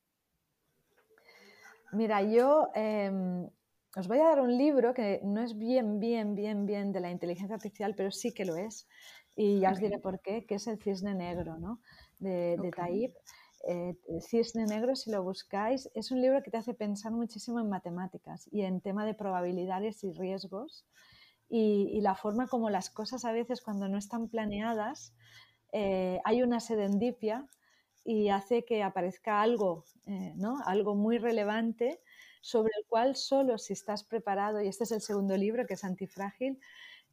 Mira, yo em, os voy a dar un libro que no es bien, bien, bien, bien de la inteligencia artificial, pero sí que lo es y ya os diré por qué, que es el cisne negro ¿no? de, de Taib. Eh, cisne negro, si lo buscáis, es un libro que te hace pensar muchísimo en matemáticas y en tema de probabilidades y riesgos y, la forma como las cosas a veces cuando no están planeadas eh, hay una sedendipia y hace que aparezca algo, eh, ¿no? algo muy relevante sobre el cual solo si estás preparado, y este es el segundo libro que es antifrágil,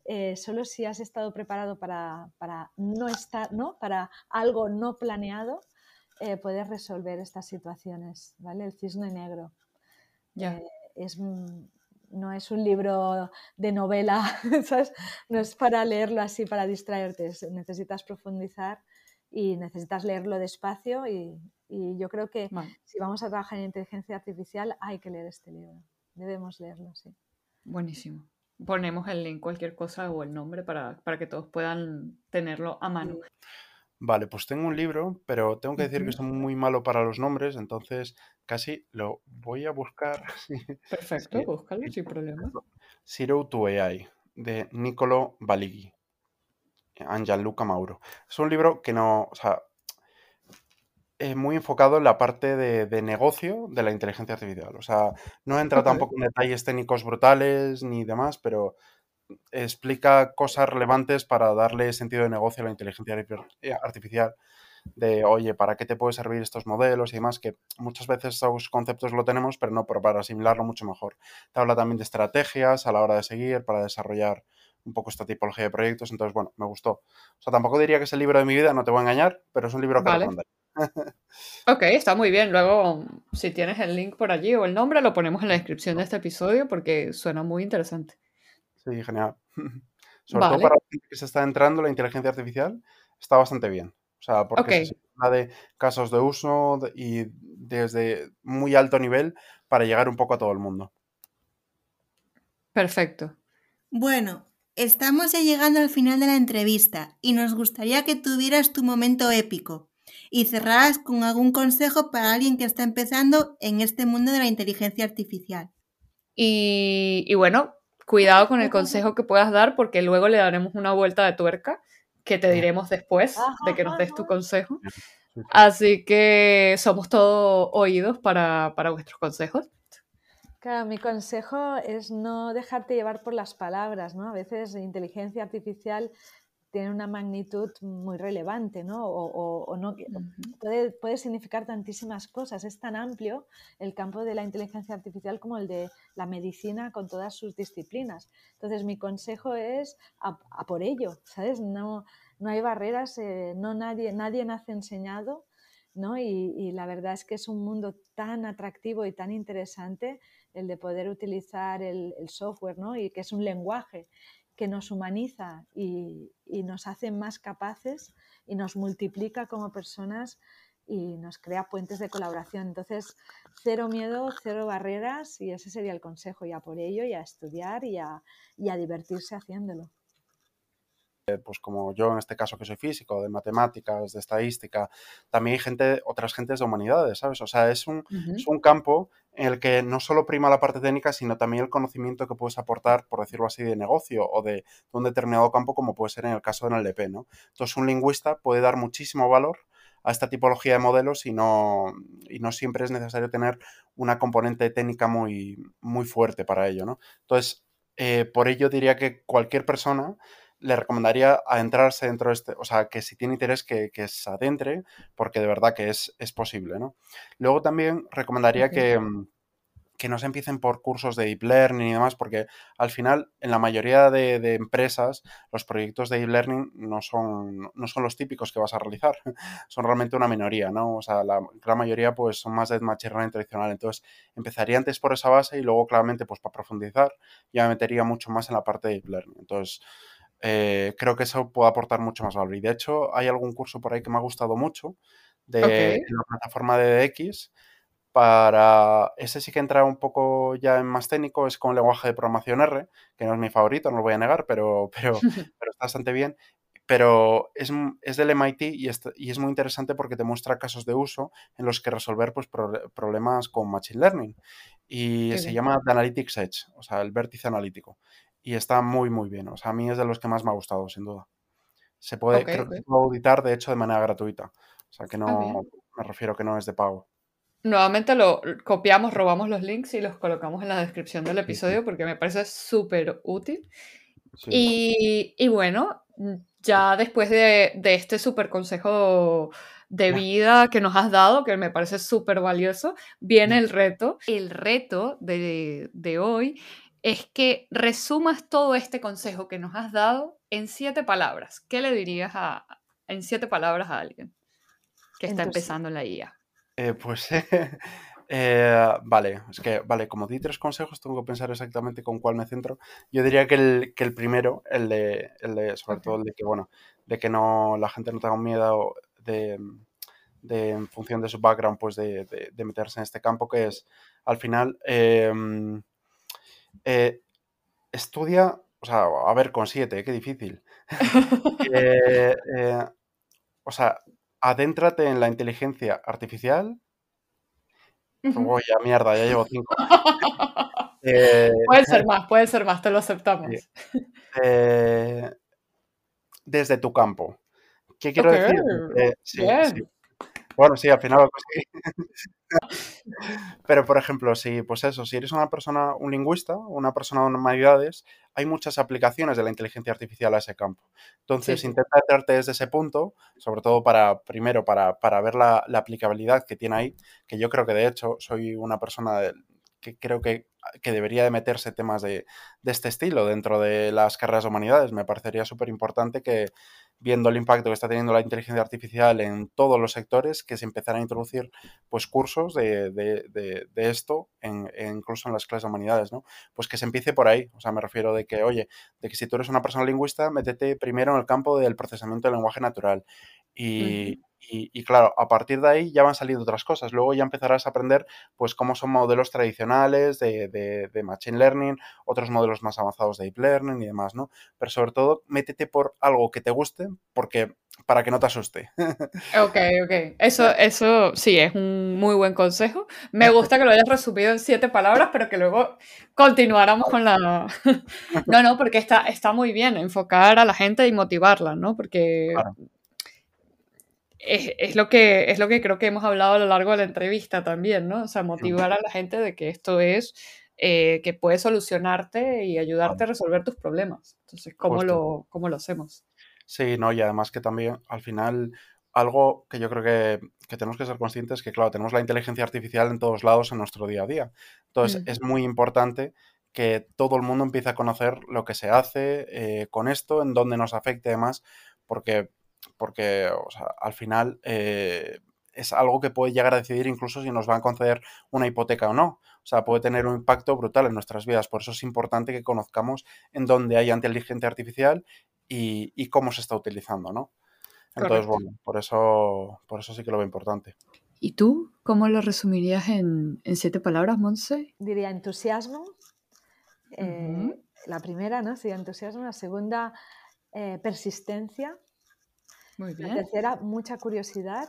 eh, solo si has estado preparado para, no estar, ¿no? para algo no planeado, eh, puedes resolver estas situaciones, ¿vale? El cisne negro. Ya. es, no es un libro de novela, no es para leerlo así, para distraerte, necesitas profundizar y necesitas leerlo despacio y, yo creo que si vamos a trabajar en inteligencia artificial hay que leer este libro, debemos leerlo, sí. Buenísimo. Ponemos el link, cualquier cosa o el nombre para, que todos puedan tenerlo a mano. Vale, pues tengo un libro, pero tengo que decir que soy muy malo para los nombres, entonces casi lo voy a buscar. Perfecto, búscalo sin problema. Zero to AI, de Niccolo Balighi, Luca Mauro. Es un libro que no, o sea, muy enfocado en la parte de, negocio de la inteligencia artificial. O sea, no entra tampoco en detalles técnicos brutales ni demás, pero explica cosas relevantes para darle sentido de negocio a la inteligencia eh, artificial. De, oye, ¿para qué te puede servir estos modelos y demás? Que muchas veces esos conceptos lo tenemos, pero no, pero para asimilarlo mucho mejor. Te habla también de estrategias a la hora de seguir para desarrollar un poco esta tipología de proyectos. Entonces, bueno, me gustó. O sea, tampoco diría que es el libro de mi vida, no te voy a engañar, pero es un libro que vale. Ok, está muy bien. Luego, si tienes el link por allí o el nombre, lo ponemos en la descripción de este episodio porque suena muy interesante. Sí, genial. Sobre todo para la gente que se está entrando la inteligencia artificial, está bastante bien. O sea, porque se habla de casos de uso y desde muy alto nivel para llegar un poco a todo el mundo. Perfecto. Bueno, estamos ya llegando al final de la entrevista y nos gustaría que tuvieras tu momento épico y cerraras con algún consejo para alguien que está empezando en este mundo de la inteligencia artificial. Y, y bueno, cuidado con el consejo que puedas dar porque luego le daremos una vuelta de tuerca que te diremos después de que nos des tu consejo. Así que somos todos oídos para, para vuestros consejos. Claro, mi consejo es no dejarte llevar por las palabras, ¿no? A veces inteligencia artificial tiene una magnitud muy relevante, ¿no? O, no puede, puede, significar tantísimas cosas. Es tan amplio el campo de la inteligencia artificial como el de la medicina con todas sus disciplinas. Entonces, mi consejo es a, por ello, ¿sabes? No, no hay barreras, eh, no nadie, nadie nace enseñado, ¿no? Y, la verdad es que es un mundo tan atractivo y tan interesante el de poder utilizar el, el software, ¿no? Y que es un lenguaje que nos humaniza y, nos hace más capaces y nos multiplica como personas y nos crea puentes de colaboración. Entonces, cero miedo, cero barreras y ese sería el consejo, ya por ello, y a estudiar y a divertirse haciéndolo. Eh, pues como yo en este caso que soy físico, de matemáticas, de estadística, también hay gente, otras gentes de humanidades, ¿sabes? O sea, es un, es un campo en el que no solo prima la parte técnica, sino también el conocimiento que puedes aportar, por decirlo así, de negocio o de, un determinado campo, como puede ser en el caso de NLP, ¿no? Entonces, un lingüista puede dar muchísimo valor a esta tipología de modelos y no, y no siempre es necesario tener una componente técnica muy, muy fuerte para ello, ¿no? Entonces, eh, por ello diría que cualquier persona le recomendaría adentrarse dentro de este, o sea, que si tiene interés que, se adentre, porque de verdad que es, es posible, ¿no? Luego también recomendaría que, mm, que no se empiecen por cursos de deep learning y demás, porque al final, en la mayoría de, empresas, los proyectos de deep learning no son, no son los típicos que vas a realizar, son realmente una minoría, ¿no? O sea, la gran mayoría pues son más de machine learning tradicional, entonces empezaría antes por esa base y luego claramente pues para profundizar ya me metería mucho más en la parte de deep learning, entonces eh, creo que eso puede aportar mucho más valor. Y de hecho, hay algún curso por ahí que me ha gustado mucho de la plataforma de DX. Para ese sí que entra un poco ya en más técnico, es con lenguaje de programación R, que no es mi favorito, no lo voy a negar, pero, pero, pero está bastante bien pero es, es, del MIT y es, y es, muy interesante porque te muestra casos de uso en los que resolver pues, problemas con Machine Learning. Y se llama The Analytics Edge, o sea, el vértice analítico y está muy, muy bien. O sea, a mí es de los que más me ha gustado, sin duda. Se puede, creo que auditar, de hecho, de manera gratuita. O sea, que ah, no, me refiero que no es de pago. Nuevamente lo copiamos, robamos los links y los colocamos en la descripción del episodio porque me parece súper útil. Y, y, bueno, ya después de, de este súper consejo de vida que nos has dado, que me parece súper valioso, viene el reto. El reto de, de hoy es que resumas todo este consejo que nos has dado en siete palabras. ¿Qué le dirías a, en siete palabras a alguien que está empezando la IA? Eh, pues eh, vale, es que, vale, como di tres consejos, tengo que pensar exactamente con cuál me centro. Yo diría que el, que el primero, el de, el de sobre todo el de que, bueno, de que no la gente no tenga miedo de, de en función de su background, pues de, de, meterse en este campo, que es, al final, em, eh, estudia, o sea, a ver, con siete, qué difícil. o sea, adéntrate en la inteligencia artificial Voy a mierda, ya llevo cinco. Eh, puede ser más, puede ser más, te lo aceptamos. Eh, desde tu campo. ¿Qué quiero decir? Eh, sí, sí. Bueno, sí, al final lo Pero, por ejemplo, si, pues eso, si eres una persona, un lingüista, una persona de humanidades, hay muchas aplicaciones de la inteligencia artificial a ese campo. Entonces, intenta hacerte desde ese punto, sobre todo para, primero, para, para ver la, la, aplicabilidad que tiene ahí, que yo creo que de hecho soy una persona que creo que, que, debería de meterse temas de, de este estilo dentro de las carreras de humanidades. Me parecería súper importante que viendo el impacto que está teniendo la inteligencia artificial en todos los sectores, que se empezarán a introducir pues cursos de, de, de, esto, en, incluso en las clases de humanidades, ¿no? Pues que se empiece por ahí. O sea, me refiero de que, oye, de que si tú eres una persona lingüista, métete primero en el campo del procesamiento del lenguaje natural. Y, y, claro, a partir de ahí ya van saliendo otras cosas. Luego ya empezarás a aprender pues cómo son modelos tradicionales de, de, Machine Learning, otros modelos más avanzados de Deep Learning y demás, ¿no? Pero sobre todo, métete por algo que te guste, porque para que no te asuste. Ok, ok. Eso, eso sí, es un muy buen consejo. Me gusta que lo hayas resumido en siete palabras, pero que luego continuáramos con la... No, no, porque está, está muy bien enfocar a la gente y motivarla, ¿no? Porque es, lo que, es lo que creo que hemos hablado a lo largo de la entrevista también, ¿no? O sea, motivar a la gente de que esto es, eh, que puede solucionarte y ayudarte a resolver tus problemas. Entonces, ¿cómo, lo, ¿cómo lo hacemos? Sí, no, y además que también al final algo que yo creo que, que, tenemos que ser conscientes es que, claro, tenemos la inteligencia artificial en todos lados en nuestro día a día. Entonces, es muy importante que todo el mundo empiece a conocer lo que se hace eh, con esto, en dónde nos afecte además, porque porque o sea, al final eh, es algo que puede llegar a decidir incluso si nos van a conceder una hipoteca o no. O sea, puede tener un impacto brutal en nuestras vidas. Por eso es importante que conozcamos en dónde hay inteligencia artificial y, y cómo se está utilizando, ¿no? Entonces, bueno, por eso, por eso sí que lo veo importante. ¿Y tú cómo lo resumirías en, en siete palabras, Monse? Diría entusiasmo. Eh, la primera, ¿no? Sería entusiasmo. La segunda, eh, persistencia. Muy bien. La tercera, mucha curiosidad.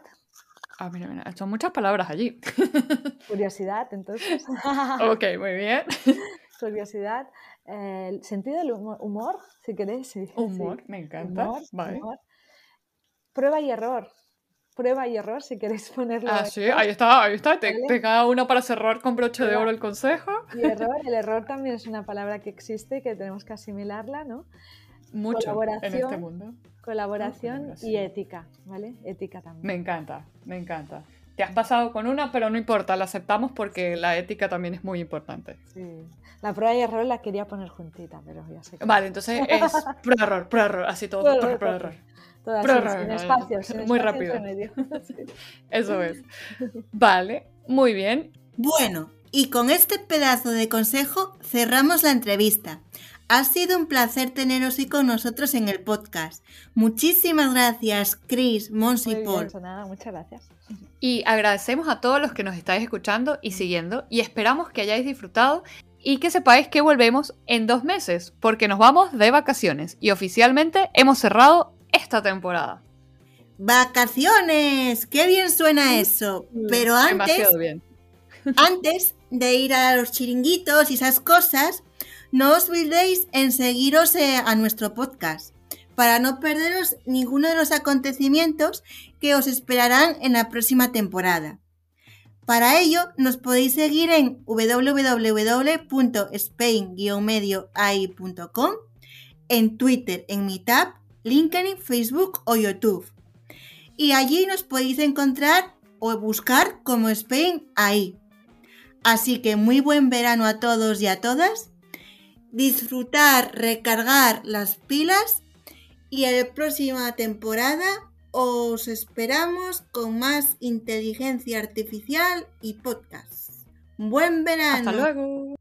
Ah, mira, mira, son muchas palabras allí. Curiosidad, entonces. ok, muy bien. Curiosidad. El sentido del humor, si queréis. Sí, humor, me encanta. vale. Prueba y error. Prueba y error, si queréis ponerlo. Ah, sí, ahí está, ahí está. Te, cada uno para cerrar con broche de oro el consejo. Y error, el error también es una palabra que existe y que tenemos que asimilarla, ¿no? Mucho en este mundo. Colaboración y ética, ¿vale? Ética también. Me encanta, me encanta. Te has pasado con una, pero no importa, la aceptamos porque la ética también es muy importante. Sí. La prueba y error la quería poner juntita, pero ya sé. Vale, entonces es prueba error, prueba error, así todo, prueba, prueba error. Todas prueba, sin, espacios, muy rápido. Eso es. Vale, muy bien. Bueno, y con este pedazo de consejo cerramos la entrevista. Ha sido un placer teneros y con nosotros en el podcast. Muchísimas gracias, Chris, Mons y Paul. muchas gracias. Y agradecemos a todos los que nos estáis escuchando y siguiendo y esperamos que hayáis disfrutado y que sepáis que volvemos en dos meses porque nos vamos de vacaciones y oficialmente hemos cerrado esta temporada. ¡Vacaciones! ¡Qué bien suena eso! Pero antes, antes de ir a los chiringuitos y esas cosas, no os olvidéis en seguiros eh, a nuestro podcast para no perderos ninguno de los acontecimientos que os esperarán en la próxima temporada. Para ello, nos podéis seguir en www.spain-medioai.com, en Twitter, en Meetup, LinkedIn, Facebook o YouTube. y allí nos podéis encontrar o buscar como Spain ahí. Así que muy buen verano a todos y a todas. Disfrutar, recargar las pilas y en la próxima temporada os esperamos con más inteligencia artificial y podcast. Buen verano. Hasta luego.